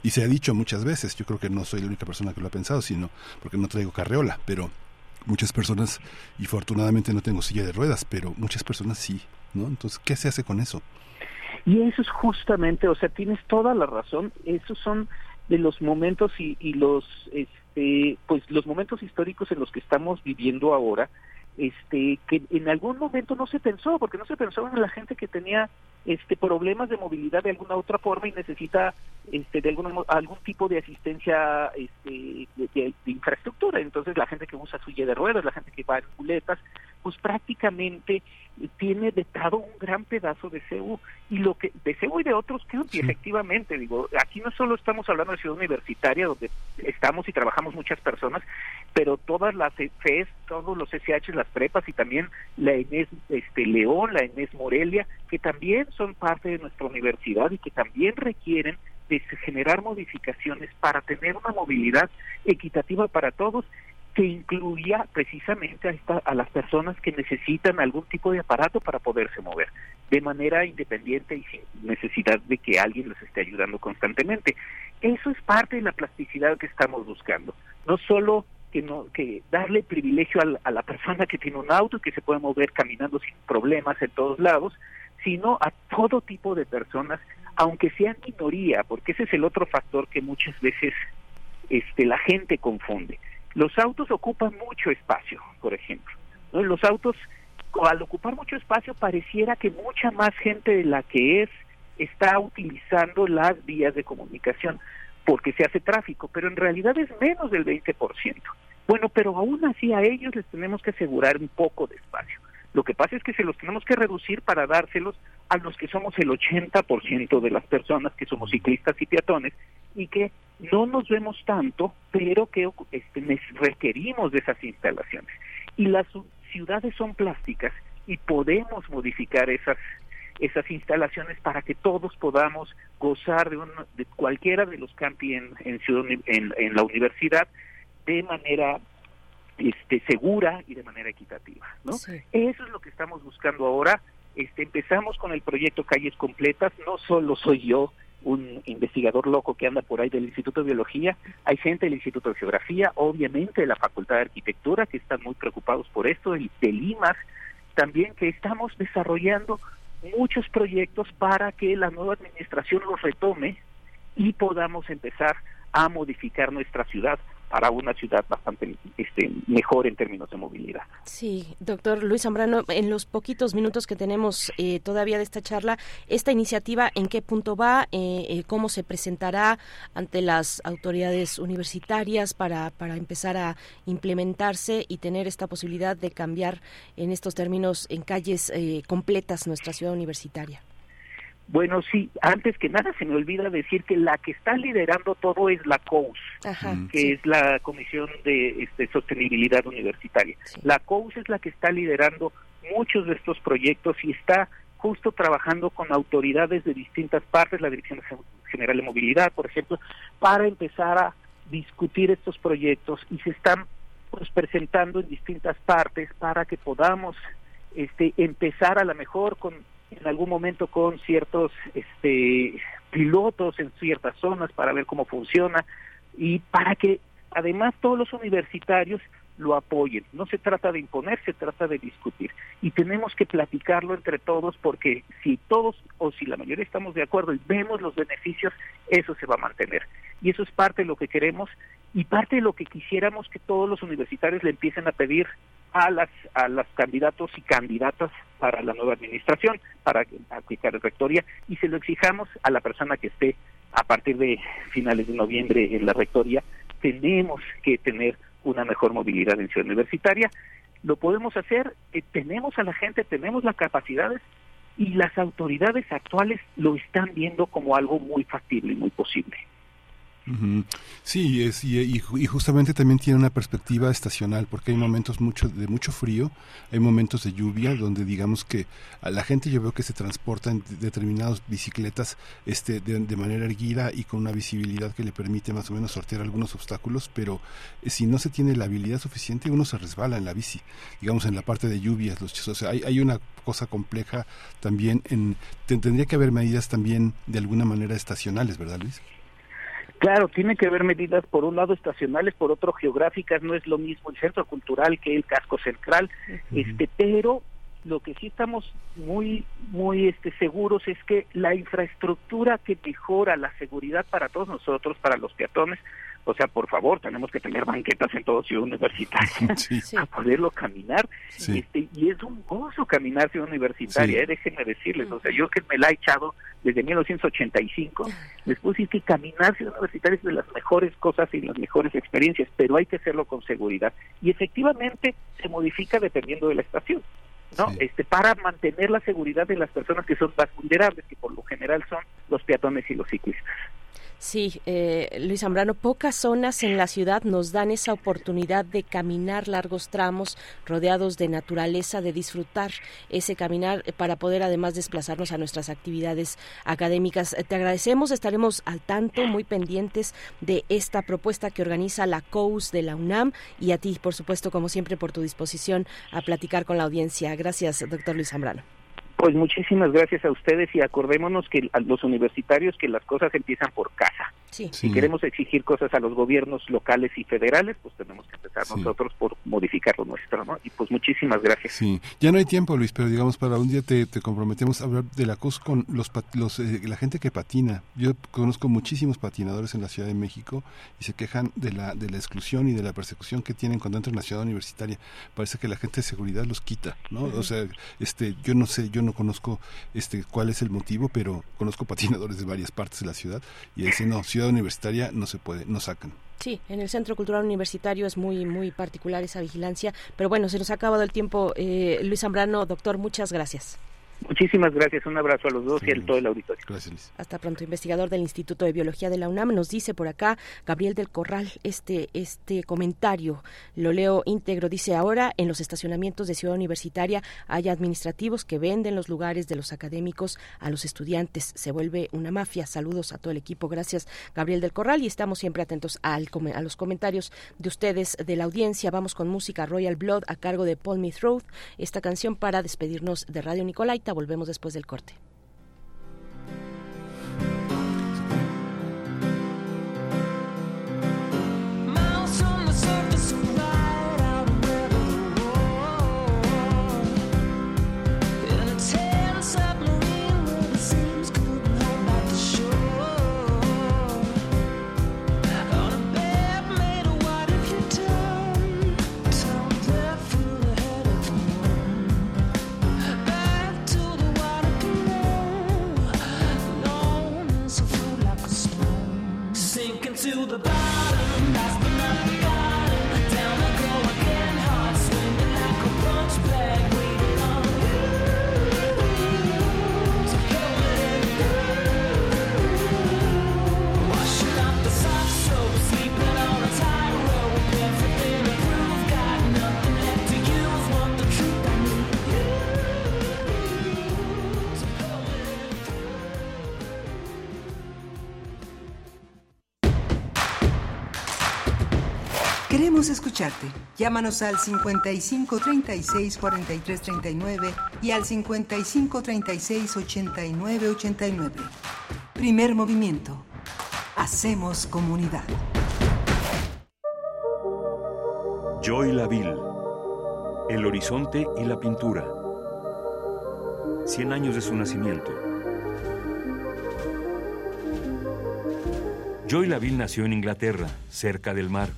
Y se ha dicho muchas veces, yo creo que no soy la única persona que lo ha pensado, sino porque no traigo carreola, pero muchas personas, y afortunadamente no tengo silla de ruedas, pero muchas personas sí, ¿no? Entonces, ¿qué se hace con eso? Y eso es justamente, o sea, tienes toda la razón, esos son de los momentos y, y los, este, pues los momentos históricos en los que estamos viviendo ahora, este que en algún momento no se pensó, porque no se pensó en la gente que tenía este problemas de movilidad de alguna otra forma y necesita este de alguna mo- algún tipo de asistencia este de, infraestructura. Entonces la gente que usa silla de ruedas la gente que va en muletas pues prácticamente tiene vetado un gran pedazo de CEU y lo que de CEU y de otros creo que efectivamente digo aquí no solo estamos hablando de ciudad universitaria donde estamos y trabajamos muchas personas pero todas las FES todos los SH las prepas y también la ENES este León la ENES Morelia que también son parte de nuestra universidad y que también requieren de generar modificaciones para tener una movilidad equitativa para todos que incluya precisamente a, esta- a las personas que necesitan algún tipo de aparato para poderse mover de manera independiente y sin necesidad de que alguien les esté ayudando constantemente. Eso es parte de la plasticidad que estamos buscando. No solo que no que darle privilegio al- a la persona que tiene un auto y que se puede mover caminando sin problemas en todos lados, sino a todo tipo de personas, aunque sean minoría, porque ese es el otro factor que muchas veces este la gente confunde. Los autos ocupan mucho espacio, por ejemplo. Los autos, al ocupar mucho espacio, pareciera que mucha más gente de la que es está utilizando las vías de comunicación porque se hace tráfico, pero en realidad es menos del 20%. Bueno, pero aún así a ellos les tenemos que asegurar un poco de espacio. Lo que pasa es que se los tenemos que reducir para dárselos a los que somos el 80% de las personas que somos ciclistas y peatones y que no nos vemos tanto, pero que este, requerimos de esas instalaciones. Y las ciudades son plásticas y podemos modificar esas esas instalaciones para que todos podamos gozar de, un- de cualquiera de los campi en, en, en, en la universidad de manera este, segura y de manera equitativa. ¿no? Eso es lo que estamos buscando ahora. Este, empezamos con el proyecto Calles Completas. No solo soy yo, un investigador loco que anda por ahí del Instituto de Biología, hay gente del Instituto de Geografía, obviamente de la Facultad de Arquitectura, que están muy preocupados por esto, y de Limas, también que estamos desarrollando muchos proyectos para que la nueva administración los retome y podamos empezar a modificar nuestra ciudad para una ciudad bastante este, mejor en términos de movilidad. Sí, doctor Luis Zambrano, en los poquitos minutos que tenemos eh, todavía de esta charla, ¿esta iniciativa en qué punto va? Eh, eh, ¿Cómo se presentará ante las autoridades universitarias para, para empezar a implementarse y tener esta posibilidad de cambiar en estos términos en calles eh, completas nuestra ciudad universitaria? Bueno, sí, antes que nada se me olvida decir que la que está liderando todo es la COUS, Ajá, que sí. es la Comisión de este, Sostenibilidad Universitaria. La COUS es la que está liderando muchos de estos proyectos y está justo trabajando con autoridades de distintas partes, la Dirección General de Movilidad, por ejemplo, para empezar a discutir estos proyectos y se están pues presentando en distintas partes para que podamos este empezar a lo mejor con en algún momento con ciertos este pilotos en ciertas zonas para ver cómo funciona y para que además todos los universitarios lo apoyen. No se trata de imponer, se trata de discutir. Y tenemos que platicarlo entre todos porque si todos o si la mayoría estamos de acuerdo y vemos los beneficios, eso se va a mantener. Y eso es parte de lo que queremos y parte de lo que quisiéramos que todos los universitarios le empiecen a pedir a las a los candidatos y candidatas para la nueva administración, para aplicar rectoría, y se lo exijamos a la persona que esté a partir de finales de noviembre en la rectoría. Tenemos que tener una mejor movilidad en Ciudad Universitaria. Lo podemos hacer, eh, tenemos a la gente, tenemos las capacidades y las autoridades actuales lo están viendo como algo muy factible y muy posible. Sí, y, y y justamente también tiene una perspectiva estacional, porque hay momentos mucho, de mucho frío, hay momentos de lluvia, donde digamos que a la gente yo veo que se transporta en de- determinadas bicicletas este, de, manera erguida y con una visibilidad que le permite más o menos sortear algunos obstáculos, pero eh, si no se tiene la habilidad suficiente, uno se resbala en la bici, digamos en la parte de lluvias, los, o sea, hay, hay una cosa compleja también, en, te- tendría que haber medidas también de alguna manera estacionales, ¿verdad Luis? Claro, tiene que haber medidas por un lado estacionales, por otro geográficas, no es lo mismo el centro cultural que el casco central, este, pero lo que sí estamos muy muy este seguros es que la infraestructura que mejora la seguridad para todos nosotros, para los peatones, o sea, por favor, tenemos que tener banquetas en todo Ciudad Universitaria *laughs* para poderlo caminar. Sí. Este, y es un gozo caminar Ciudad Universitaria, Sí. eh, déjenme decirles. O sea, yo que me la he echado desde 1985, les puedo decir que caminar Ciudad Universitaria es de las mejores cosas y las mejores experiencias, pero hay que hacerlo con seguridad. Y efectivamente se modifica dependiendo de la estación. ¿no? Este, para mantener la seguridad de las personas que son más vulnerables, que por lo general son los peatones y los ciclistas. Sí, eh, Luis Zambrano, pocas zonas en la ciudad nos dan esa oportunidad de caminar largos tramos rodeados de naturaleza, de disfrutar ese caminar eh, para poder además desplazarnos a nuestras actividades académicas. Eh, Te agradecemos, estaremos al tanto, muy pendientes de esta propuesta que organiza la COUS de la UNAM y a ti, por supuesto, como siempre, por tu disposición a platicar con la audiencia. Gracias, doctor Luis Zambrano. Pues muchísimas gracias a ustedes y acordémonos que a los universitarios que las cosas empiezan por casa. Sí. Si queremos exigir cosas a los gobiernos locales y federales, pues tenemos que empezar nosotros por modificar lo nuestro, ¿no? Y pues muchísimas gracias. Sí, ya no hay tiempo, Luis, pero digamos para un día te, te comprometemos a hablar de la cosa con los, pat- los eh, la gente que patina. Yo conozco muchísimos patinadores en la Ciudad de México y se quejan de la de la exclusión y de la persecución que tienen cuando entran a la ciudad universitaria. Parece que la gente de seguridad los quita, ¿no? O sea, este, yo no sé, yo no conozco este cuál es el motivo, pero conozco patinadores de varias partes de la ciudad y dicen no, ciudad universitaria no se puede, no sacan. Sí, en el Centro Cultural Universitario es muy muy particular esa vigilancia, pero bueno, se nos ha acabado el tiempo. Eh, Luis Zambrano, doctor, muchas gracias. Muchísimas gracias, un abrazo a los dos y a todo el auditorio. Gracias, Hasta pronto, investigador del Instituto de Biología de la UNAM, nos dice por acá Gabriel del Corral este este comentario, lo leo íntegro, dice ahora en los estacionamientos de Ciudad Universitaria hay administrativos que venden los lugares de los académicos a los estudiantes, se vuelve una mafia. Saludos a todo el equipo, gracias Gabriel del Corral y estamos siempre atentos al a los comentarios de ustedes de la audiencia. Vamos con música Royal Blood a cargo de Paul Mithroth, esta canción para despedirnos de Radio Nicolaita. Volvemos después del corte. Llámanos al 55 36 43 39 y al 55 36 89 89. Primer movimiento. Hacemos comunidad. Joy Laville. El horizonte y la pintura. Cien años de su nacimiento. Joy Laville nació en Inglaterra, cerca del mar,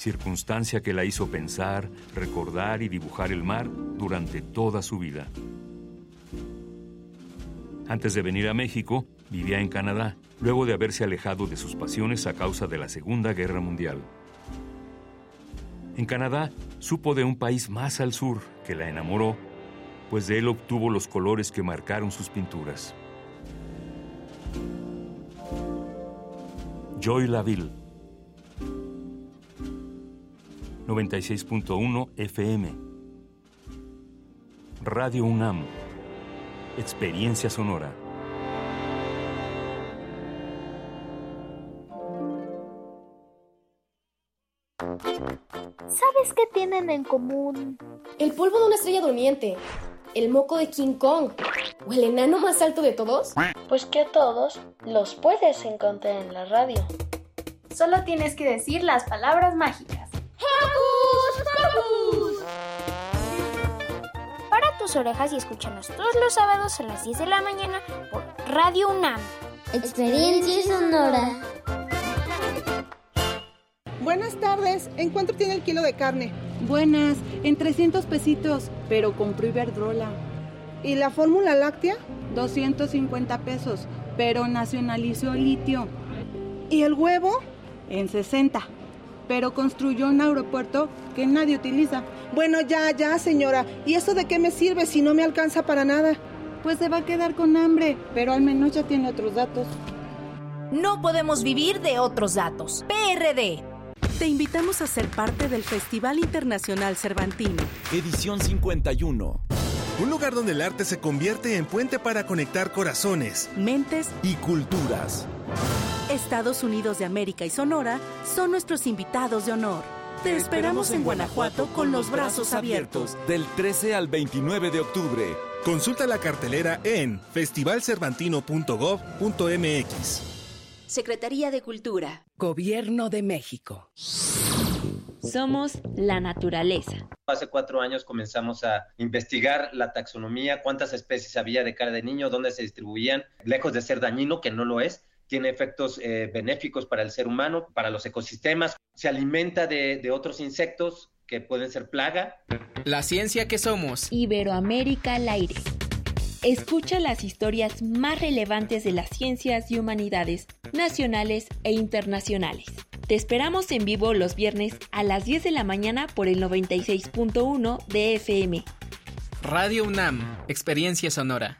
circunstancia que la hizo pensar, recordar y dibujar el mar durante toda su vida. Antes de venir a México, vivía en Canadá, luego de haberse alejado de sus pasiones a causa de la Segunda Guerra Mundial. En Canadá, supo de un país más al sur que la enamoró, pues de él obtuvo los colores que marcaron sus pinturas. Joy Laville 96.1 FM Radio UNAM Experiencia Sonora ¿Sabes qué tienen en común? El polvo de una estrella durmiente, el moco de King Kong o el enano más alto de todos. Pues que a todos los puedes encontrar en la radio. Solo tienes que decir las palabras mágicas. ¡Hocus Pocus! Para tus orejas y escúchanos todos los sábados a las 10 de la mañana por Radio UNAM. Experiencia sonora. Buenas tardes. ¿En cuánto tiene el kilo de carne? Buenas, en 300 pesitos, pero compró Iberdrola. ¿Y la fórmula láctea? 250 pesos, pero nacionalizó litio. ¿Y el huevo? En 60, pero construyó un aeropuerto que nadie utiliza. Bueno, ya, ya, señora. ¿Y eso de qué me sirve si no me alcanza para nada? Pues se va a quedar con hambre, pero al menos ya tiene otros datos. No podemos vivir de otros datos. PRD. Te invitamos a ser parte del Festival Internacional Cervantino. Edición 51. Un lugar donde el arte se convierte en puente para conectar corazones, Mentes y culturas. Estados Unidos de América y Sonora son nuestros invitados de honor. Te esperamos en Guanajuato con los brazos abiertos. Del 13 al 29 de octubre. Consulta la cartelera en festivalcervantino.gov.mx. Secretaría de Cultura. Gobierno de México. Somos la naturaleza. Hace cuatro años comenzamos a investigar la taxonomía, cuántas especies había de cara de niño, dónde se distribuían, lejos de ser dañino, que no lo es, tiene efectos eh, benéficos para el ser humano, para los ecosistemas, se alimenta de, de otros insectos que pueden ser plaga. La ciencia que somos. Iberoamérica al aire. Escucha las historias más relevantes de las ciencias y humanidades, nacionales e internacionales. Te esperamos en vivo los viernes a las 10 de la mañana por el 96.1 de FM. Radio UNAM, Experiencia Sonora.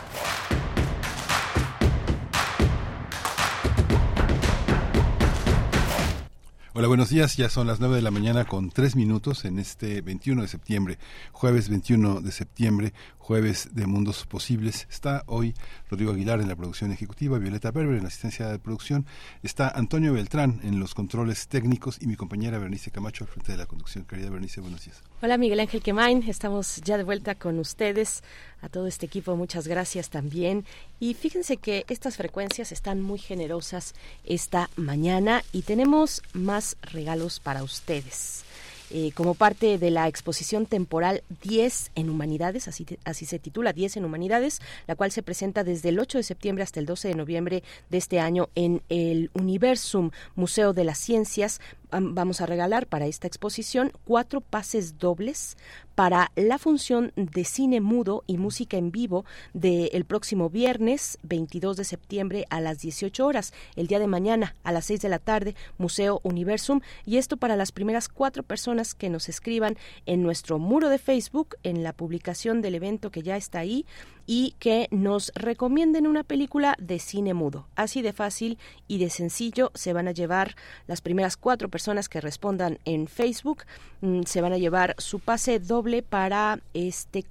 Hola, buenos días. Ya son las 9 de la mañana con 3 minutos en este 21 de septiembre, jueves 21 de septiembre, jueves de Mundos Posibles. Está hoy Rodrigo Aguilar en la producción ejecutiva, Violeta Berber en la asistencia de producción, está Antonio Beltrán en los controles técnicos y mi compañera Bernice Camacho al frente de la conducción. Querida Bernice, buenos días. Hola Miguel Ángel Quemain, estamos ya de vuelta con ustedes. A todo este equipo muchas gracias también. Y fíjense que estas frecuencias están muy generosas esta mañana y tenemos más regalos para ustedes. Eh, como parte de la exposición temporal 10 en Humanidades, así, así se titula 10 en Humanidades, la cual se presenta desde el 8 de septiembre hasta el 12 de noviembre de este año en el Universum Museo de las Ciencias. Vam- Vamos a regalar para esta exposición cuatro pases dobles para la función de cine mudo y música en vivo del próximo viernes 22 de septiembre a las 18 horas, el día de mañana a las 6 de la tarde, Museo Universum, y esto para las primeras cuatro personas que nos escriban en nuestro muro de Facebook, en la publicación del evento que ya está ahí, y que nos recomienden una película de cine mudo. Así de fácil y de sencillo se van a llevar las primeras cuatro personas que respondan en Facebook, mm, se van a llevar su pase doble para este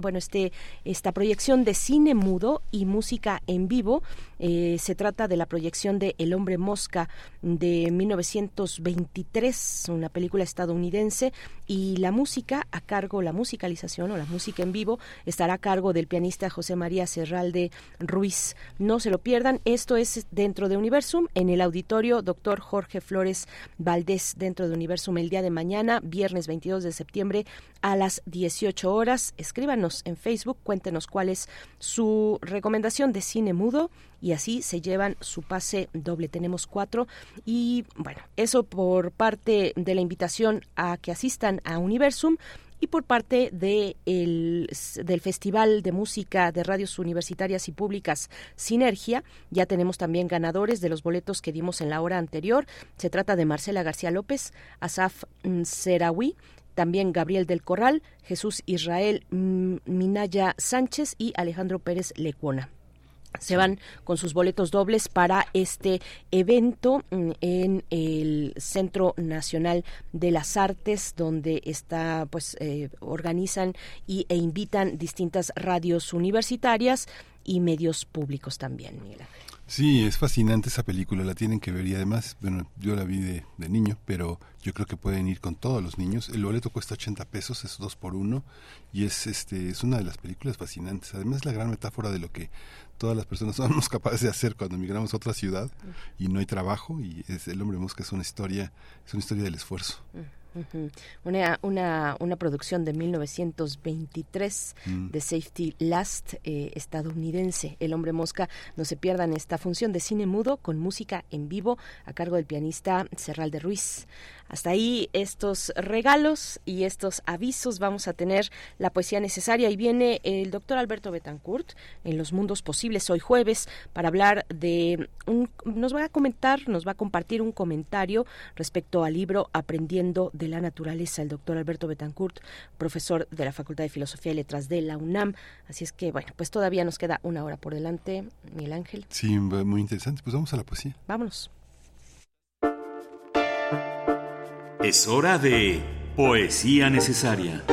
bueno este esta proyección de cine mudo y música en vivo. Eh, se trata de la proyección de El hombre mosca de 1923, una película estadounidense y la música a cargo la musicalización o la música en vivo estará a cargo del pianista José María Serralde Ruiz. No se lo pierdan, esto es dentro de Universum en el auditorio Dr. Jorge Flores Valdés dentro de Universum el día de mañana, viernes 22 de septiembre a las 18 horas. Escríbanos en Facebook, cuéntenos cuál es su recomendación de cine mudo y así se llevan su pase doble. Tenemos cuatro y bueno, eso por parte de la invitación a que asistan a Universum y por parte de el- del Festival de Música de Radios Universitarias y Públicas Sinergia. Ya tenemos también ganadores de los boletos que dimos en la hora anterior. Se trata de Marcela García López, Asaf mm, Serawi, también Gabriel del Corral, Jesús Israel mm, Minaya Sánchez y Alejandro Pérez Lecuona se van con sus boletos dobles para este evento mm, en el Centro Nacional de las Artes, donde está, pues, eh, organizan y, e invitan distintas radios universitarias y medios públicos también, Miguel. Sí, es fascinante esa película, la tienen que ver y además, bueno, yo la vi de, niño, pero yo creo que pueden ir con todos los niños. El boleto cuesta 80 pesos, es dos por uno y es este es una de las películas fascinantes. Además, la gran metáfora de lo que todas las personas *laughs* somos capaces de hacer cuando emigramos a otra ciudad y no hay trabajo y es El hombre mosca es una historia, es una historia del esfuerzo. Ujú. Una, una, una producción de 1923 Mm. de Safety Last eh, estadounidense. El hombre mosca. No se pierdan esta función de cine mudo con música en vivo a cargo del pianista Serral de Ruiz. Hasta ahí estos regalos y estos avisos. Vamos a tener la poesía necesaria y viene el doctor Alberto Betancourt en Los Mundos Posibles hoy jueves para hablar de un, nos va a comentar, nos va a compartir un comentario respecto al libro Aprendiendo de la Naturaleza, el doctor Alberto Betancourt, profesor de la Facultad de Filosofía y Letras de la UNAM. Así es que, bueno, pues todavía nos queda una hora por delante, Miguel Ángel. Sí, muy interesante. Pues vamos a la poesía. Vámonos. Es hora de Poesía Necesaria.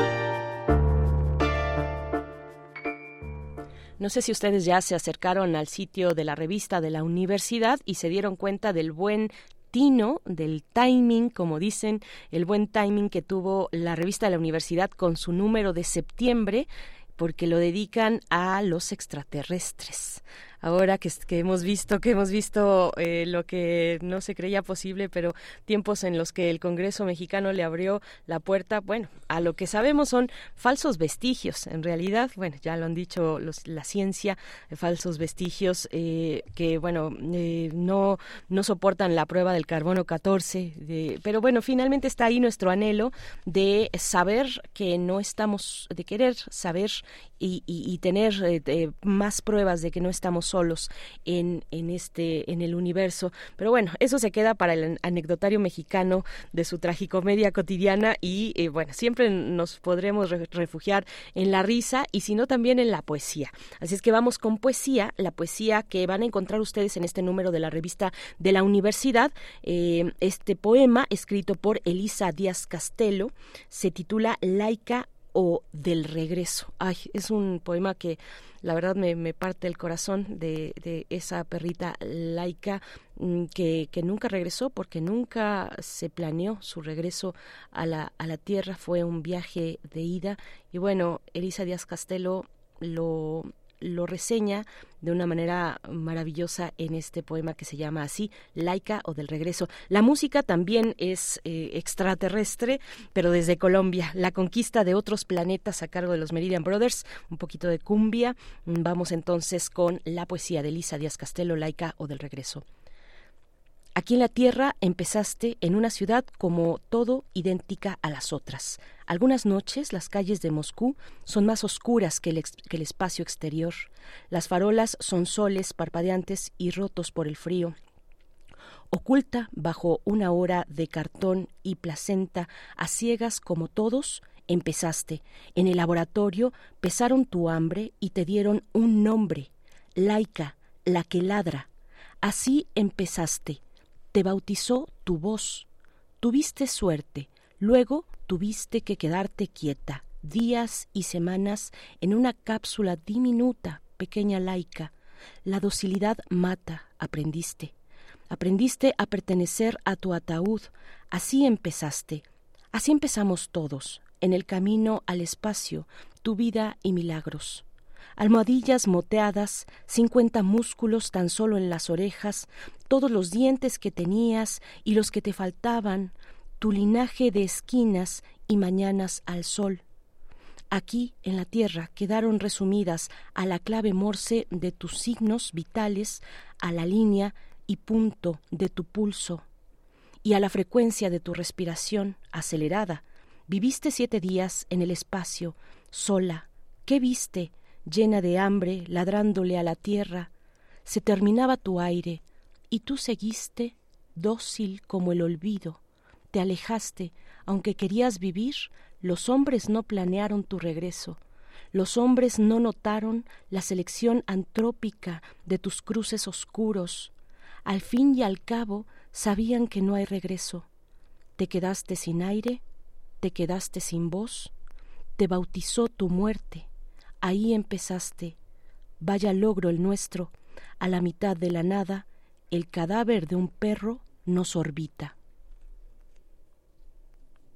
No sé si ustedes ya se acercaron al sitio de la revista de la universidad y se dieron cuenta del buen tino, del timing, como dicen, el buen timing que tuvo la revista de la universidad con su número de septiembre, porque lo dedican a los extraterrestres. Ahora que, hemos visto, que hemos visto eh, lo que no se creía posible, pero tiempos en los que el Congreso mexicano le abrió la puerta, bueno, a lo que sabemos son falsos vestigios. En realidad, bueno, ya lo han dicho los, la ciencia, eh, falsos vestigios eh, que, bueno, eh, no, no soportan la prueba del carbono 14. de- pero bueno, finalmente está ahí nuestro anhelo de saber que no estamos, de querer saber y, y- y tener eh, eh, más pruebas de que no estamos solos en, en este en el universo. Pero bueno eso se queda para el anecdotario mexicano de su tragicomedia cotidiana y eh, bueno siempre nos podremos re- refugiar en la risa y si no también en la poesía. Así es que vamos con poesía la poesía que van a encontrar ustedes en este número de la revista de la universidad. Eh, este poema escrito por Elisa Díaz Castelo se titula Laica o del regreso. Ay, es un poema que la verdad me, parte el corazón de, de esa perrita laica mm, que, que nunca regresó porque nunca se planeó su regreso a la, a la tierra, fue un viaje de ida y bueno, Elisa Díaz Castelo lo lo reseña de una manera maravillosa en este poema que se llama así, Laica o del regreso. La música también es eh, extraterrestre, pero desde Colombia. La conquista de otros planetas a cargo de los Meridian Brothers, un poquito de cumbia. Vamos entonces con la poesía de Elisa Díaz Castelo, Laica o del regreso. Aquí en la Tierra empezaste en una ciudad como todo idéntica a las otras. Algunas noches las calles de Moscú son más oscuras que el, espacio exterior. Las farolas son soles parpadeantes y rotos por el frío. Oculta bajo una hora de cartón y placenta, a ciegas como todos, empezaste. En el laboratorio pesaron tu hambre y te dieron un nombre, Laica, la que ladra. Así empezaste. Te bautizó tu voz. Tuviste suerte. Luego tuviste que quedarte quieta, días y semanas en una cápsula diminuta, pequeña laica. La docilidad mata, aprendiste. Aprendiste a pertenecer a tu ataúd. Así empezaste. Así empezamos todos, en el camino al espacio, tu vida y milagros. Almohadillas moteadas, cincuenta músculos tan solo en las orejas, todos los dientes que tenías y los que te faltaban, tu linaje de esquinas y mañanas al sol. Aquí, en la tierra, quedaron resumidas a la clave morse de tus signos vitales, a la línea y punto de tu pulso, y a la frecuencia de tu respiración acelerada. Viviste siete días en el espacio, sola. ¿Qué viste? Llena de hambre, ladrándole a la tierra. Se terminaba tu aire, y tú seguiste, dócil como el olvido. Te alejaste, aunque querías vivir, los hombres no planearon tu regreso. Los hombres no notaron la selección antrópica de tus cruces oscuros. Al fin y al cabo sabían que no hay regreso. Te quedaste sin aire, te quedaste sin voz, te bautizó tu muerte. Ahí empezaste. Vaya logro el nuestro. a la mitad de la nada, el cadáver de un perro nos orbita.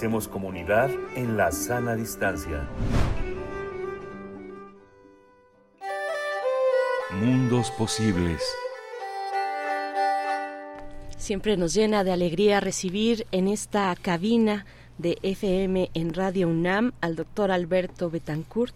Hacemos comunidad en la sana distancia. Mundos posibles. Siempre nos llena de alegría recibir en esta cabina de FM en Radio UNAM al doctor Alberto Betancourt,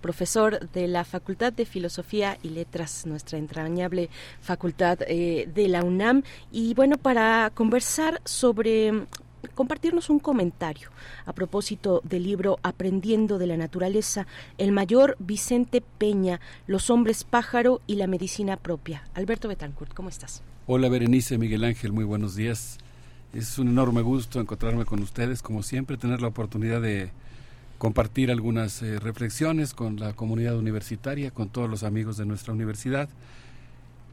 profesor de la Facultad de Filosofía y Letras, nuestra entrañable facultad eh, de la UNAM. Y bueno, para conversar sobre compartirnos un comentario a propósito del libro Aprendiendo de la Naturaleza, el mayor Vicente Peña, Los hombres pájaro y la medicina propia. Alberto Betancourt, ¿cómo estás? Hola Berenice, Miguel Ángel, muy buenos días. Es un enorme gusto encontrarme con ustedes, como siempre, tener la oportunidad de compartir algunas eh, reflexiones con la comunidad universitaria, con todos los amigos de nuestra universidad.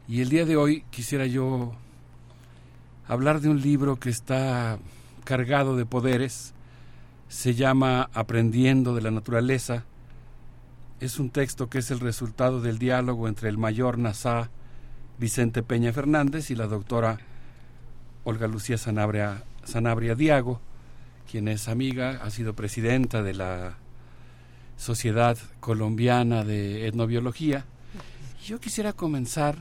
Y el día de hoy quisiera yo hablar de un libro que está cargado de poderes, se llama Aprendiendo de la Naturaleza. Es un texto que es el resultado del diálogo entre el mayor Nassá Vicente Peña Fernández y la doctora Olga Lucía Sanabria, Sanabria Diago, quien es amiga, ha sido presidenta de la Sociedad Colombiana de Etnobiología. Yo quisiera comenzar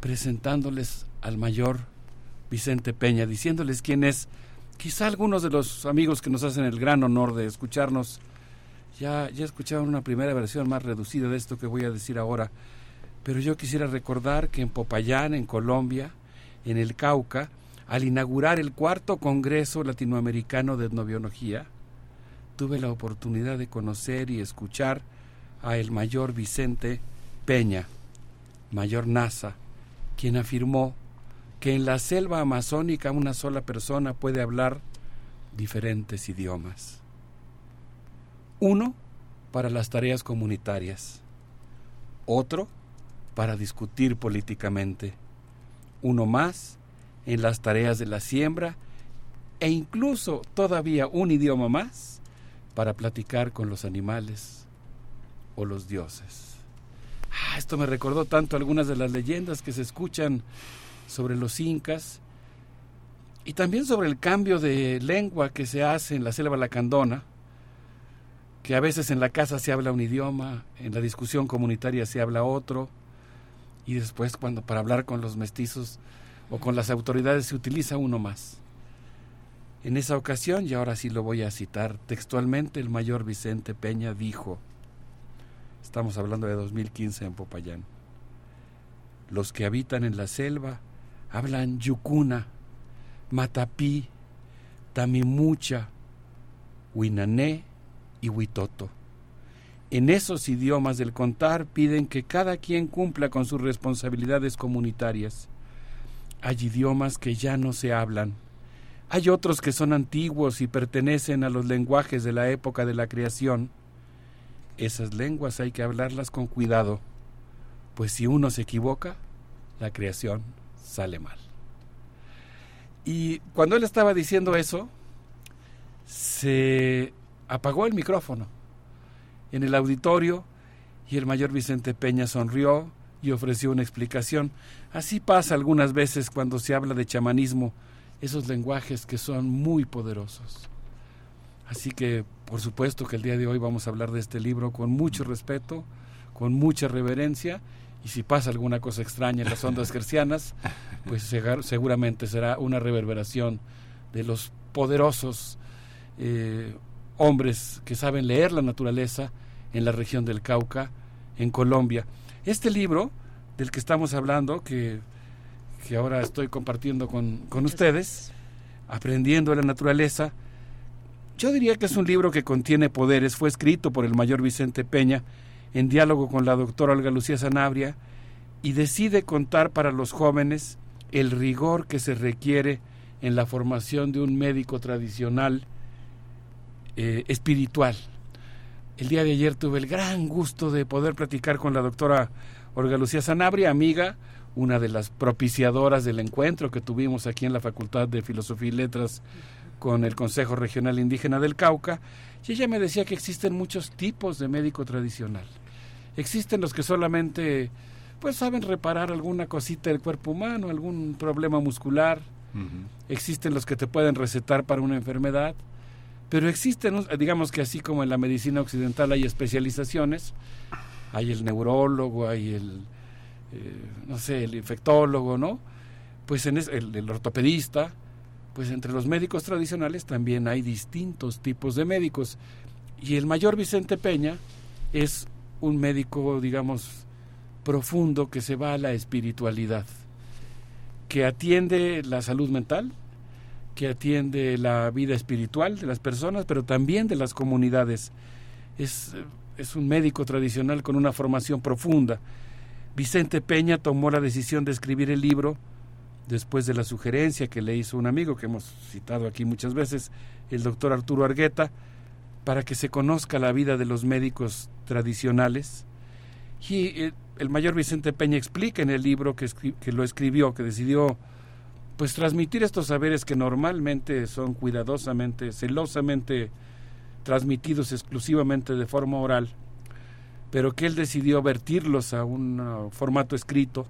presentándoles al mayor Vicente Peña, diciéndoles quién es. Quizá algunos de los amigos que nos hacen el gran honor de escucharnos ya, ya escucharon una primera versión más reducida de esto que voy a decir ahora, pero yo quisiera recordar que en Popayán, en Colombia, en el Cauca, al inaugurar el cuarto Congreso Latinoamericano de Etnobiología, tuve la oportunidad de conocer y escuchar a el mayor Vicente Peña, mayor NASA, quien afirmó que en la selva amazónica una sola persona puede hablar diferentes idiomas. Uno para las tareas comunitarias, otro para discutir políticamente, uno más en las tareas de la siembra e incluso todavía un idioma más para platicar con los animales o los dioses. Ah, esto me recordó tanto algunas de las leyendas que se escuchan sobre los incas y también sobre el cambio de lengua que se hace en la selva lacandona, que a veces en la casa se habla un idioma, en la discusión comunitaria se habla otro, y después cuando para hablar con los mestizos o con las autoridades se utiliza uno más. En esa ocasión, y ahora sí lo voy a citar textualmente, el mayor Vicente Peña dijo, estamos hablando de 2015 en Popayán, los que habitan en la selva hablan yucuna, matapí, tamimucha, huinané y huitoto. En esos idiomas del contar piden que cada quien cumpla con sus responsabilidades comunitarias. Hay idiomas que ya no se hablan. Hay otros que son antiguos y pertenecen a los lenguajes de la época de la creación. Esas lenguas hay que hablarlas con cuidado, pues si uno se equivoca, la creación sale mal. Y cuando él estaba diciendo eso, se apagó el micrófono en el auditorio y el mayor Vicente Peña sonrió y ofreció una explicación. Así pasa algunas veces cuando se habla de chamanismo, esos lenguajes que son muy poderosos. Así que, por supuesto que el día de hoy vamos a hablar de este libro con mucho respeto, con mucha reverencia, y si pasa alguna cosa extraña en las ondas gercianas, pues seguramente será una reverberación de los poderosos eh, hombres que saben leer la naturaleza en la región del Cauca, en Colombia. Este libro del que estamos hablando, que, que ahora estoy compartiendo con, con ustedes, Aprendiendo la Naturaleza, yo diría que es un libro que contiene poderes, fue escrito por el mayor Vicente Peña en diálogo con la doctora Olga Lucía Sanabria y decide contar para los jóvenes el rigor que se requiere en la formación de un médico tradicional eh, espiritual. El día de ayer tuve el gran gusto de poder platicar con la doctora Olga Lucía Sanabria, amiga, una de las propiciadoras del encuentro que tuvimos aquí en la Facultad de Filosofía y Letras con el Consejo Regional Indígena del Cauca, y ella me decía que existen muchos tipos de médico tradicional. Existen los que solamente pues saben reparar alguna cosita del cuerpo humano, algún problema muscular. Existen los que te pueden recetar para una enfermedad. Pero existen, digamos que así como en la medicina occidental hay especializaciones, hay el neurólogo, hay el, eh, no sé, el infectólogo, ¿no? Pues en el, el ortopedista, pues entre los médicos tradicionales también hay distintos tipos de médicos. Y el mayor Vicente Peña es un médico, digamos, profundo que se va a la espiritualidad, que atiende la salud mental, que atiende la vida espiritual de las personas, pero también de las comunidades. Es, es un médico tradicional con una formación profunda. Vicente Peña tomó la decisión de escribir el libro después de la sugerencia que le hizo un amigo que hemos citado aquí muchas veces, el doctor Arturo Argueta, para que se conozca la vida de los médicos tradicionales. Y eh, el mayor Vicente Peña explica en el libro que, que lo escribió, que decidió pues transmitir estos saberes que normalmente son cuidadosamente, celosamente transmitidos exclusivamente de forma oral, pero que él decidió vertirlos a un formato escrito,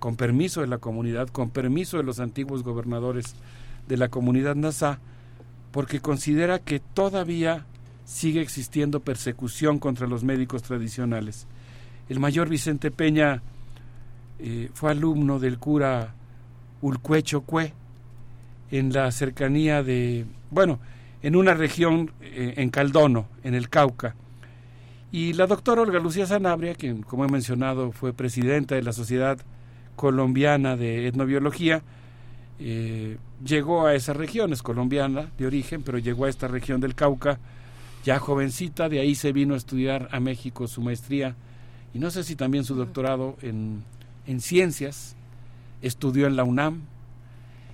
con permiso de la comunidad, con permiso de los antiguos gobernadores de la comunidad NASA, porque considera que todavía sigue existiendo persecución contra los médicos tradicionales. El mayor Vicente Peña eh, fue alumno del cura Ulcuecho Cue en la cercanía de, bueno, en una región eh, en Caldono, en el Cauca. Y la doctora Olga Lucía Sanabria, quien, como he mencionado, fue presidenta de la Sociedad Colombiana de Etnobiología, eh, llegó a esa región, es colombiana de origen, pero llegó a esta región del Cauca ya jovencita, de ahí se vino a estudiar a México su maestría y no sé si también su doctorado en, en ciencias, estudió en la UNAM,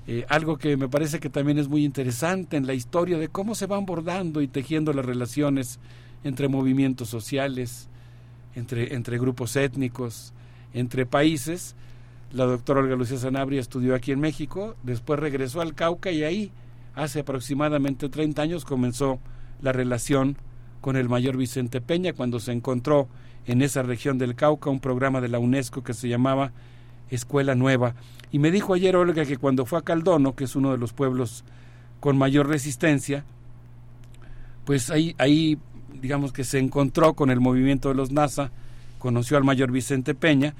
eh, algo que me parece que también es muy interesante en la historia de cómo se van bordando y tejiendo las relaciones entre movimientos sociales, entre, entre grupos étnicos, entre países. La doctora Olga Lucía Sanabria estudió aquí en México, después regresó al Cauca y ahí, hace aproximadamente 30 años, comenzó la relación con el mayor Vicente Peña cuando se encontró en esa región del Cauca un programa de la UNESCO que se llamaba Escuela Nueva. Y me dijo ayer Olga que cuando fue a Caldono, que es uno de los pueblos con mayor resistencia, pues ahí, ahí digamos que se encontró con el movimiento de los NASA, conoció al mayor Vicente Peña,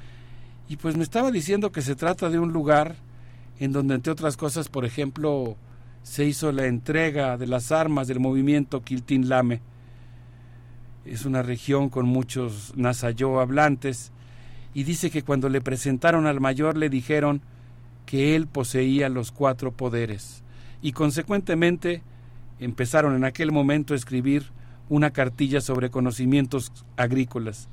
y pues me estaba diciendo que se trata de un lugar en donde, entre otras cosas, por ejemplo, se hizo la entrega de las armas del movimiento Quiltín Lame. Es una región con muchos nasayó hablantes y dice que cuando le presentaron al mayor le dijeron que él poseía los cuatro poderes y consecuentemente empezaron en aquel momento a escribir una cartilla sobre conocimientos agrícolas.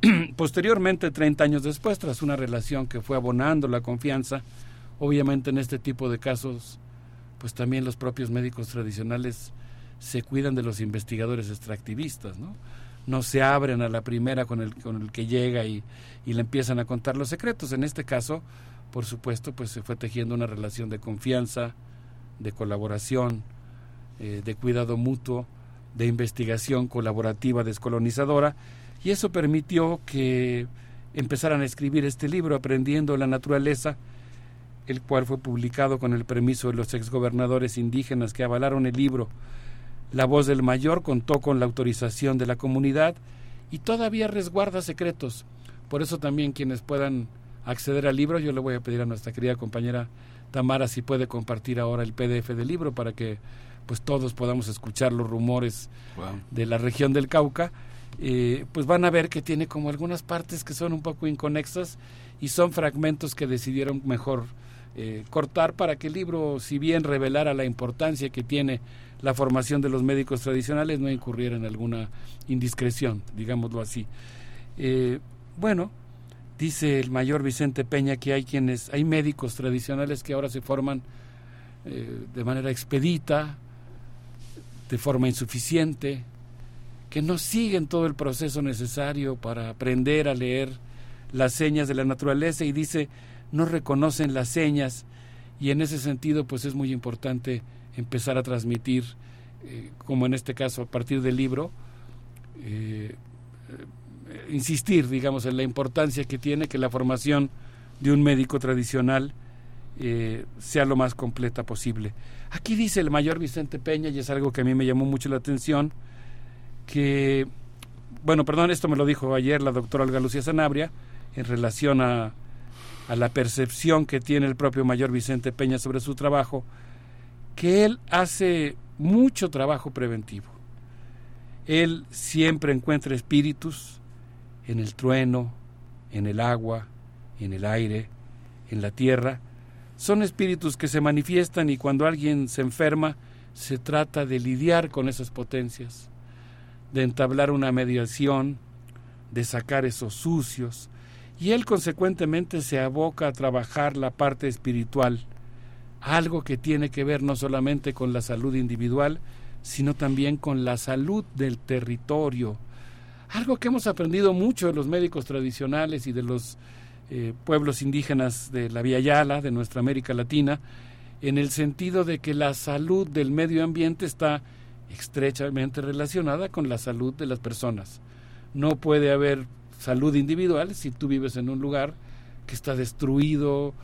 *clears throat* Posteriormente, 30 años después, tras una relación que fue abonando la confianza, obviamente en este tipo de casos pues también los propios médicos tradicionales se cuidan de los investigadores extractivistas, ¿no? Se abren a la primera con el, con el que llega y, y le empiezan a contar los secretos. En este caso, por supuesto, pues se fue tejiendo una relación de confianza, de colaboración, eh, de cuidado mutuo, de investigación colaborativa descolonizadora, y eso permitió que empezaran a escribir este libro, Aprendiendo la Naturaleza, el cual fue publicado con el permiso de los exgobernadores indígenas que avalaron el libro. La voz del mayor contó con la autorización de la comunidad y todavía resguarda secretos. Por eso también quienes puedan acceder al libro, yo le voy a pedir a nuestra querida compañera Tamara si puede compartir ahora el PDF del libro para que pues todos podamos escuchar los rumores de la región del Cauca. Pues van a ver que tiene como algunas partes que son un poco inconexas y son fragmentos que decidieron mejor eh, cortar para que el libro, si bien revelara la importancia que tiene la formación de los médicos tradicionales, no incurriera en alguna indiscreción, digámoslo así. Eh, bueno, dice el mayor Vicente Peña que hay quienes, hay médicos tradicionales que ahora se forman eh, de manera expedita, de forma insuficiente, que no siguen todo el proceso necesario para aprender a leer las señas de la naturaleza y dice no reconocen las señas y en ese sentido pues es muy importante empezar a transmitir, eh, como en este caso a partir del libro, eh, eh, insistir, digamos, en la importancia que tiene que la formación de un médico tradicional sea lo más completa posible. Aquí dice el mayor Vicente Peña, y es algo que a mí me llamó mucho la atención, que, bueno, perdón, esto me lo dijo ayer la doctora Olga Lucía Sanabria, en relación a a la percepción que tiene el propio mayor Vicente Peña sobre su trabajo, que él hace mucho trabajo preventivo. Él siempre encuentra espíritus en el trueno, en el agua, en el aire, en la tierra. Son espíritus que se manifiestan y cuando alguien se enferma, se trata de lidiar con esas potencias, de entablar una mediación, de sacar esos sucios, y él consecuentemente se aboca a trabajar la parte espiritual, algo que tiene que ver no solamente con la salud individual, sino también con la salud del territorio. Algo que hemos aprendido mucho de los médicos tradicionales y de los eh, pueblos indígenas de la Vía Yala, de nuestra América Latina, en el sentido de que la salud del medio ambiente está estrechamente relacionada con la salud de las personas. No puede haber salud individual si tú vives en un lugar que está destruido,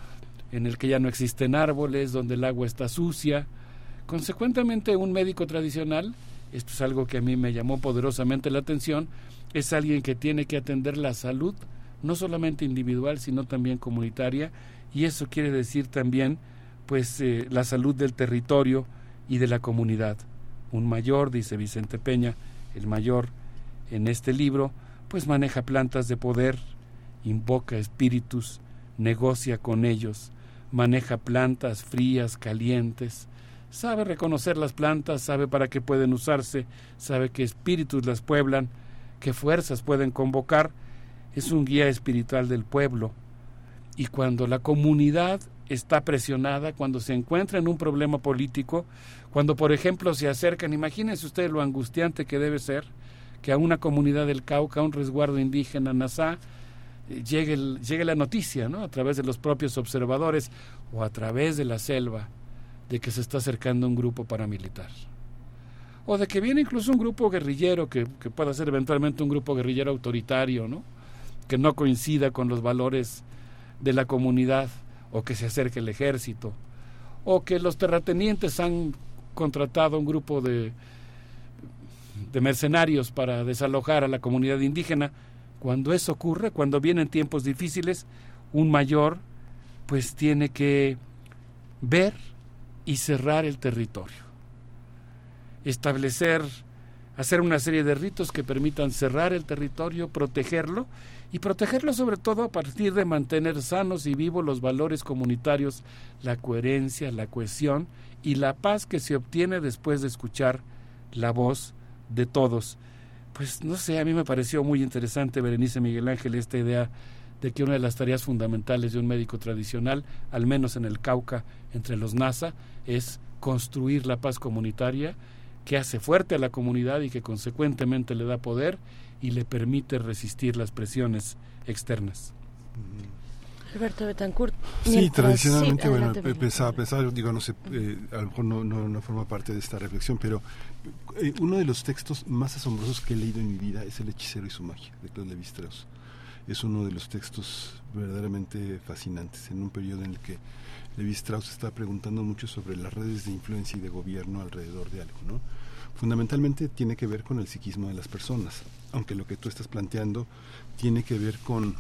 en el que ya no existen árboles, donde el agua está sucia, Consecuentemente, un médico tradicional, esto es algo que a mí me llamó poderosamente la atención, es alguien que tiene que atender la salud, no solamente individual, sino también comunitaria, y eso quiere decir también, pues, eh, la salud del territorio y de la comunidad. Un mayor, dice Vicente Peña, el mayor en este libro, pues maneja plantas de poder, invoca espíritus, negocia con ellos, maneja plantas frías, calientes, sabe reconocer las plantas, sabe para qué pueden usarse, sabe qué espíritus las pueblan, qué fuerzas pueden convocar, es un guía espiritual del pueblo. Y cuando la comunidad está presionada, cuando se encuentra en un problema político, cuando por ejemplo se acercan, imagínense ustedes lo angustiante que debe ser que a una comunidad del Cauca, a un resguardo indígena, Nazá, eh, llegue, llegue la noticia, ¿no? A través de los propios observadores o a través de la selva, de que se está acercando un grupo paramilitar. O de que viene incluso un grupo guerrillero, que, que pueda ser eventualmente un grupo guerrillero autoritario, ¿no? Que no coincida con los valores de la comunidad, o que se acerque el ejército, o que los terratenientes han contratado un grupo de, de mercenarios para desalojar a la comunidad indígena. Cuando eso ocurre, cuando vienen tiempos difíciles, un mayor pues tiene que ver y cerrar el territorio. Establecer, hacer una serie de ritos que permitan cerrar el territorio, protegerlo y protegerlo sobre todo a partir de mantener sanos y vivos los valores comunitarios, la coherencia, la cohesión y la paz que se obtiene después de escuchar la voz de todos. Pues no sé, a mí me pareció muy interesante, Berenice Miguel Ángel, esta idea de que una de las tareas fundamentales de un médico tradicional, al menos en el Cauca, entre los NASA, es construir la paz comunitaria que hace fuerte a la comunidad y que consecuentemente le da poder y le permite resistir las presiones externas. Alberto Betancourt. Sí, tradicionalmente, sí, bueno, adelante, pe- Berenice. pensaba, pensaba, digo, no sé, eh, a lo mejor no, no, no forma parte de esta reflexión, pero eh, uno de los textos más asombrosos que he leído en mi vida es El hechicero y su magia, de Claude Lévi-Strauss. Es uno de los textos verdaderamente fascinantes, en un periodo en el que Lévi-Strauss está preguntando mucho sobre las redes de influencia y de gobierno alrededor de algo, ¿no? Fundamentalmente tiene que ver con el psiquismo de las personas, aunque lo que tú estás planteando tiene que ver con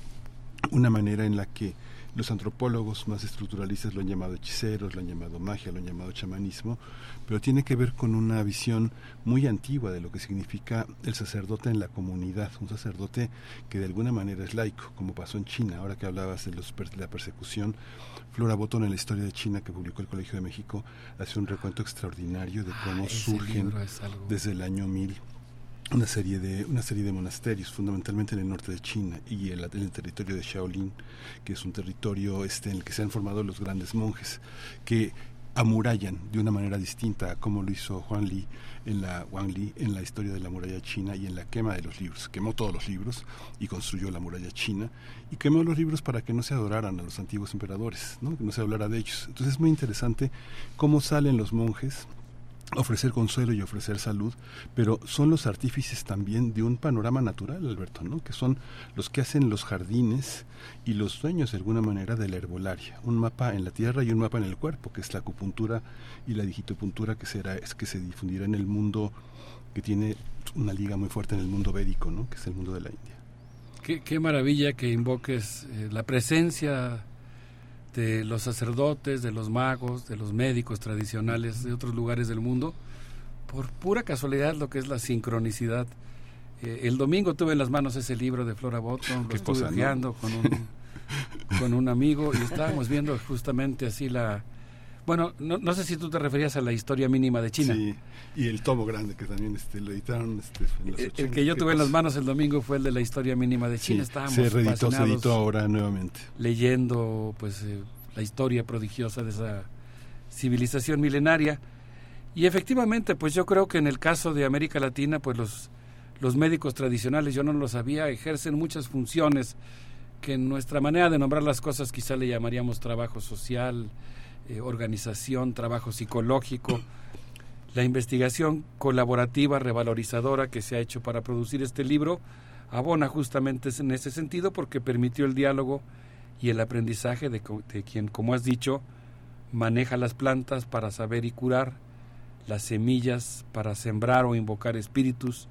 una manera en la que los antropólogos más estructuralistas lo han llamado hechiceros, lo han llamado magia, lo han llamado chamanismo, pero tiene que ver con una visión muy antigua de lo que significa el sacerdote en la comunidad, un sacerdote que de alguna manera es laico, como pasó en China, ahora que hablabas de, los de la persecución, Flora Botton en la historia de China que publicó el Colegio de México hace un recuento extraordinario de cómo Ah, ese surgen algo- desde el año 1000 una serie de una serie de monasterios fundamentalmente en el norte de China y en, el territorio de Shaolin que es un territorio este en el que se han formado los grandes monjes que amurallan de una manera distinta como lo hizo Juan Li en la Wang Li en la historia de la muralla china y en la quema de los libros quemó todos los libros y construyó la muralla china y quemó los libros para que no se adoraran a los antiguos emperadores ¿no? que no se hablara de ellos entonces es muy interesante cómo salen los monjes ofrecer consuelo y ofrecer salud, pero son los artífices también de un panorama natural, Alberto, ¿no? que son los que hacen los jardines y los dueños de alguna manera de la herbolaria, un mapa en la tierra y un mapa en el cuerpo, que es la acupuntura y la digitopuntura que será es que se difundirá en el mundo que tiene una liga muy fuerte en el mundo védico, ¿no? que es el mundo de la India. Qué, maravilla que invoques eh, la presencia de los sacerdotes, de los magos, de los médicos tradicionales de otros lugares del mundo, por pura casualidad lo que es la sincronicidad. Eh, el domingo tuve en las manos ese libro de Flora Botton, lo estuve cosa, con un, con un amigo y estábamos viendo justamente así la... Bueno, no, no sé si tú te referías a la historia mínima de China. Sí, y el tomo grande que también este, lo editaron este, en los El, el 80, que yo tuve en las cosa. manos el domingo fue el de la historia mínima de China. Sí, Estábamos se reeditó, se editó ahora nuevamente. leyendo pues eh, la historia prodigiosa de esa civilización milenaria y efectivamente pues yo creo que en el caso de América Latina pues los los médicos tradicionales yo no lo sabía ejercen muchas funciones que en nuestra manera de nombrar las cosas quizá le llamaríamos trabajo social eh, organización trabajo psicológico la investigación colaborativa revalorizadora que se ha hecho para producir este libro abona justamente en ese sentido porque permitió el diálogo y el aprendizaje de, quien, como has dicho, maneja las plantas para saber y curar, las semillas para sembrar o invocar espíritus,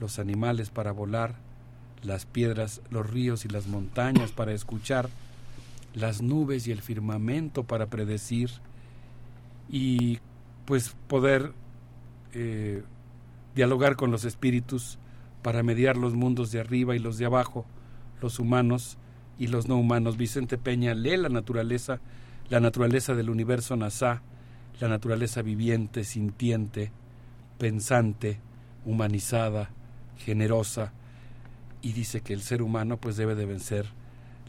los animales para volar, las piedras, los ríos y las montañas para escuchar, las nubes y el firmamento para predecir y pues poder eh, dialogar con los espíritus para mediar los mundos de arriba y los de abajo, los humanos y los no humanos. Vicente Peña lee la naturaleza, la naturaleza del universo NASA, la naturaleza viviente, sintiente, pensante, humanizada, generosa, y dice que el ser humano pues debe de vencer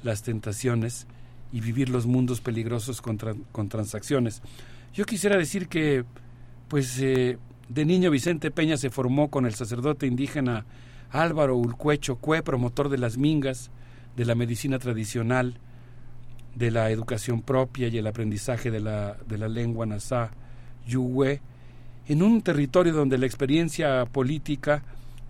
las tentaciones y vivir los mundos peligrosos con, con transacciones. Yo quisiera decir que pues eh, de niño Vicente Peña se formó con el sacerdote indígena Álvaro Ulcuecho Cue, promotor de las mingas, de la medicina tradicional, de la educación propia y el aprendizaje de la, de la lengua nasá yuhue, en un territorio donde la experiencia política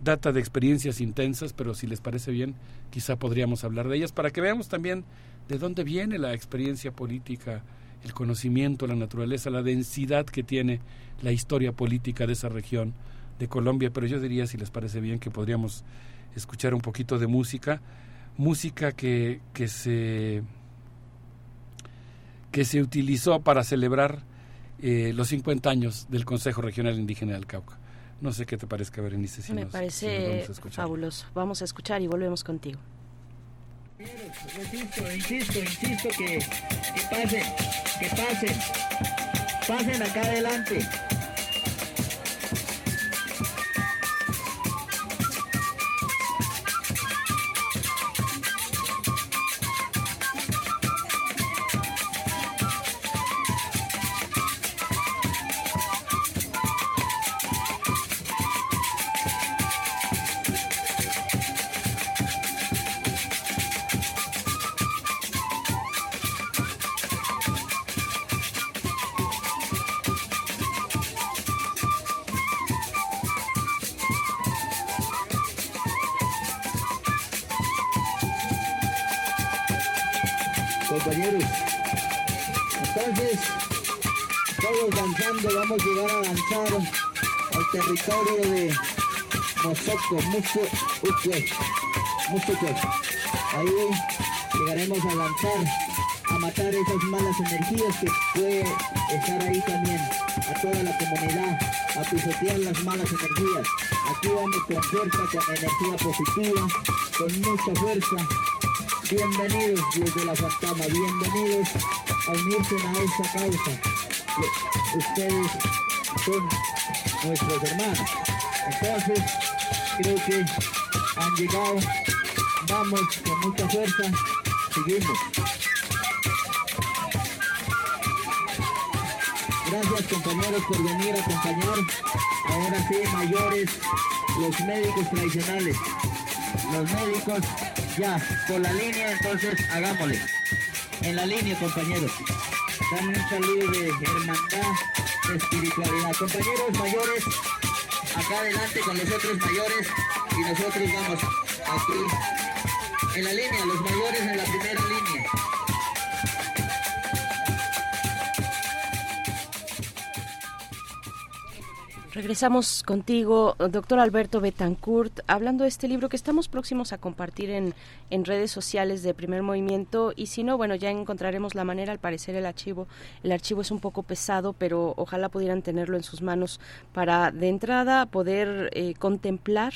data de experiencias intensas, pero si les parece bien, quizá podríamos hablar de ellas para que veamos también de dónde viene la experiencia política, el conocimiento, la naturaleza, la densidad que tiene la historia política de esa región de Colombia. Pero yo diría, si les parece bien, que podríamos escuchar un poquito de música, música que, que se que se utilizó para celebrar eh, los 50 años del Consejo Regional Indígena del Cauca. No sé qué te parezca, Berenice. Si Me nos- si nos parece vamos fabuloso. Vamos a escuchar y volvemos contigo. Insisto, insisto, insisto que, que pasen, que pasen, pasen acá adelante. Vamos a llegar a danzar al territorio de Mozoco, Mucho Mucho Uque. Ahí llegaremos a lanzar, a matar esas malas energías que puede estar ahí también, a toda la comunidad, a pisotear las malas energías. Aquí vamos con fuerza, con energía positiva, con mucha fuerza. Bienvenidos desde la fantasma, bienvenidos a unirse a esta causa. Ustedes son nuestros hermanos. Entonces, creo que han llegado, vamos con mucha fuerza, seguimos. Gracias compañeros por venir a acompañar. Ahora sí, mayores, los médicos tradicionales. Los médicos, ya, por la línea, entonces hagámosle. En la línea, compañeros. Dan un saludo de hermandad, espiritualidad. Compañeros mayores, acá adelante con los otros mayores y nosotros vamos aquí. En la línea, los mayores en la primera línea. Regresamos contigo, doctor Alberto Betancourt, hablando de este libro que estamos próximos a compartir en, en redes sociales de Primer Movimiento. Y si no, bueno, ya encontraremos la manera, al parecer el archivo, el archivo es un poco pesado, pero ojalá pudieran tenerlo en sus manos para de entrada poder eh, contemplar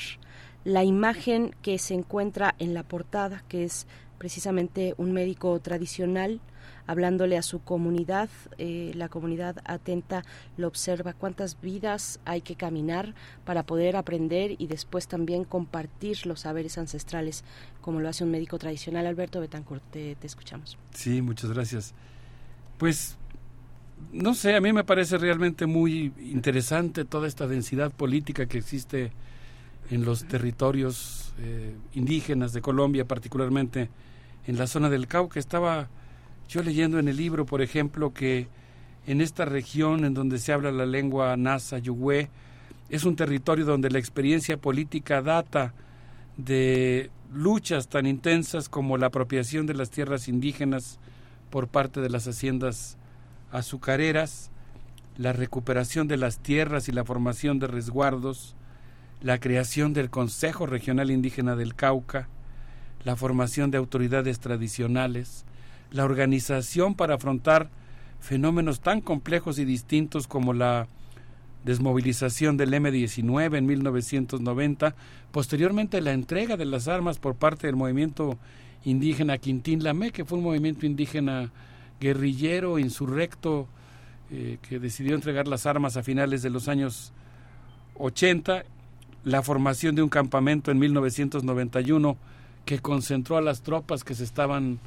la imagen que se encuentra en la portada, que es precisamente un médico tradicional hablándole a su comunidad, eh, la comunidad atenta lo observa, cuántas vidas hay que caminar para poder aprender y después también compartir los saberes ancestrales, como lo hace un médico tradicional. Alberto Betancourt, te, escuchamos. Sí, muchas gracias. Pues, no sé, a mí me parece realmente muy interesante toda esta densidad política que existe en los territorios eh, indígenas de Colombia, particularmente en la zona del Cauca. Estaba yo leyendo en el libro, por ejemplo, que en esta región en donde se habla la lengua nasa yuhue, es un territorio donde la experiencia política data de luchas tan intensas como la apropiación de las tierras indígenas por parte de las haciendas azucareras, la recuperación de las tierras y la formación de resguardos, la creación del Consejo Regional Indígena del Cauca, la formación de autoridades tradicionales, la organización para afrontar fenómenos tan complejos y distintos como la desmovilización del M-19 en 1990, posteriormente la entrega de las armas por parte del movimiento indígena Quintín Lamé, que fue un movimiento indígena guerrillero, insurrecto, eh, que decidió entregar las armas a finales de los años 80, la formación de un campamento en 1991 que concentró a las tropas que se estaban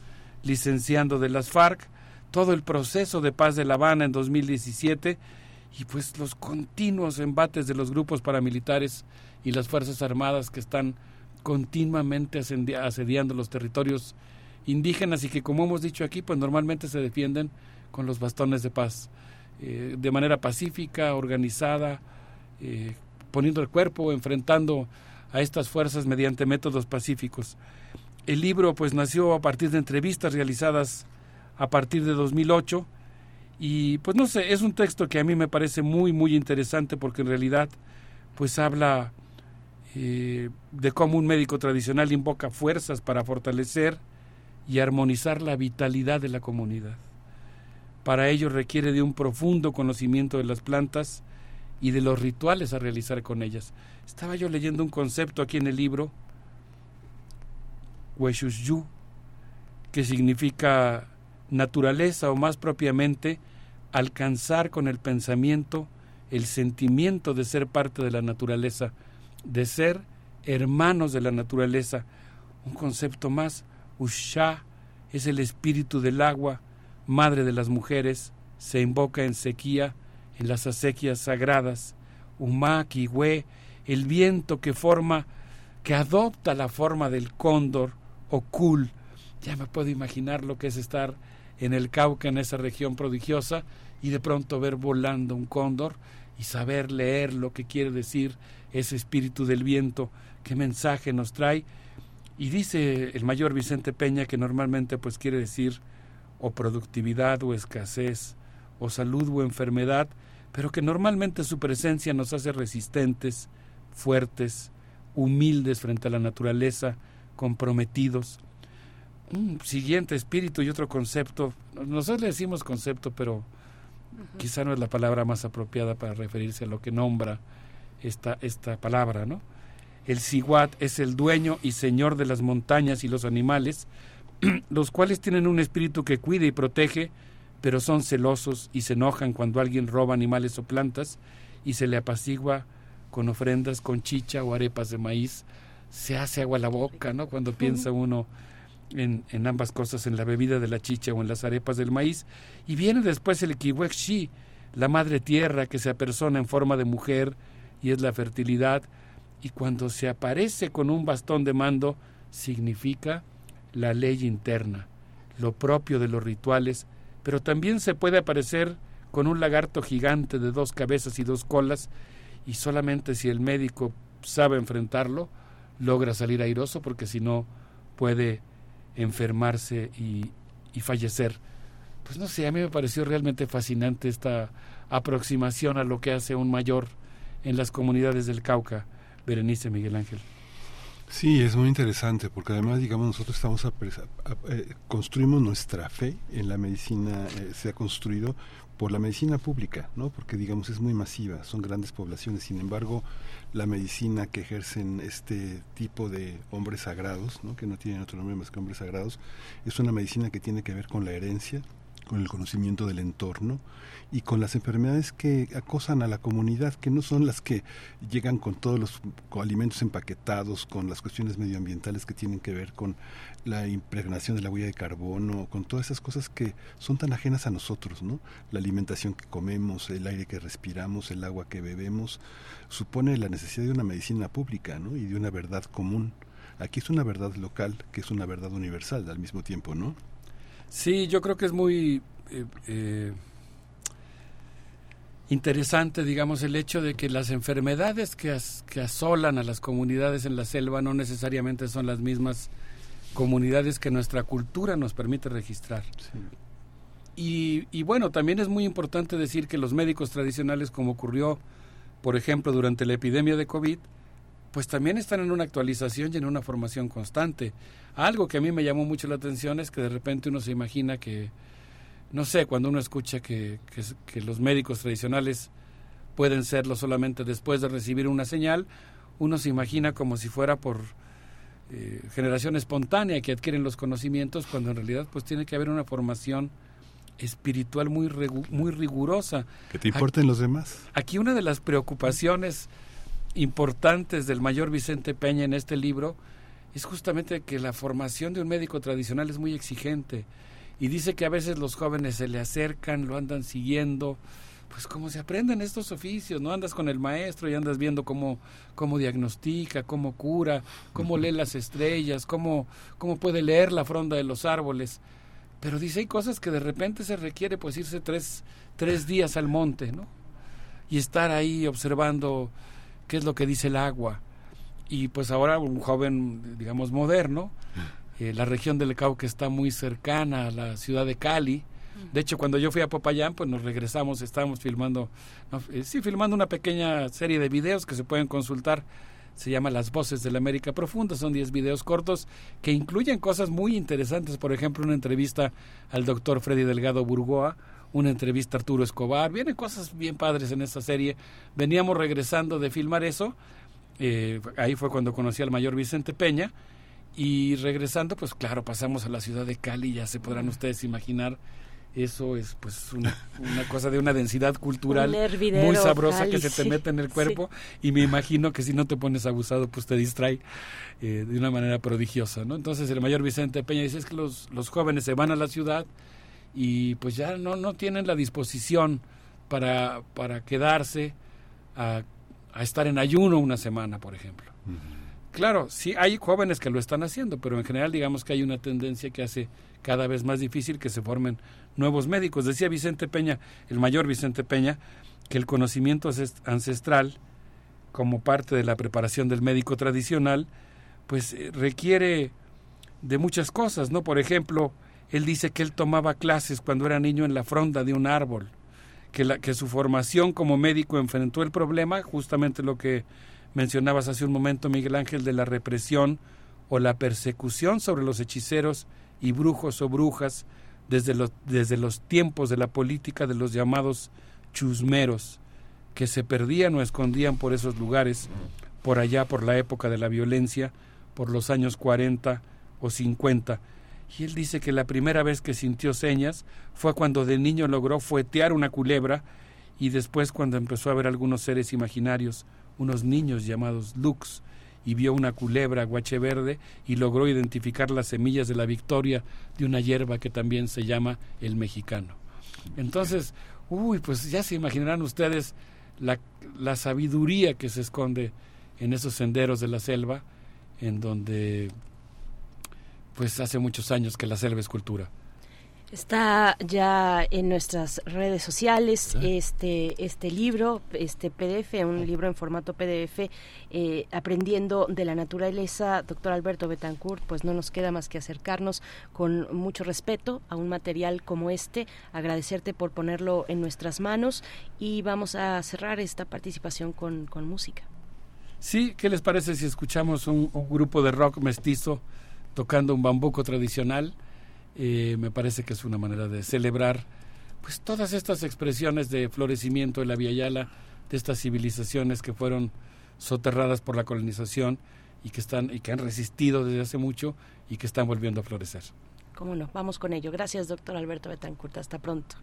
licenciando de las FARC, todo el proceso de paz de La Habana en 2017 y pues los continuos embates de los grupos paramilitares y las Fuerzas Armadas que están continuamente asediando los territorios indígenas y que como hemos dicho aquí pues normalmente se defienden con los bastones de paz eh, de manera pacífica, organizada, eh, poniendo el cuerpo, enfrentando a estas fuerzas mediante métodos pacíficos. El libro pues nació a partir de entrevistas realizadas a partir de 2008 y pues no sé, es un texto que a mí me parece muy muy interesante porque en realidad pues habla eh, de cómo un médico tradicional invoca fuerzas para fortalecer y armonizar la vitalidad de la comunidad. Para ello requiere de un profundo conocimiento de las plantas y de los rituales a realizar con ellas. Estaba yo leyendo un concepto aquí en el libro, Weshushu, que significa naturaleza o más propiamente alcanzar con el pensamiento el sentimiento de ser parte de la naturaleza, de ser hermanos de la naturaleza. Un concepto más, Usha es el espíritu del agua, madre de las mujeres, se invoca en sequía, en las acequias sagradas. Uma, Kiwe, el viento que forma, que adopta la forma del cóndor o kul. Ya me puedo imaginar lo que es estar en el Cauca, en esa región prodigiosa, y de pronto ver volando un cóndor y saber leer lo que quiere decir ese espíritu del viento, qué mensaje nos trae. Y dice el mayor Vicente Peña que normalmente pues quiere decir o productividad o escasez, o salud o enfermedad, pero que normalmente su presencia nos hace resistentes, fuertes, humildes frente a la naturaleza, comprometidos. Un siguiente espíritu y otro concepto, nosotros le decimos concepto, pero quizá no es la palabra más apropiada para referirse a lo que nombra esta, esta palabra, ¿no? El Siguat es el dueño y señor de las montañas y los animales, *clears throat* los cuales tienen un espíritu que cuida y protege, pero son celosos y se enojan cuando alguien roba animales o plantas y se le apacigua con ofrendas con chicha o arepas de maíz. Se hace agua a la boca, ¿no? Cuando piensa uno en, en, ambas cosas, en la bebida de la chicha o en las arepas del maíz. Y viene después el Kiwekshi, la madre tierra que se apersona en forma de mujer y es la fertilidad. Y cuando se aparece con un bastón de mando, significa la ley interna, lo propio de los rituales, pero también se puede aparecer con un lagarto gigante de dos cabezas y dos colas, y solamente si el médico sabe enfrentarlo, logra salir airoso, porque si no puede enfermarse y, y fallecer. Pues no sé, a mí me pareció realmente fascinante esta aproximación a lo que hace un mayor en las comunidades del Cauca, Berenice Miguel Ángel. Sí, es muy interesante porque además, digamos, nosotros estamos eh, construimos nuestra fe en la medicina, eh, se ha construido por la medicina pública, ¿no? Porque digamos es muy masiva, son grandes poblaciones. Sin embargo, la medicina que ejercen este tipo de hombres sagrados, ¿no? Que no tienen otro nombre más que hombres sagrados, es una medicina que tiene que ver con la herencia, con el conocimiento del entorno y con las enfermedades que acosan a la comunidad, que no son las que llegan con todos los alimentos empaquetados, con las cuestiones medioambientales que tienen que ver con la impregnación de la huella de carbono, con todas esas cosas que son tan ajenas a nosotros, ¿no? La alimentación que comemos, el aire que respiramos, el agua que bebemos, supone la necesidad de una medicina pública, ¿no? Y de una verdad común. Aquí es una verdad local, que es una verdad universal al mismo tiempo, ¿no? Sí, yo creo que es muy eh, eh, interesante, digamos, el hecho de que las enfermedades que, as, que asolan a las comunidades en la selva no necesariamente son las mismas comunidades que nuestra cultura nos permite registrar. Sí. Y, y bueno, también es muy importante decir que los médicos tradicionales, como ocurrió, por ejemplo, durante la epidemia de COVID, pues también están en una actualización y en una formación constante. Algo que a mí me llamó mucho la atención es que de repente uno se imagina que, no sé, cuando uno escucha que, que, que los médicos tradicionales pueden serlo solamente después de recibir una señal, uno se imagina como si fuera por eh, generación espontánea que adquieren los conocimientos, cuando en realidad pues tiene que haber una formación espiritual muy, muy rigurosa. Que te importen los demás. Aquí una de las preocupaciones importantes del mayor Vicente Peña en este libro es justamente que la formación de un médico tradicional es muy exigente y dice que a veces los jóvenes se le acercan, lo andan siguiendo, pues como se aprenden estos oficios, ¿no? Andas con el maestro y andas viendo cómo, cómo diagnostica, cómo cura, cómo lee las estrellas, cómo, cómo puede leer la fronda de los árboles. Pero dice, hay cosas que de repente se requiere pues irse tres, tres días al monte, ¿no? Y estar ahí observando qué es lo que dice el agua. Y pues ahora un joven, digamos, moderno, eh, la región del Cauca está muy cercana a la ciudad de Cali. De hecho, cuando yo fui a Popayán, pues nos regresamos, estábamos filmando, no, eh, sí, filmando una pequeña serie de videos que se pueden consultar. Se llama Las Voces de la América Profunda. Son 10 videos cortos que incluyen cosas muy interesantes. Por ejemplo, una entrevista al doctor Freddy Delgado Burgoa, una entrevista a Arturo Escobar. Vienen cosas bien padres en esta serie. Veníamos regresando de filmar eso. Eh, ahí fue cuando conocí al mayor Vicente Peña. Y regresando, pues claro, pasamos a la ciudad de Cali. Ya se podrán ustedes imaginar. Eso es pues una, una cosa de una densidad cultural hervidero, muy sabrosa Cali, que se te sí, mete en el sí. cuerpo y me imagino que si no te pones abusado pues te distrae eh, de una manera prodigiosa, ¿no? Entonces el mayor Vicente Peña dice es que los, los jóvenes se van a la ciudad y pues ya no, no tienen la disposición para, para quedarse a, a estar en ayuno una semana, por ejemplo. Claro, sí hay jóvenes que lo están haciendo, pero en general digamos que hay una tendencia que hace cada vez más difícil que se formen nuevos médicos. Decía Vicente Peña, el mayor Vicente Peña, que el conocimiento ancest- ancestral, como parte de la preparación del médico tradicional, pues eh, requiere de muchas cosas, ¿no? Por ejemplo, él dice que él tomaba clases cuando era niño en la fronda de un árbol, que, la, que su formación como médico enfrentó el problema, justamente lo que mencionabas hace un momento, Miguel Ángel, de la represión o la persecución sobre los hechiceros y brujos o brujas desde los, desde los tiempos de la política de los llamados chusmeros, que se perdían o escondían por esos lugares, por allá por la época de la violencia, por los años 40 o 50. Y él dice que la primera vez que sintió señas fue cuando de niño logró fuetear una culebra y después cuando empezó a ver algunos seres imaginarios, unos niños llamados Lux, y vio una culebra guache verde y logró identificar las semillas de la victoria de una hierba que también se llama el mexicano. Entonces, uy, pues ya se imaginarán ustedes la, la sabiduría que se esconde en esos senderos de la selva, en donde pues hace muchos años que la selva es cultura. Está ya en nuestras redes sociales este este libro, este PDF, un libro en formato PDF, eh, aprendiendo de la naturaleza, doctor Alberto Betancourt, pues no nos queda más que acercarnos con mucho respeto a un material como este, agradecerte por ponerlo en nuestras manos y vamos a cerrar esta participación con, con música. Sí, ¿qué les parece si escuchamos un, un grupo de rock mestizo tocando un bambuco tradicional? Eh, me parece que es una manera de celebrar pues todas estas expresiones de florecimiento de la Via Yala, de estas civilizaciones que fueron soterradas por la colonización y que están y que han resistido desde hace mucho y que están volviendo a florecer. ¿Cómo no? Vamos con ello. Gracias, doctor Alberto Betancourt. Hasta pronto.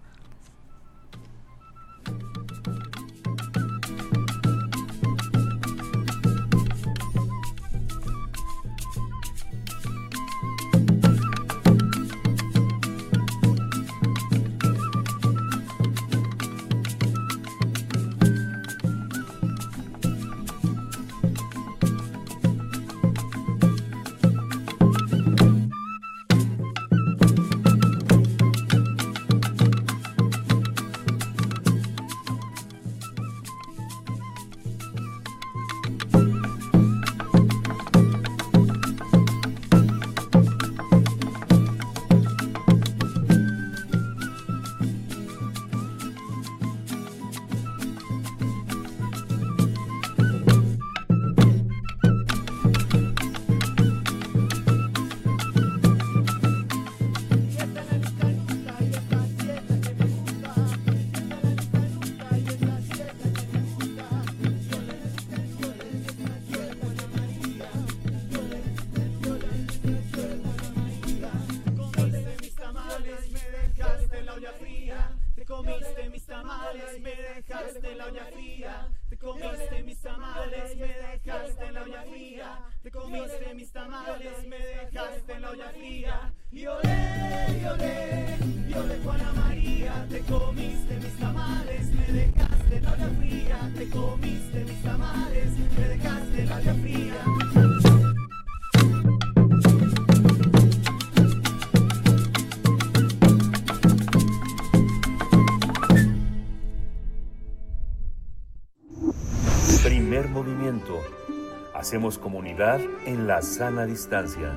Comunidad en la sana distancia.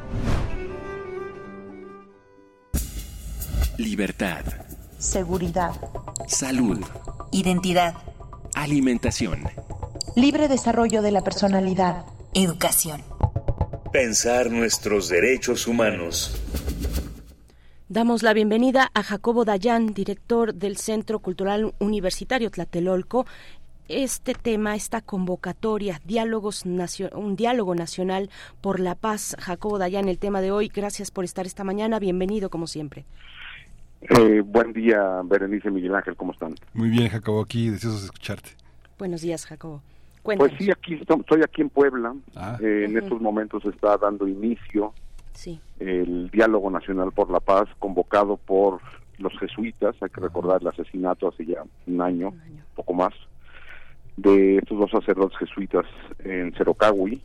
Libertad. Seguridad. Salud. Identidad. Alimentación. Libre desarrollo de la personalidad. Educación. Pensar nuestros derechos humanos. Damos la bienvenida a Jacobo Dayan, director del Centro Cultural Universitario Tlatelolco. Este tema, esta convocatoria, diálogos un diálogo nacional por la paz. Jacobo Dayan, el tema de hoy. Gracias por estar esta mañana. Bienvenido, como siempre. Eh, buen día, Berenice Miguel Ángel, ¿cómo están? Muy bien, Jacobo, aquí deseosos de escucharte. Buenos días, Jacobo. Pues sí, aquí estoy aquí en Puebla. Ah. Eh, en estos momentos está dando inicio sí. el diálogo nacional por la paz convocado por los jesuitas. Hay que recordar el asesinato hace ya un año, un poco más, de estos dos sacerdotes jesuitas en Cerocahui.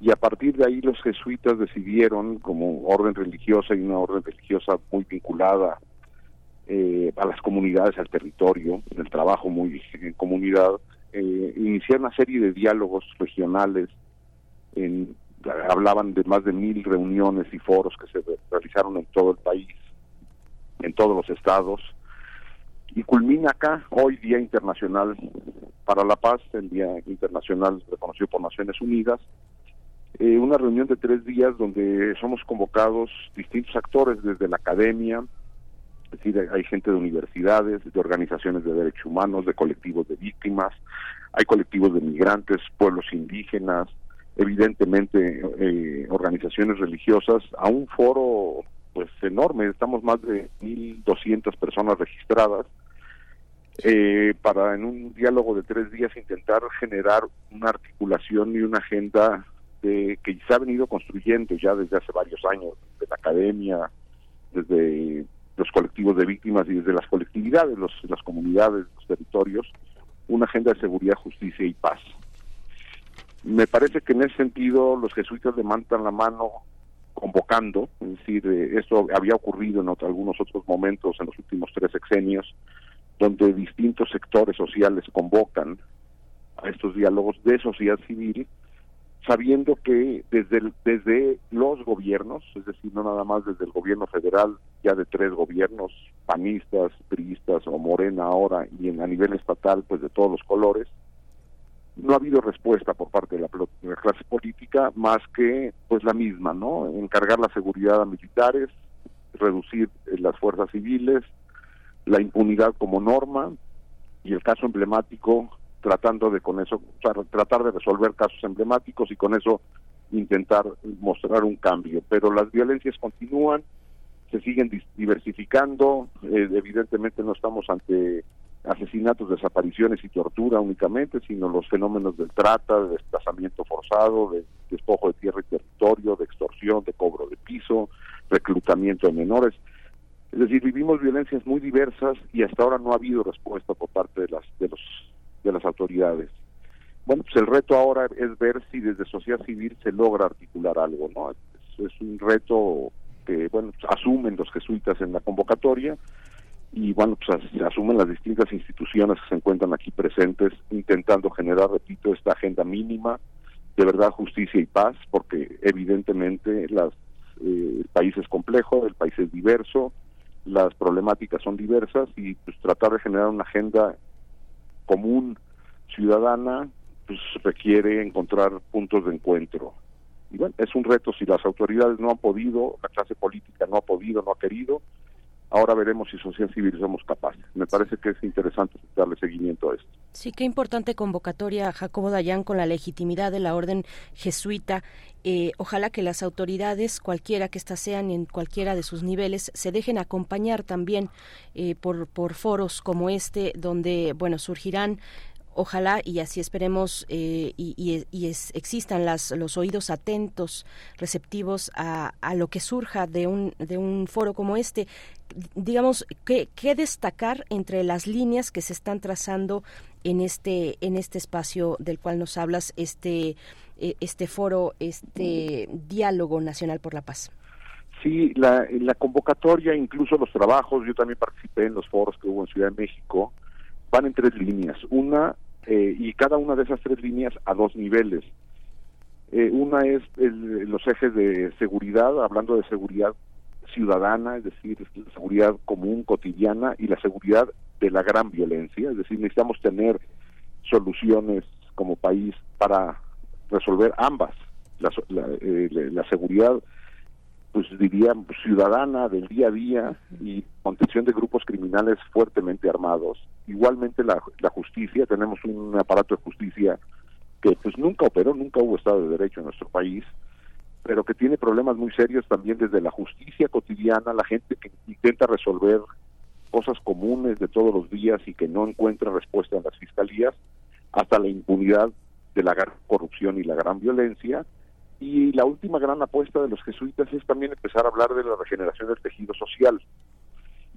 Y a partir de ahí los jesuitas decidieron, como orden religiosa y una orden religiosa muy vinculada eh, a las comunidades, al territorio, el trabajo muy en comunidad, eh, iniciar una serie de diálogos regionales. En, hablaban de más de mil reuniones y foros que se realizaron en todo el país, en todos los estados, y culmina acá hoy Día Internacional para la Paz, el Día Internacional reconocido por Naciones Unidas, eh, una reunión de tres días donde somos convocados distintos actores desde la academia, es decir, hay gente de universidades, de organizaciones de derechos humanos, de colectivos de víctimas, hay colectivos de migrantes, pueblos indígenas, evidentemente eh, organizaciones religiosas, a un foro pues enorme, estamos más de 1.200 personas registradas, eh, para en un diálogo de tres días intentar generar una articulación y una agenda de, que se ha venido construyendo ya desde hace varios años, desde la academia, desde los colectivos de víctimas y desde las colectividades, los, las comunidades, los territorios, una agenda de seguridad, justicia y paz. Me parece que en ese sentido los jesuitas levantan la mano convocando, es decir, eh, esto había ocurrido en algunos otros momentos en los últimos tres sexenios, donde distintos sectores sociales convocan a estos diálogos de sociedad civil sabiendo que desde, desde los gobiernos, es decir, no nada más desde el gobierno federal, ya de tres gobiernos, panistas, priistas o morena ahora, y en, a nivel estatal, pues de todos los colores, no ha habido respuesta por parte de la, de la clase política más que pues la misma, ¿no? Encargar la seguridad a militares, reducir eh, las fuerzas civiles, la impunidad como norma, y el caso emblemático tratando de con eso, tratar de resolver casos emblemáticos y con eso intentar mostrar un cambio. Pero las violencias continúan, se siguen diversificando, eh, evidentemente no estamos ante asesinatos, desapariciones y tortura únicamente, sino los fenómenos del trata, de desplazamiento forzado, de despojo de tierra y territorio, de extorsión, de cobro de piso, reclutamiento de menores. Es decir, vivimos violencias muy diversas y hasta ahora no ha habido respuesta por parte de las de los de las autoridades. Bueno, pues el reto ahora es ver si desde sociedad civil se logra articular algo, ¿no? Es, un reto que, bueno, pues asumen los jesuitas en la convocatoria y, bueno, pues asumen las distintas instituciones que se encuentran aquí presentes intentando generar, repito, esta agenda mínima de verdad, justicia y paz, porque evidentemente las, eh, el país es complejo, el país es diverso, las problemáticas son diversas y pues tratar de generar una agenda común ciudadana pues requiere encontrar puntos de encuentro. Y bueno, es un reto si las autoridades no han podido, la clase política no ha podido, no ha querido, ahora veremos si sociedad civil somos capaces. Me parece que es interesante darle seguimiento a esto. Sí, qué importante convocatoria, Jacobo Dayan, con la legitimidad de la orden jesuita. Eh, ojalá que las autoridades, cualquiera que éstas sean en cualquiera de sus niveles, se dejen acompañar también eh, por, por foros como este, donde, bueno, surgirán ojalá y así esperemos eh, y, existan las, los oídos atentos, receptivos a, a, lo que surja de un, de un foro como este. Digamos, ¿qué, ¿qué, destacar entre las líneas que se están trazando en este, en este espacio del cual nos hablas, este, eh, este foro, este diálogo nacional por la paz? Sí, la, la convocatoria, incluso los trabajos, yo también participé en los foros que hubo en Ciudad de México, van en tres líneas. Una, eh, y cada una de esas tres líneas a dos niveles. Eh, una es el- los ejes de seguridad, hablando de seguridad ciudadana, es decir, la seguridad común, cotidiana, y la seguridad de la gran violencia, es decir, necesitamos tener soluciones como país para resolver ambas, la, la, eh, la- la seguridad, pues diría, ciudadana del día a día y contención de grupos criminales fuertemente armados. Igualmente la, la justicia, tenemos un aparato de justicia que pues nunca operó, nunca hubo Estado de Derecho en nuestro país, pero que tiene problemas muy serios también desde la justicia cotidiana, la gente que intenta resolver cosas comunes de todos los días y que no encuentra respuesta en las fiscalías, hasta la impunidad de la gran corrupción y la gran violencia. Y la última gran apuesta de los jesuitas es también empezar a hablar de la regeneración del tejido social.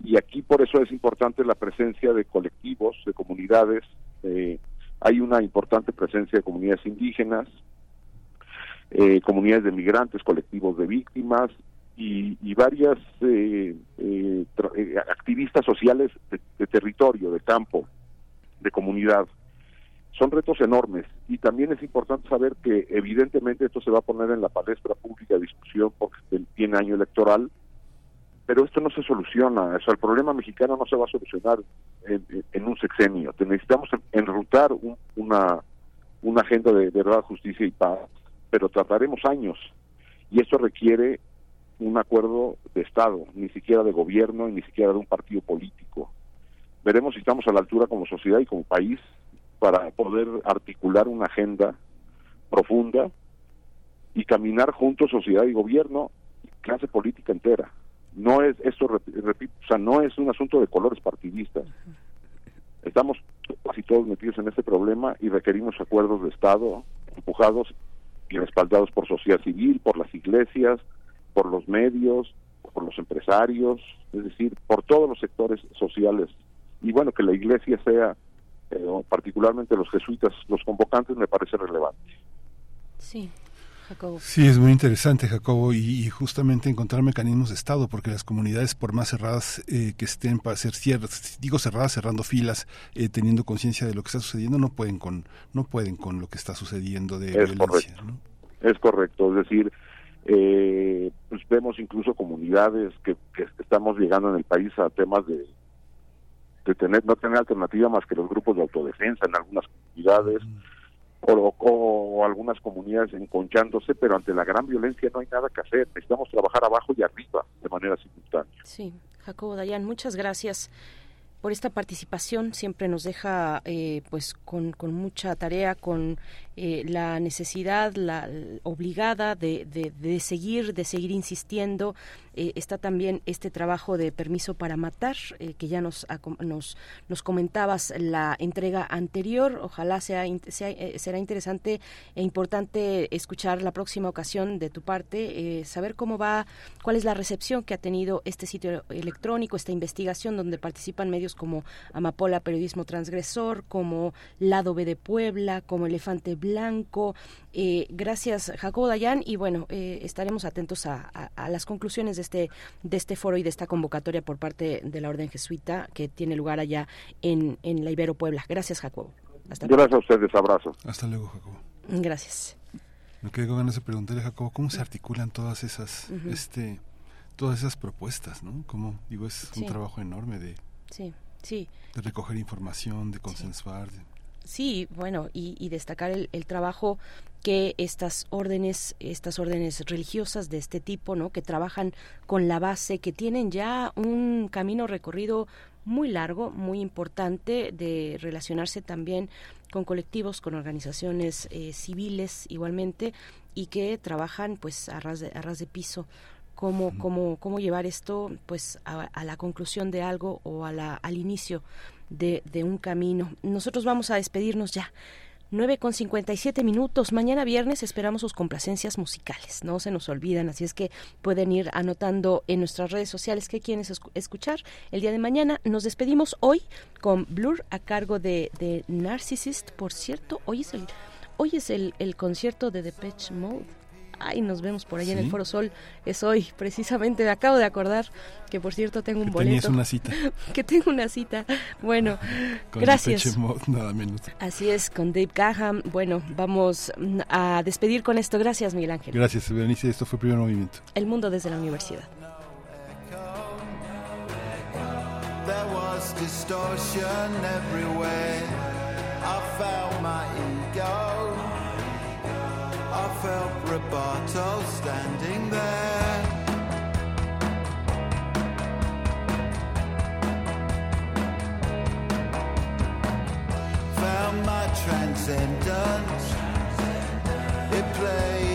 Y aquí por eso es importante la presencia de colectivos, de comunidades. eh, hay una importante presencia de comunidades indígenas, eh, comunidades de migrantes, colectivos de víctimas y, y varias eh, eh, eh, activistas sociales de, territorio, de campo, de comunidad. Son retos enormes y también es importante saber que evidentemente esto se va a poner en la palestra pública de discusión porque tiene año electoral, pero esto no se soluciona. O sea, el problema mexicano no se va a solucionar en, en- un sexenio. Necesitamos en- enrutar un- una, una agenda de verdad, justicia y paz, pero trataremos años y esto requiere un acuerdo de Estado, ni siquiera de gobierno y ni siquiera de un partido político. Veremos si estamos a la altura como sociedad y como país para poder articular una agenda profunda y caminar juntos sociedad y gobierno clase política entera. No es esto rep- repito, o sea, no es un asunto de colores partidistas. Estamos casi todos metidos en este problema y requerimos acuerdos de Estado empujados respaldados por sociedad civil, por las iglesias, por los medios, por los empresarios, es decir, por todos los sectores sociales. Y bueno, que la iglesia sea, eh, particularmente los jesuitas, los convocantes, me parece relevante. Sí, Jacobo. Sí, es muy interesante, Jacobo, y, y justamente encontrar mecanismos de Estado, porque las comunidades, por más cerradas eh, que estén para ser cierras, digo cerradas, cerrando filas, eh, teniendo conciencia de lo que está sucediendo, no pueden con no pueden con lo que está sucediendo de Es violencia. correcto. ¿no? Es correcto, es decir, eh, pues vemos incluso comunidades que, que estamos llegando en el país a temas de, de tener no tener alternativa más que los grupos de autodefensa en algunas comunidades o algunas comunidades enconchándose, pero ante la gran violencia no hay nada que hacer. Necesitamos trabajar abajo y arriba de manera simultánea. Sí, Jacobo Dayan, muchas gracias por esta participación. Siempre nos deja eh, pues con, con mucha tarea, con eh, la necesidad, la, obligada de, seguir, de seguir insistiendo. Eh, está también este trabajo de permiso para matar, eh, que ya nos, nos, nos comentabas la entrega anterior. Ojalá sea, sea, eh, será interesante e importante escuchar la próxima ocasión de tu parte, saber cómo va, cuál es la recepción que ha tenido este sitio electrónico, esta investigación donde participan medios como Amapola Periodismo Transgresor, como Lado B de Puebla, como Elefante Blanco. Eh, gracias, Jacobo Dayan, y bueno, eh, estaremos atentos a, a- a las conclusiones de este, de este foro y de esta convocatoria por parte de la Orden Jesuita que tiene lugar allá en, en la Ibero Puebla. Gracias, Jacobo. Hasta Gracias a ustedes, abrazo. Hasta luego, Jacobo. Gracias. Me quedé con ganas de preguntarle, Jacobo, ¿cómo se articulan todas esas, Ujú. este, todas esas propuestas, ¿no? Como digo, es un Sí. trabajo enorme de, Sí, sí. de recoger información, de consensuar. Sí, bueno, y, y destacar el, el trabajo que estas órdenes, estas órdenes religiosas de este tipo, ¿no? Que trabajan con la base, que tienen ya un camino recorrido muy largo, muy importante de relacionarse también con colectivos, con organizaciones eh, civiles igualmente y que trabajan pues a ras de, a ras de piso cómo, cómo, cómo llevar esto pues a, a la conclusión de algo o a la, al inicio de, de un camino. Nosotros vamos a despedirnos ya. 9 con 57 minutos. Mañana viernes esperamos sus complacencias musicales. No se nos olvidan, así es que pueden ir anotando en nuestras redes sociales qué quieren escu- escuchar. El día de mañana nos despedimos hoy con Blur a cargo de, de Narcissist. Por cierto, hoy es el, hoy es el, el concierto de Depeche Mode. Ay, nos vemos por allá en el. Foro Sol. Es hoy, precisamente. Me acabo de acordar que, por cierto, tengo un Que boleto. tenías una cita. *laughs* que tengo una cita. Bueno, *laughs* Con gracias. Nada menos. Así es, con Dave Gahan. Bueno, vamos a despedir con esto. Gracias, Miguel Ángel. Gracias, Berenice. Esto fue Primer Movimiento. El mundo desde la universidad. There was distortion everywhere. I felt my ego. Felt Roboto standing there. Found my transcendence. It played